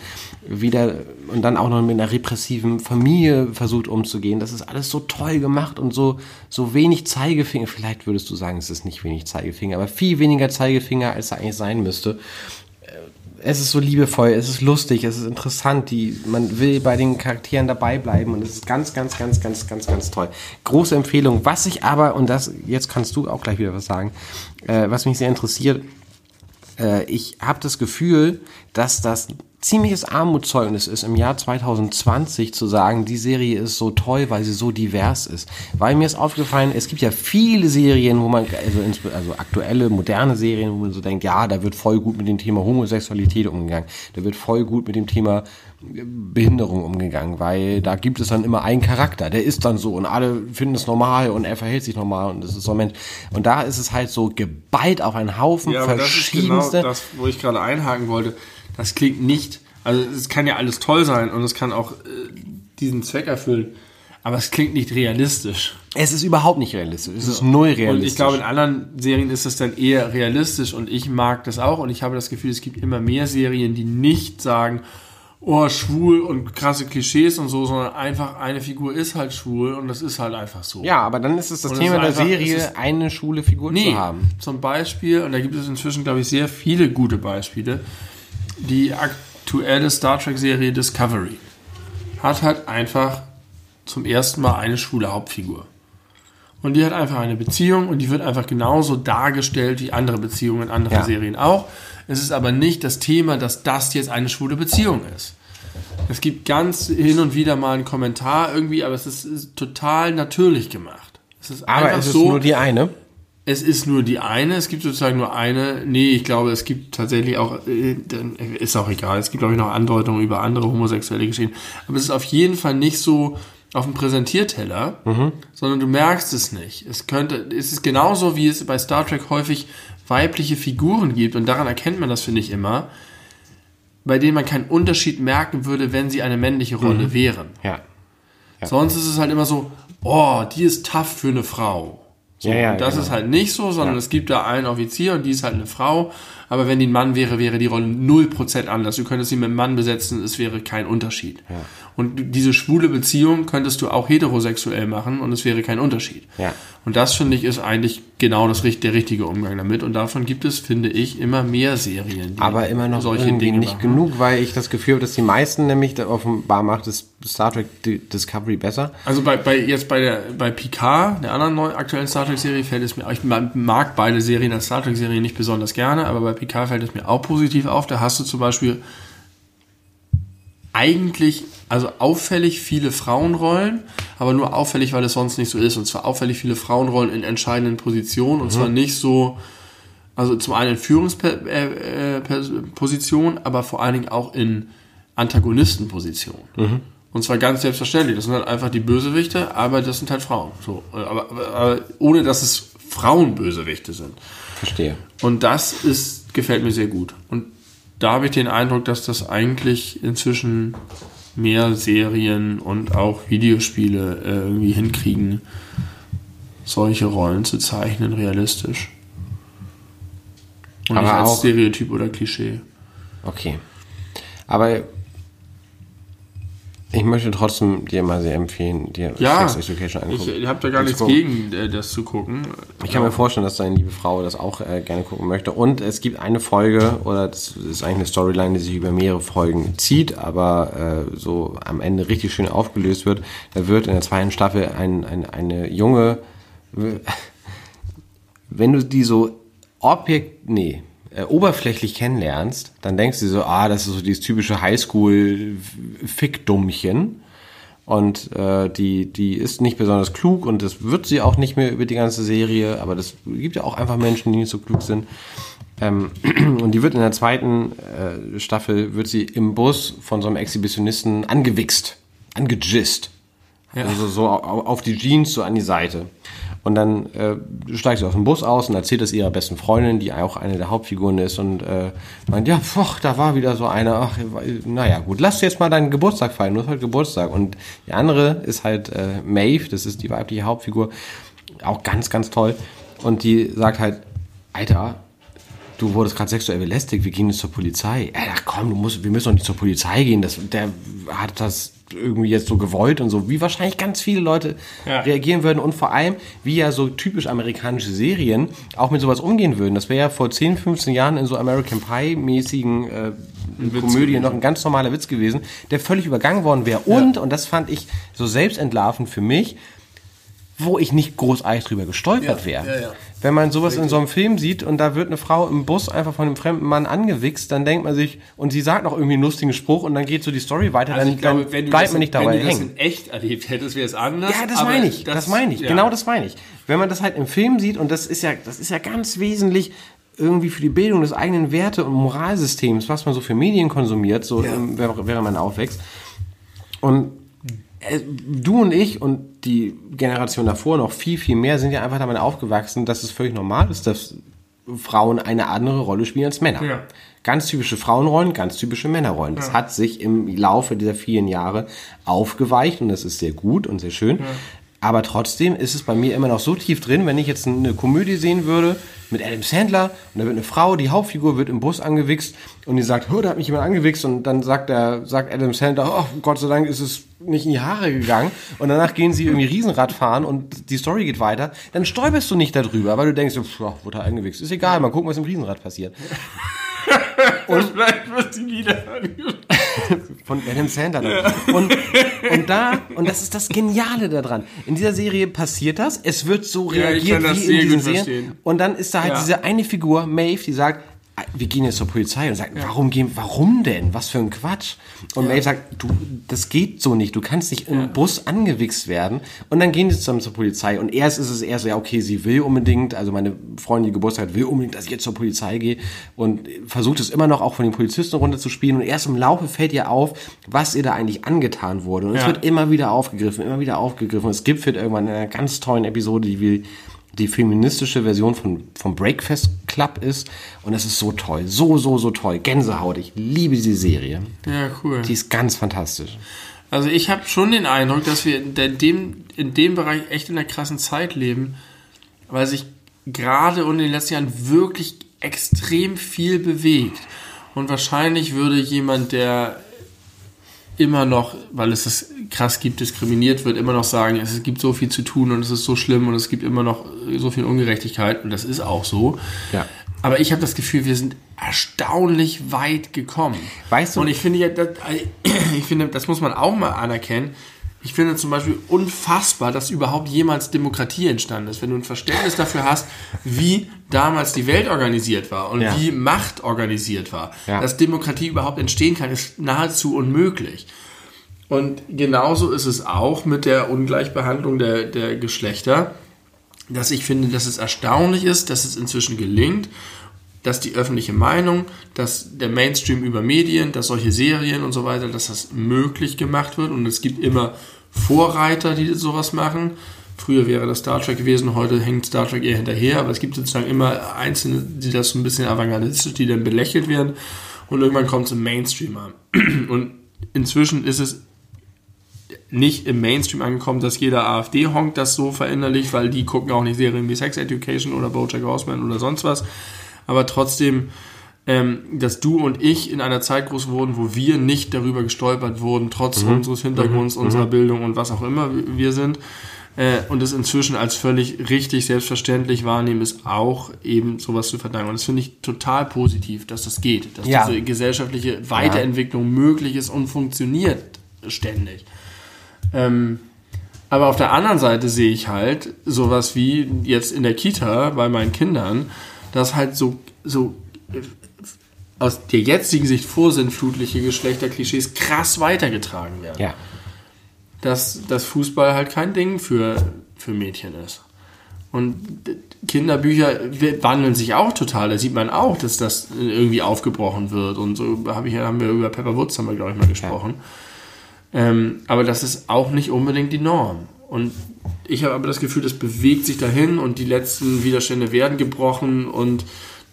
Speaker 1: Wieder und dann auch noch mit einer repressiven Familie versucht umzugehen. Das ist alles so toll gemacht und so, so wenig Zeigefinger. Vielleicht würdest du sagen, es ist nicht wenig Zeigefinger, aber viel weniger Zeigefinger, als er eigentlich sein müsste es ist so liebevoll, es ist lustig, es ist interessant, die, man will bei den Charakteren dabei bleiben und es ist ganz, ganz, ganz, ganz, ganz, ganz toll. Große Empfehlung. Was ich aber, und das, jetzt kannst du auch gleich wieder was sagen, äh, was mich sehr interessiert, äh, ich habe das Gefühl, dass das ziemliches Armutszeugnis ist, im Jahr 2020 zu sagen, die Serie ist so toll, weil sie so divers ist. Weil mir ist aufgefallen, es gibt ja viele Serien, wo man, also, also aktuelle, moderne Serien, wo man so denkt, ja, da wird voll gut mit dem Thema Homosexualität umgegangen, da wird voll gut mit dem Thema Behinderung umgegangen, weil da gibt es dann immer einen Charakter, der ist dann so und alle finden es normal und er verhält sich normal und das ist so ein Mensch. Und da ist es halt so geballt auf einen Haufen
Speaker 2: Ja, aber das ist genau
Speaker 1: verschiedenste.
Speaker 2: das, wo ich gerade einhaken wollte. Das klingt nicht, also es kann ja alles toll sein und es kann auch äh, diesen Zweck erfüllen, aber es klingt nicht realistisch.
Speaker 1: Es ist überhaupt nicht realistisch. Es ist null realistisch.
Speaker 2: Und ich glaube, in anderen Serien ist das dann eher realistisch und ich mag das auch und ich habe das Gefühl, es gibt immer mehr Serien, die nicht sagen, oh, schwul und krasse Klischees und so, sondern einfach eine Figur ist halt schwul und das ist halt einfach so.
Speaker 1: ja, aber dann ist es das
Speaker 2: Und
Speaker 1: Thema
Speaker 2: ist
Speaker 1: der
Speaker 2: einfach-
Speaker 1: Serie, eine schwule Figur
Speaker 2: Nee,
Speaker 1: zu haben.
Speaker 2: zum Beispiel, und da gibt es inzwischen, glaube ich, sehr viele gute Beispiele, die aktuelle Star Trek-Serie Discovery hat halt einfach zum ersten Mal eine schwule Hauptfigur. Und die hat einfach eine Beziehung und die wird einfach genauso dargestellt wie andere Beziehungen in anderen
Speaker 1: Ja.
Speaker 2: Serien auch. Es ist aber nicht das Thema, dass das jetzt eine schwule Beziehung ist. Es gibt ganz hin und wieder mal einen Kommentar irgendwie, aber es ist, ist total natürlich gemacht. Es ist
Speaker 1: Aber
Speaker 2: einfach
Speaker 1: es ist
Speaker 2: so,
Speaker 1: nur die eine.
Speaker 2: Es ist nur die eine, es gibt sozusagen nur eine. Nee, ich glaube, es gibt tatsächlich auch, äh, dann ist auch egal, es gibt glaube ich noch Andeutungen über andere homosexuelle Geschichten. Aber es ist auf jeden Fall nicht so auf dem Präsentierteller, sondern du merkst es nicht. Es könnte, es ist genauso wie es bei Star Trek häufig weibliche Figuren gibt und daran erkennt man das, finde ich immer, bei denen man keinen Unterschied merken würde, wenn sie eine männliche Rolle wären.
Speaker 1: Ja.
Speaker 2: Sonst ist es halt immer so, oh, die ist tough für eine Frau. So,
Speaker 1: Ja, ja,
Speaker 2: und das
Speaker 1: genau.
Speaker 2: ist halt nicht so, sondern
Speaker 1: Ja.
Speaker 2: es gibt da einen Offizier und die ist halt eine Frau. Aber wenn die ein Mann wäre, wäre die Rolle 0% anders. Du könntest sie mit einem Mann besetzen, es wäre kein Unterschied. Und diese schwule Beziehung könntest du auch heterosexuell machen und es wäre kein Unterschied.
Speaker 1: Ja.
Speaker 2: Und das finde ich ist eigentlich genau das, der richtige Umgang damit. Und davon gibt es, finde ich, immer mehr Serien, die
Speaker 1: Aber immer noch
Speaker 2: solche Dinge
Speaker 1: nicht
Speaker 2: machen.
Speaker 1: genug, weil ich das Gefühl habe, dass die meisten nämlich offenbar macht das Star Trek Di- Discovery besser.
Speaker 2: Also bei, bei jetzt bei der bei Picard, der anderen neu, aktuellen Star Trek Serie, fällt es mir, ich mag beide Serien als Star Trek Serie nicht besonders gerne, aber bei Picard fällt es mir auch positiv auf. Da hast du zum Beispiel eigentlich, also auffällig viele Frauenrollen, aber nur auffällig, weil es sonst nicht so ist. Und zwar auffällig viele Frauenrollen in entscheidenden Positionen und zwar nicht so, also zum einen in Führungspositionen, äh, äh, aber vor allen Dingen auch in Antagonistenpositionen. Und zwar ganz selbstverständlich. Das sind halt einfach die Bösewichte, aber das sind halt Frauen. So, aber, aber, aber ohne dass es Frauenbösewichte sind.
Speaker 1: Verstehe.
Speaker 2: Und das ist, gefällt mir sehr gut. Und da habe ich den Eindruck, dass das eigentlich inzwischen mehr Serien und auch Videospiele äh, irgendwie hinkriegen, solche Rollen zu zeichnen, realistisch. Und
Speaker 1: Aber
Speaker 2: nicht als
Speaker 1: auch-
Speaker 2: Stereotyp oder Klischee.
Speaker 1: Okay. Aber ich möchte trotzdem dir mal sehr empfehlen, dir
Speaker 2: Ja,
Speaker 1: Sex Education angucken.
Speaker 2: ich, ich habe da gar nichts gegen, äh, das zu gucken.
Speaker 1: Ich kann mir vorstellen, dass deine liebe Frau das auch äh, gerne gucken möchte. Und es gibt eine Folge, oder das ist eigentlich eine Storyline, die sich über mehrere Folgen zieht, aber äh, so am Ende richtig schön aufgelöst wird. Da wird in der zweiten Staffel ein, ein, eine junge, wenn du die so objekt, nee, äh, oberflächlich kennenlernst, dann denkst du so, ah, das ist so dieses typische Highschool-Fickdummchen. Und äh, die, die ist nicht besonders klug und das wird sie auch nicht mehr über die ganze Serie, aber das gibt ja auch einfach Menschen, die nicht so klug sind. Ähm, und die wird in der zweiten äh, Staffel, wird sie im Bus von so einem Exhibitionisten angewichst, angejist. Also so au- auf die Jeans, so an die Seite. Und dann äh, steigt sie aus dem Bus aus und erzählt es ihrer besten Freundin, die auch eine der Hauptfiguren ist und äh, meint, ja, pfoch, da war wieder so einer, ach, naja, gut, lass jetzt mal deinen Geburtstag feiern, du hast heute Geburtstag. Und die andere ist halt äh, Maeve, das ist die weibliche Hauptfigur, auch ganz, ganz toll. Und die sagt halt, Alter, du wurdest gerade sexuell belästigt, wir gehen jetzt zur Polizei. Ja, komm, du musst, wir müssen doch nicht zur Polizei gehen. Das, der hat das irgendwie jetzt so gewollt und so, wie wahrscheinlich ganz viele Leute
Speaker 2: Ja.
Speaker 1: reagieren würden und vor allem, wie ja so typisch amerikanische Serien auch mit sowas umgehen würden. Das wäre ja vor 10, 15 Jahren in so American Pie-mäßigen äh, Komödien noch ein ganz normaler Witz gewesen, der völlig übergangen worden wäre. Und, und das fand ich so selbstentlarvend für mich, wo ich nicht großartig drüber gestolpert
Speaker 2: Ja,
Speaker 1: wäre.
Speaker 2: ja, ja.
Speaker 1: Wenn man sowas in so einem Film sieht und da wird eine Frau im Bus einfach von einem fremden Mann angewichst, dann denkt man sich, und sie sagt noch irgendwie einen lustigen Spruch und dann geht so die Story weiter,
Speaker 2: Also
Speaker 1: dann,
Speaker 2: glaube,
Speaker 1: dann
Speaker 2: wenn
Speaker 1: bleibt
Speaker 2: das,
Speaker 1: man nicht
Speaker 2: wenn
Speaker 1: dabei
Speaker 2: du das
Speaker 1: hängen.
Speaker 2: in echt erlebt hättest, wäre es anders.
Speaker 1: Ja, das meine ich, das, meine ich,
Speaker 2: ja.
Speaker 1: genau das meine ich. Wenn man das halt im Film sieht, und das ist ja, das ist ja ganz wesentlich irgendwie für die Bildung des eigenen Werte- und Moralsystems, was man so für Medien konsumiert, so
Speaker 2: Ja.
Speaker 1: während man aufwächst. Und du und ich und die Generation davor noch viel, viel mehr sind ja einfach damit aufgewachsen, dass es völlig normal ist, dass Frauen eine andere Rolle spielen als Männer.
Speaker 2: Ja.
Speaker 1: Ganz typische Frauenrollen, ganz typische Männerrollen. Das hat sich im Laufe dieser vielen Jahre aufgeweicht und das ist sehr gut und sehr schön. Aber trotzdem ist es bei mir immer noch so tief drin, wenn ich jetzt eine Komödie sehen würde mit Adam Sandler und da wird eine Frau, die Hauptfigur wird im Bus angewichst und die sagt, da hat mich jemand angewichst und dann sagt der, sagt Adam Sandler, oh, Gott sei Dank ist es nicht in die Haare gegangen und danach gehen sie irgendwie Riesenrad fahren und die Story geht weiter, dann stolperst du nicht darüber, weil du denkst, pff, wurde er angewichst. Ist egal, mal gucken, was im Riesenrad passiert.
Speaker 2: Und vielleicht wird die wieder
Speaker 1: von Adam Sandler. Und, und da, und das ist das Geniale daran. In dieser Serie passiert das, es wird so
Speaker 2: Ja,
Speaker 1: reagiert
Speaker 2: das
Speaker 1: wie in diesen Serien. Und dann ist da halt
Speaker 2: Ja.
Speaker 1: diese eine Figur, Maeve, die sagt, "Ah, wir gehen jetzt zur Polizei und sagt, warum gehen, warum denn? Was für ein Quatsch? Und Maeve sagt, du, das geht so nicht. Du kannst nicht im Bus angewichst werden. Und dann gehen sie zusammen zur Polizei. Und erst ist es eher so, ja, okay, sie will unbedingt, also meine Freundin, die Geburtstag hat, will unbedingt, dass ich jetzt zur Polizei gehe und versucht es immer noch auch von den Polizisten runterzuspielen. Und erst im Laufe fällt ihr auf, was ihr da eigentlich angetan wurde. Und es
Speaker 2: Ja.
Speaker 1: wird immer wieder aufgegriffen, immer wieder aufgegriffen. Und es gibt irgendwann in einer ganz tollen Episode, die wir die feministische Version von, vom Breakfast Club ist. Und es ist so toll. So, so, so toll. Gänsehaut. Ich liebe diese Serie.
Speaker 2: Ja, cool.
Speaker 1: Die ist ganz fantastisch.
Speaker 2: Also ich habe schon den Eindruck, dass wir in dem, in dem Bereich echt in einer krassen Zeit leben, weil sich gerade und in den letzten Jahren wirklich extrem viel bewegt. Und wahrscheinlich würde jemand, der immer noch, weil es das krass gibt, diskriminiert wird, immer noch sagen, es gibt so viel zu tun und es ist so schlimm und es gibt immer noch so viel Ungerechtigkeit und das ist auch so.
Speaker 1: Ja.
Speaker 2: Aber ich habe das Gefühl, wir sind erstaunlich weit gekommen.
Speaker 1: Weißt du-
Speaker 2: Und ich finde das, ich finde, das muss man auch mal anerkennen. Ich finde zum Beispiel unfassbar, dass überhaupt jemals Demokratie entstanden ist. Wenn du ein Verständnis dafür hast, wie damals die Welt organisiert war und
Speaker 1: Ja.
Speaker 2: wie Macht organisiert war,
Speaker 1: Ja.
Speaker 2: dass Demokratie überhaupt entstehen kann, ist nahezu unmöglich. Und genauso ist es auch mit der Ungleichbehandlung der, der Geschlechter, dass ich finde, dass es erstaunlich ist, dass es inzwischen gelingt, dass die öffentliche Meinung, dass der Mainstream über Medien, dass solche Serien und so weiter, dass das möglich gemacht wird. Und es gibt immer Vorreiter, die sowas machen. Früher wäre das Star Trek gewesen, heute hängt Star Trek eher hinterher, aber es gibt sozusagen immer Einzelne, die das so ein bisschen avantgardistisch, die dann belächelt werden und irgendwann kommt es im Mainstream an. Und inzwischen ist es nicht im Mainstream angekommen, dass jeder AfD-Honk das so verinnerlicht, weil die gucken auch nicht Serien wie Sex Education oder Bojack Horseman oder sonst was. Aber trotzdem, ähm, dass du und ich in einer Zeit groß wurden, wo wir nicht darüber gestolpert wurden, trotz unseres Hintergrunds, unserer Bildung und was auch immer wir sind. Äh, und es inzwischen als völlig richtig, selbstverständlich wahrnehmen, ist auch eben sowas zu verdanken. Und das finde ich total positiv, dass das geht, dass
Speaker 1: Ja.
Speaker 2: diese gesellschaftliche Weiterentwicklung möglich ist und funktioniert ständig. Ähm, aber auf der anderen Seite sehe ich halt sowas wie jetzt in der Kita bei meinen Kindern, dass halt so, so äh, aus der jetzigen Sicht vorsinnflutliche Geschlechterklischees krass weitergetragen werden.
Speaker 1: Ja.
Speaker 2: Dass, dass Fußball halt kein Ding für, für Mädchen ist. Und Kinderbücher wandeln sich auch total. Da sieht man auch, dass das irgendwie aufgebrochen wird. Und so hab ich, haben wir über Pepper Woods, haben wir, glaube ich, mal gesprochen. Ähm, aber das ist auch nicht unbedingt die Norm. Und ich habe aber das Gefühl, das bewegt sich dahin und die letzten Widerstände werden gebrochen und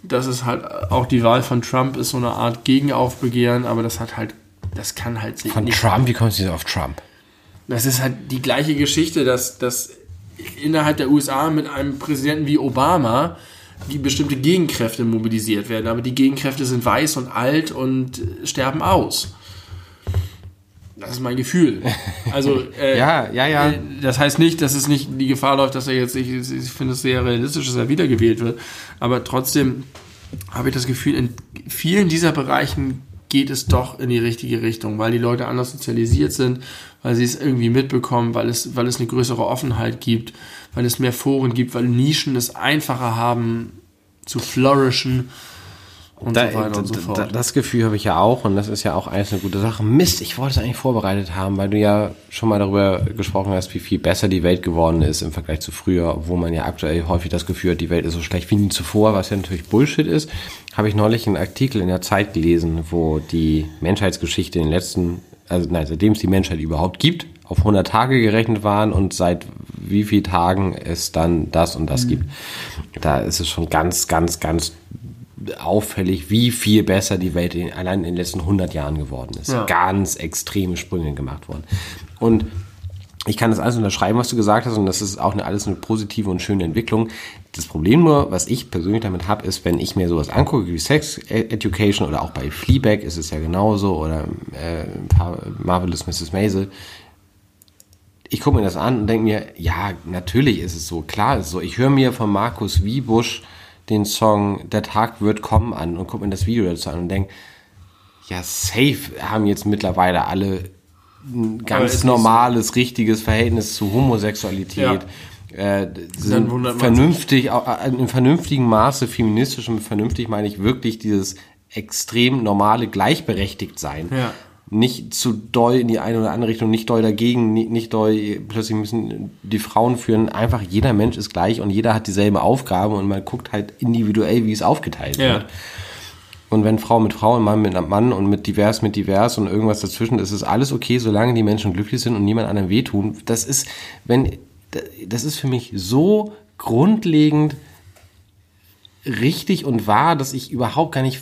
Speaker 2: das ist halt auch die Wahl von Trump ist so eine Art Gegenaufbegehren, aber das hat halt, das kann halt sich
Speaker 1: Von
Speaker 2: nicht.
Speaker 1: Trump, wie kommst du auf Trump?
Speaker 2: Das ist halt die gleiche Geschichte, dass, dass innerhalb der USA mit einem Präsidenten wie Obama die bestimmte Gegenkräfte mobilisiert werden, aber die Gegenkräfte sind weiß und alt und sterben aus. Das ist mein Gefühl. Also äh,
Speaker 1: Ja, ja, ja.
Speaker 2: Das heißt nicht, dass es nicht die Gefahr läuft, dass er jetzt, ich, ich finde es sehr realistisch, dass er wiedergewählt wird, aber trotzdem habe ich das Gefühl, in vielen dieser Bereichen geht es doch in die richtige Richtung, weil die Leute anders sozialisiert sind, weil sie es irgendwie mitbekommen, weil es, weil es eine größere Offenheit gibt, weil es mehr Foren gibt, weil Nischen es einfacher haben zu flourishen und
Speaker 1: Da,
Speaker 2: so weiter und so fort.
Speaker 1: da- das Gefühl habe ich ja auch und das ist ja auch eins eine gute Sache. Mist, ich wollte es eigentlich vorbereitet haben, weil du ja schon mal darüber gesprochen hast, wie viel besser die Welt geworden ist im Vergleich zu früher, wo man ja aktuell häufig das Gefühl hat, die Welt ist so schlecht wie nie zuvor, was ja natürlich Bullshit ist. Habe ich neulich einen Artikel in der Zeit gelesen, wo die Menschheitsgeschichte in den letzten, also nein, seitdem es die Menschheit überhaupt gibt, auf 100 Tage gerechnet waren und seit wie viel Tagen es dann das und
Speaker 2: Mhm.
Speaker 1: das gibt. Da ist es schon ganz, ganz, ganz auffällig, wie viel besser die Welt in, allein in den letzten 100 Jahren geworden ist.
Speaker 2: Ja.
Speaker 1: Ganz extreme Sprünge gemacht worden. Und ich kann das alles unterschreiben, was du gesagt hast, und das ist auch eine, alles eine positive und schöne Entwicklung. Das Problem nur, was ich persönlich damit habe, ist, wenn ich mir sowas angucke wie Sex Education oder auch bei Fleabag ist es ja genauso oder äh, Marvelous Mrs. Maisel, ich gucke mir das an und denke mir, ja, natürlich ist es so, klar ist es so. Ich höre mir von Markus Wiebusch den Song Der Tag wird kommen an und gucke mir das Video dazu an und denke, ja, safe haben jetzt mittlerweile alle ein ganz normales, richtiges Verhältnis zu Homosexualität. Äh, sind vernünftig, äh, in vernünftigen Maße feministisch und vernünftig meine ich wirklich dieses extrem normale gleichberechtigt sein.
Speaker 2: Ja.
Speaker 1: Nicht zu doll in die eine oder andere Richtung, nicht doll dagegen, nicht, nicht doll, plötzlich müssen die Frauen führen. Einfach jeder Mensch ist gleich und jeder hat dieselbe Aufgabe und man guckt halt individuell, wie es aufgeteilt
Speaker 2: Ja.
Speaker 1: wird. Und wenn Frau mit Frau und Mann mit Mann und mit divers mit divers und irgendwas dazwischen, ist es alles okay, solange die Menschen glücklich sind und niemand anderem wehtun. Das ist, wenn, das ist für mich so grundlegend richtig und wahr, dass ich überhaupt gar nicht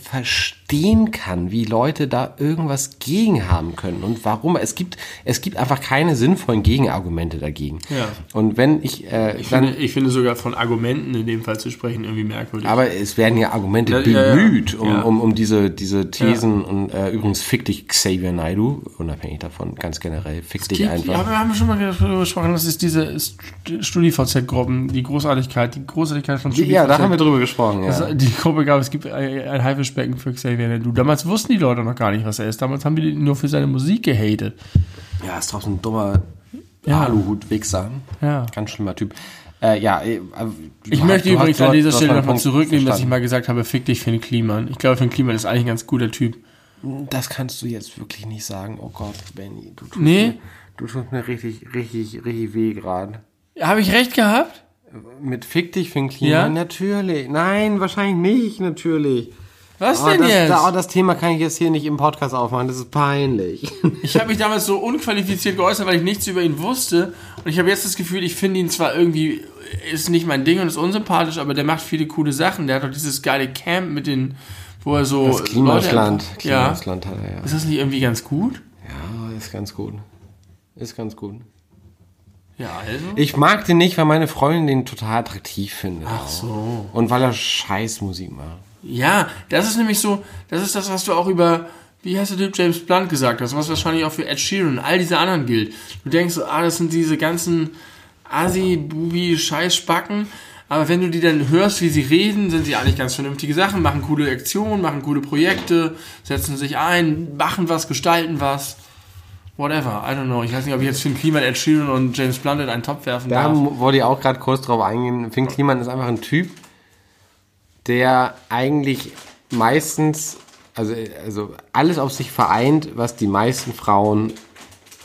Speaker 1: verstehen kann, wie Leute da irgendwas gegen haben können und warum. Es gibt, es gibt einfach keine sinnvollen Gegenargumente dagegen.
Speaker 2: Ja.
Speaker 1: Und wenn ich, äh,
Speaker 2: Ich
Speaker 1: dann,
Speaker 2: finde, ich finde sogar von Argumenten in dem Fall zu sprechen irgendwie merkwürdig.
Speaker 1: aber es werden ja Argumente
Speaker 2: Ja, ja, ja.
Speaker 1: bemüht, Um,
Speaker 2: Ja.
Speaker 1: um, um diese, diese Thesen und äh, übrigens fick dich Xavier Naidoo, unabhängig davon, ganz generell, fick dich
Speaker 2: Gibt-
Speaker 1: einfach.
Speaker 2: Ja, wir haben schon mal darüber gesprochen, das ist diese StudiVZ-Gruppen, die Großartigkeit, die Großartigkeit von StudiVZ.
Speaker 1: ja, da haben wir drüber gesprochen, ja.
Speaker 2: Das- Die Gruppe gab, es gibt ein ein Haifischbecken für Xavier Naidoo. Damals wussten die Leute noch gar nicht, was er ist. Damals haben die nur für seine Musik gehatet.
Speaker 1: Ja, ist doch so ein dummer
Speaker 2: Ja.
Speaker 1: Aluhut-Wichser.
Speaker 2: Ja.
Speaker 1: Ganz schlimmer Typ. Äh, ja, äh,
Speaker 2: Ich
Speaker 1: du
Speaker 2: möchte
Speaker 1: hast- du
Speaker 2: übrigens
Speaker 1: hast-
Speaker 2: an
Speaker 1: du
Speaker 2: dieser Stelle nochmal zurücknehmen, dass ich
Speaker 1: verstanden.
Speaker 2: mal gesagt habe, fick dich Finn Kliman. Ich glaube, Finn Kliman ist eigentlich ein ganz guter Typ.
Speaker 1: Das kannst du jetzt wirklich nicht sagen. Oh Gott, Benny, du tust,
Speaker 2: Nee?
Speaker 1: mir, du tust mir richtig, richtig, richtig weh gerade.
Speaker 2: Habe ich recht gehabt?
Speaker 1: Mit Fick dich, Finn Kliman?
Speaker 2: Ja?
Speaker 1: Natürlich. Nein, wahrscheinlich nicht, natürlich.
Speaker 2: Was
Speaker 1: Oh,
Speaker 2: denn
Speaker 1: das,
Speaker 2: jetzt?
Speaker 1: da- oh, das Thema kann ich jetzt hier nicht im Podcast aufmachen, das ist peinlich.
Speaker 2: Ich habe mich damals so unqualifiziert geäußert, weil ich nichts über ihn wusste. Und ich habe jetzt das Gefühl, ich finde ihn zwar irgendwie, ist nicht mein Ding und ist unsympathisch, aber der macht viele coole Sachen. Der hat doch dieses geile Camp mit den, wo er so.
Speaker 1: Das Klimasland.
Speaker 2: Leute- Ja.
Speaker 1: Klimasland hat er ja.
Speaker 2: Ist das nicht irgendwie ganz gut?
Speaker 1: Ja, ist ganz gut. Ist ganz gut.
Speaker 2: Ja, also.
Speaker 1: Ich mag den nicht, weil meine Freundin den total attraktiv findet.
Speaker 2: Ach so.
Speaker 1: Und weil er scheiß Musik macht.
Speaker 2: Ja, das ist nämlich so, das ist das, was du auch über, wie heißt der Typ, James Blunt gesagt hast, was wahrscheinlich auch für Ed Sheeran und all diese anderen gilt. Du denkst so, ah, das sind diese ganzen Assi-Bubi-Scheißspacken, aber wenn du die dann hörst, wie sie reden, sind sie eigentlich ganz vernünftige Sachen, machen coole Aktionen, machen coole Projekte, setzen sich ein, machen was, gestalten was. Whatever, I don't know. Ich weiß nicht, ob ich jetzt Finn Kliman, Ed Sheeran und James Blunt in einen Topf werfen
Speaker 1: Da
Speaker 2: darf.
Speaker 1: m- wollte ich auch gerade kurz drauf eingehen. Finn Kliman ist einfach ein Typ, der eigentlich meistens, also, also alles auf sich vereint, was die meisten Frauen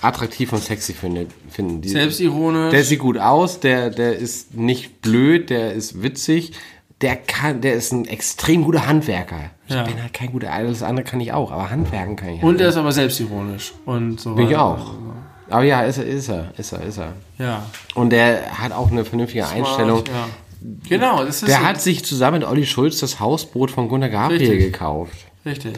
Speaker 1: attraktiv und sexy finden. Die,
Speaker 2: Selbstironisch.
Speaker 1: Der sieht gut aus, der, der ist nicht blöd, der ist witzig, der kann, der ist ein extrem guter Handwerker. Ich
Speaker 2: Ja.
Speaker 1: bin halt kein guter, alles andere kann ich auch, aber Handwerken kann ich halt
Speaker 2: und er ist aber selbstironisch. Und so
Speaker 1: Bin ich auch. Aber ja, ist er, ist er, ist er, ist er.
Speaker 2: Ja.
Speaker 1: Und der hat auch eine vernünftige Einstellung.
Speaker 2: Ja. Genau, das ist
Speaker 1: Der
Speaker 2: so-
Speaker 1: hat sich zusammen mit Olli Schulz das Hausboot von Gunnar Gabriel
Speaker 2: Richtig.
Speaker 1: gekauft.
Speaker 2: richtig.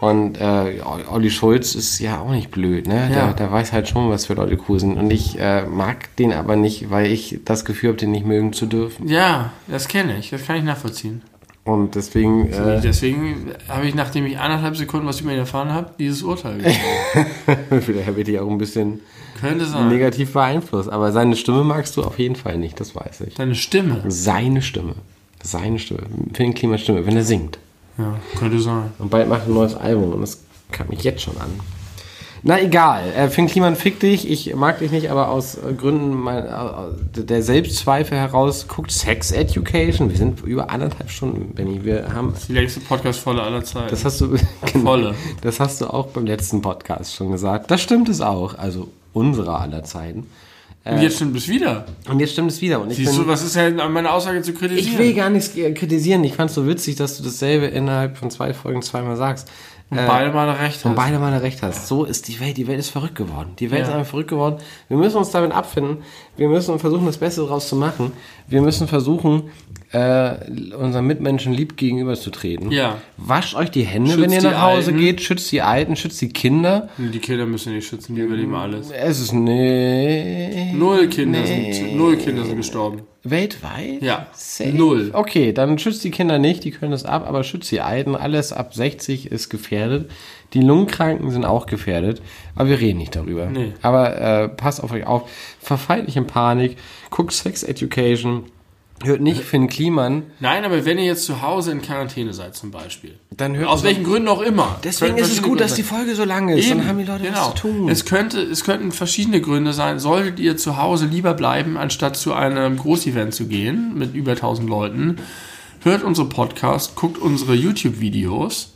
Speaker 1: Und äh, Olli Schulz ist ja auch nicht blöd, ne?
Speaker 2: Ja.
Speaker 1: Der, der weiß halt schon, was für Leute cool sind. Und ich äh, mag den aber nicht, weil ich das Gefühl habe, den nicht mögen zu dürfen.
Speaker 2: Ja, das kenne ich, das kann ich nachvollziehen.
Speaker 1: Und deswegen, äh,
Speaker 2: Deswegen habe ich, nachdem ich anderthalb Sekunden was über ihn erfahren habe, dieses Urteil
Speaker 1: vielleicht werde ich auch ein bisschen
Speaker 2: Könnte sein.
Speaker 1: negativ beeinflusst. Aber seine Stimme magst du auf jeden Fall nicht, das weiß ich.
Speaker 2: Deine Stimme.
Speaker 1: Seine Stimme. Seine Stimme. Finn Klimas Stimme, wenn er singt.
Speaker 2: Ja, könnte sein.
Speaker 1: Und bald macht er ein neues Album und das kam mich jetzt schon an. Na egal, äh, Finn Kliman fick dich, ich mag dich nicht, aber aus äh, Gründen mein, äh, der Selbstzweifel heraus guckt Sex Education. Wir sind über anderthalb Stunden, Benny. Wir haben,
Speaker 2: Die längste Podcast-Volle aller Zeiten.
Speaker 1: das hast du, genau,
Speaker 2: Volle.
Speaker 1: das hast du auch beim letzten Podcast schon gesagt. Das stimmt es auch, also unserer aller Zeiten.
Speaker 2: Und jetzt stimmt es wieder.
Speaker 1: Und jetzt stimmt es wieder. Und ich
Speaker 2: Siehst
Speaker 1: bin,
Speaker 2: du, was ist denn an meiner Aussage zu kritisieren?
Speaker 1: ich will gar nichts äh, kritisieren. Ich fand es so witzig, dass du dasselbe innerhalb von zwei Folgen zweimal sagst.
Speaker 2: Und beide mal recht
Speaker 1: Und
Speaker 2: hast.
Speaker 1: beide mal recht hast. So ist die Welt. Die Welt ist verrückt geworden. Die Welt
Speaker 2: Ja.
Speaker 1: ist einfach verrückt geworden. Wir müssen uns damit abfinden. Wir müssen versuchen, das Beste daraus zu machen. Wir müssen versuchen, äh, unseren Mitmenschen lieb gegenüberzutreten.
Speaker 2: Ja.
Speaker 1: Wascht euch die Hände,
Speaker 2: Schützt
Speaker 1: wenn ihr nach Hause
Speaker 2: Alten.
Speaker 1: geht. Schützt die Alten, schützt die Kinder.
Speaker 2: Die Kinder müssen nicht schützen, die überleben alles.
Speaker 1: Es ist nee.
Speaker 2: Null Kinder,
Speaker 1: Nee.
Speaker 2: sind, null Kinder sind gestorben.
Speaker 1: Weltweit?
Speaker 2: Ja,
Speaker 1: Safe?
Speaker 2: null.
Speaker 1: Okay, dann schützt die Kinder nicht, die können das ab, aber schützt die Alten. Alles ab 60 ist gefährdet. Die Lungenkranken sind auch gefährdet, aber wir reden nicht darüber.
Speaker 2: Nee.
Speaker 1: Aber äh, passt auf euch auf. Verfallt nicht in Panik. Guckt Sex Education. Hört nicht Finn Kliman.
Speaker 2: Nein, aber wenn ihr jetzt zu Hause in Quarantäne seid zum Beispiel.
Speaker 1: Dann hört
Speaker 2: Aus welchen Gründen auch immer.
Speaker 1: Deswegen ist es gut, dass
Speaker 2: Gründe
Speaker 1: die
Speaker 2: sein.
Speaker 1: Folge so lang ist.
Speaker 2: Eben,
Speaker 1: Dann haben die Leute
Speaker 2: genau.
Speaker 1: was zu tun.
Speaker 2: Es, könnte, es könnten verschiedene Gründe sein. Solltet ihr zu Hause lieber bleiben, anstatt zu einem Großevent zu gehen mit über 1000 Leuten, hört unsere Podcast, guckt unsere YouTube-Videos,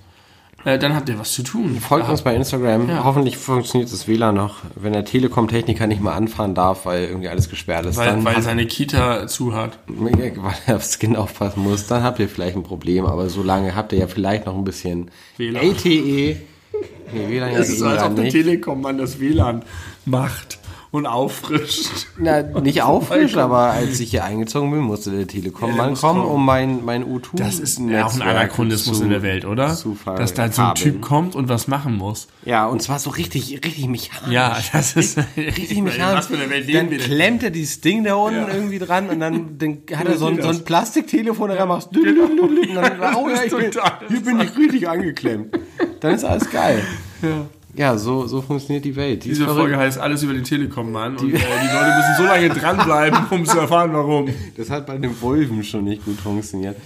Speaker 2: äh, dann habt ihr was zu tun.
Speaker 1: Folgt uns bei Instagram.
Speaker 2: Ja.
Speaker 1: Hoffentlich funktioniert das WLAN noch. Wenn der Telekom-Techniker nicht mal anfahren darf, weil irgendwie alles gesperrt ist,
Speaker 2: weil,
Speaker 1: dann
Speaker 2: weil seine Kita zu hat.
Speaker 1: weil er aufs Kind aufpassen muss, dann habt ihr vielleicht ein Problem. Aber so lange habt ihr ja vielleicht noch ein bisschen
Speaker 2: WLAN.
Speaker 1: LTE. Nee, WLAN ja
Speaker 2: Es ist so, als ob der
Speaker 1: nicht.
Speaker 2: Telekom man das WLAN macht und auffrischt.
Speaker 1: Na, nicht auffrisch, aber als ich hier eingezogen bin, musste der Telekom
Speaker 2: der
Speaker 1: mal kommen,
Speaker 2: kommen.
Speaker 1: um mein, mein U2
Speaker 2: Das ist ja auch ein Anachronismus in der Welt, oder?
Speaker 1: zu
Speaker 2: Dass da so ein. Typ kommt und was machen muss.
Speaker 1: Ja, und zwar so richtig, richtig mechanisch.
Speaker 2: Ja, das ist
Speaker 1: Richtig mechanisch.
Speaker 2: Was für eine Welt
Speaker 1: dann
Speaker 2: leben
Speaker 1: klemmt er dieses Ding da unten
Speaker 2: Ja.
Speaker 1: irgendwie dran und dann, dann hat er so ein, so ein? Plastiktelefon, da machst du und dann, oh ja, ich bin, hier bin ich richtig angeklemmt. Dann ist alles geil. Ja, so, so funktioniert die Welt. Die
Speaker 2: Diese. Folge heißt alles über den Telekom-Mann und äh, die Leute müssen so lange dranbleiben, um zu erfahren, warum.
Speaker 1: Das hat bei den Wolven schon nicht gut funktioniert.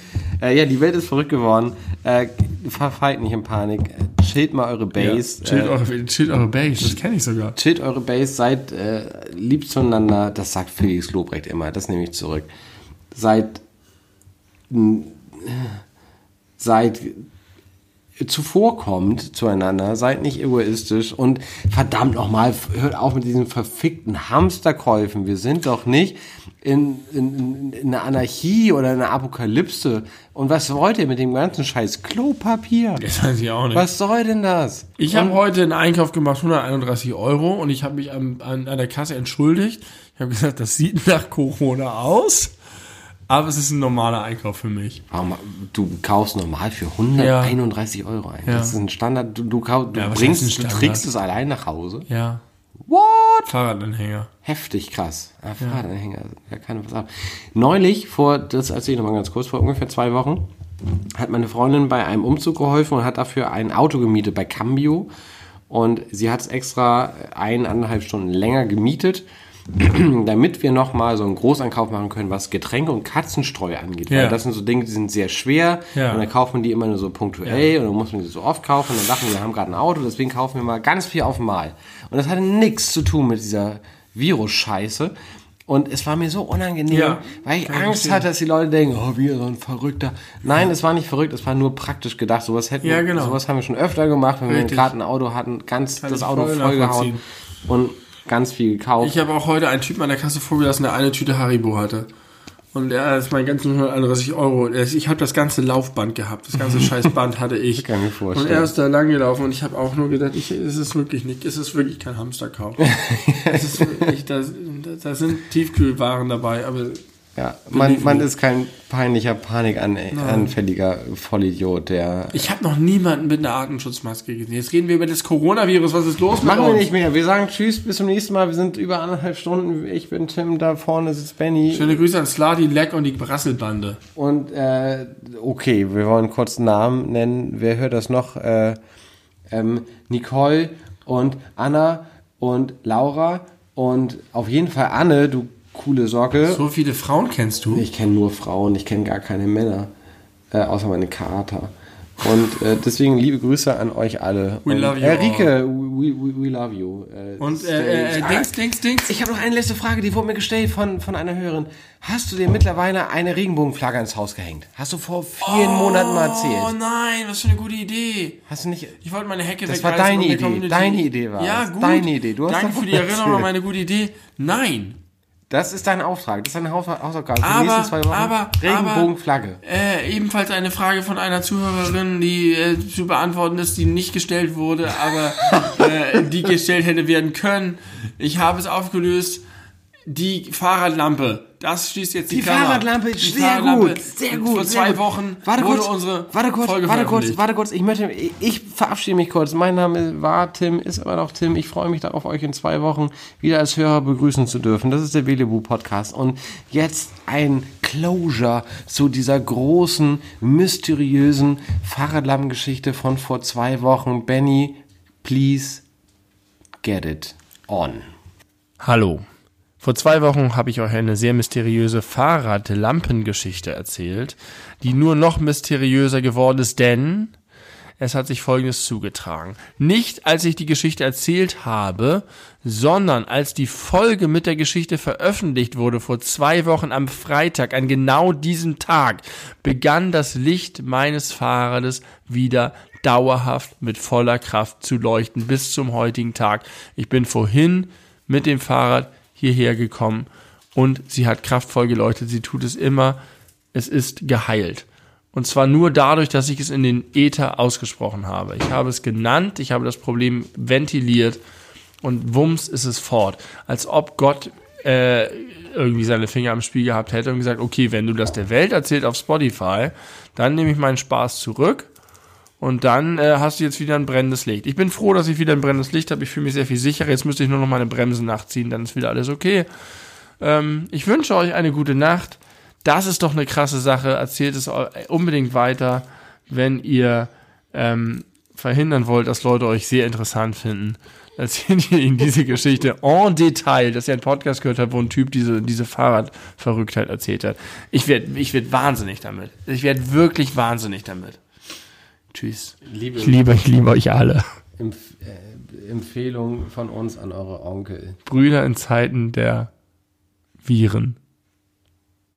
Speaker 1: Äh, ja, die Welt ist verrückt geworden. Äh, verfallt nicht in Panik. Chillt mal eure Base.
Speaker 2: chillt,
Speaker 1: äh,
Speaker 2: eure, chillt eure Base, das kenne ich sogar.
Speaker 1: chillt eure Base, seid äh, lieb zueinander. Das sagt Felix Lobrecht immer. Das nehme ich zurück. Seid seid zuvorkommt zueinander, seid nicht egoistisch und verdammt nochmal, hört auf mit diesen verfickten Hamsterkäufen. Wir sind doch nicht in, in, in einer Anarchie oder in einer Apokalypse. Und was wollt ihr mit dem ganzen Scheiß Klopapier?
Speaker 2: Das weiß ich auch nicht.
Speaker 1: Was soll denn das?
Speaker 2: Ich habe heute einen Einkauf gemacht, 131 Euro, und ich habe mich an, an, an der Kasse entschuldigt. Ich habe gesagt, das sieht nach Corona aus, aber es ist ein normaler Einkauf für mich.
Speaker 1: Du kaufst normal für 131 Euro ein.
Speaker 2: Ja.
Speaker 1: Das ist ein Standard. Du, du, kau- du
Speaker 2: Ja,
Speaker 1: bringst, du trägst es allein nach Hause.
Speaker 2: Ja.
Speaker 1: What?
Speaker 2: Fahrradanhänger.
Speaker 1: Heftig krass. Ja, Fahrradanhänger. Ja, kann was ab. Neulich, vor, das erzähle ich nochmal ganz kurz, vor ungefähr zwei Wochen, hat meine Freundin bei einem Umzug geholfen und hat dafür ein Auto gemietet bei Cambio. Und sie hat es extra eineinhalb Stunden länger gemietet, damit wir nochmal so einen Großeinkauf machen können, was Getränke und Katzenstreu angeht.
Speaker 2: Ja.
Speaker 1: Weil das sind so Dinge, die sind sehr schwer
Speaker 2: Ja.
Speaker 1: und dann kauft man die immer nur so punktuell und dann muss man die so oft kaufen und dann dachten wir, wir haben gerade ein Auto, deswegen kaufen wir mal ganz viel auf einmal. Und das hatte nichts zu tun mit dieser Virus-Scheiße. Und es war mir so unangenehm,
Speaker 2: Ja,
Speaker 1: weil ich Angst hatte, dass die Leute denken, oh, wieder so ein Verrückter. Nein, es war nicht verrückt, es war nur praktisch gedacht. Sowas hätten
Speaker 2: Ja, genau.
Speaker 1: sowas haben wir schon öfter gemacht, wenn wir
Speaker 2: Richtig.
Speaker 1: gerade ein Auto hatten, ganz
Speaker 2: Kann
Speaker 1: das Auto
Speaker 2: voll
Speaker 1: vollgehauen und ganz viel gekauft.
Speaker 2: Ich habe auch heute einen Typen an der Kasse vorgelassen, der eine Tüte Haribo hatte. Und er ist mein ganzen 131 Euro. Ich habe das ganze Laufband gehabt. Das ganze scheiß Band hatte ich.
Speaker 1: Kann mir vorstellen.
Speaker 2: Und er ist da lang gelaufen und ich habe auch nur gedacht, ich, es ist wirklich nicht, es ist wirklich kein Hamsterkauf. es ist wirklich, da, da sind Tiefkühlwaren dabei, aber
Speaker 1: ja, man, man ist kein peinlicher, panikanfälliger Vollidiot, der
Speaker 2: ich habe noch niemanden mit einer Atemschutzmaske gesehen. Jetzt reden wir über das Coronavirus. Was ist los mit
Speaker 1: Machen wir nicht mehr. Wir sagen Tschüss, bis zum nächsten Mal. Wir sind über anderthalb Stunden. Ich bin Tim, da vorne sitzt Benny.
Speaker 2: Schöne Grüße an Sladi, Leck und die Brasselbande.
Speaker 1: Und äh, okay, wir wollen kurz einen Namen nennen. Wer hört das noch? Äh, ähm, Nicole und Anna und Laura und auf jeden Fall Anne, du coole Socke.
Speaker 2: So viele Frauen kennst du?
Speaker 1: Ich kenne nur Frauen, ich kenne gar keine Männer, äh, außer meine Kater. Und äh, deswegen liebe Grüße an euch alle.
Speaker 2: We
Speaker 1: und,
Speaker 2: love you
Speaker 1: Äh, Rike, we, we, we love you. Äh,
Speaker 2: Und äh, äh, Dings, Dings, Dings.
Speaker 1: ich habe noch eine letzte Frage, die wurde mir gestellt von, von einer Hörerin. Hast du dir mittlerweile eine Regenbogenflagge ins Haus gehängt? Hast du vor vielen Monaten mal
Speaker 2: Oh
Speaker 1: erzählt?
Speaker 2: nein, was für eine gute Idee.
Speaker 1: Hast du nicht...
Speaker 2: Ich wollte meine Hecke
Speaker 1: Das war deine Idee.
Speaker 2: Community-
Speaker 1: Deine Idee war
Speaker 2: Ja, gut.
Speaker 1: Deine Idee. Du hast
Speaker 2: Danke für die Erinnerung an meine gute Idee. Nein.
Speaker 1: Das ist dein Auftrag. Das ist deine Haus Hausaufgabe für die
Speaker 2: Aber,
Speaker 1: nächsten zwei Wochen.
Speaker 2: aber,
Speaker 1: Regenbogenflagge.
Speaker 2: Äh, ebenfalls eine Frage von einer Zuhörerin, die äh, zu beantworten ist, die nicht gestellt wurde, aber äh, die gestellt hätte werden können. Ich habe es aufgelöst. Die Fahrradlampe. Das schließt jetzt die,
Speaker 1: Die
Speaker 2: Klammer.
Speaker 1: Fahrradlampe,
Speaker 2: Die
Speaker 1: sehr
Speaker 2: Fahrradlampe.
Speaker 1: gut, sehr gut.
Speaker 2: Vor zwei
Speaker 1: gut.
Speaker 2: Wochen
Speaker 1: warte
Speaker 2: wurde
Speaker 1: kurz,
Speaker 2: unsere
Speaker 1: warte kurz,
Speaker 2: Folge
Speaker 1: warte kurz, warte kurz. Ich möchte, ich verabschiede mich kurz. Mein Name war Tim, ist immer noch Tim. Ich freue mich darauf, euch in zwei Wochen wieder als Hörer begrüßen zu dürfen. Das ist der Belebu Podcast und jetzt ein Closure zu dieser großen, mysteriösen Fahrradlampengeschichte von vor zwei Wochen. Benny, please get it on.
Speaker 2: Hallo. Vor zwei Wochen habe ich euch eine sehr mysteriöse Fahrradlampengeschichte erzählt, die nur noch mysteriöser geworden ist, denn es hat sich Folgendes zugetragen. Nicht als ich die Geschichte erzählt habe, sondern als die Folge mit der Geschichte veröffentlicht wurde vor zwei Wochen am Freitag, an genau diesem Tag, begann das Licht meines Fahrrades wieder dauerhaft mit voller Kraft zu leuchten bis zum heutigen Tag. Ich bin vorhin mit dem Fahrrad hierher gekommen und sie hat kraftvoll geleuchtet. Sie tut es immer. Es ist geheilt. Und zwar nur dadurch, dass ich es in den Äther ausgesprochen habe. Ich habe es genannt, ich habe das Problem ventiliert und wumms ist es fort. Als ob Gott äh, irgendwie seine Finger am Spiel gehabt hätte und gesagt, okay, wenn du das der Welt erzählt auf Spotify, dann nehme ich meinen Spaß zurück und dann äh, hast du jetzt wieder ein brennendes Licht. Ich bin froh, dass ich wieder ein brennendes Licht habe. Ich fühle mich sehr viel sicherer. Jetzt müsste ich nur noch meine Bremse nachziehen, dann ist wieder alles okay. Ähm, ich wünsche euch eine gute Nacht. Das ist doch eine krasse Sache. Erzählt es unbedingt weiter, wenn ihr ähm, verhindern wollt, dass Leute euch sehr interessant finden. Erzählt ihr ihnen diese Geschichte en Detail, dass ihr einen Podcast gehört habt, wo ein Typ diese, diese Fahrradverrücktheit erzählt hat. Ich werde ich werd wahnsinnig damit. Ich werde wirklich wahnsinnig damit. Tschüss.
Speaker 1: Liebe,
Speaker 2: ich liebe, ich liebe euch alle.
Speaker 1: Empf äh, Empfehlung von uns an eure Onkel.
Speaker 2: Brüder in Zeiten der Viren.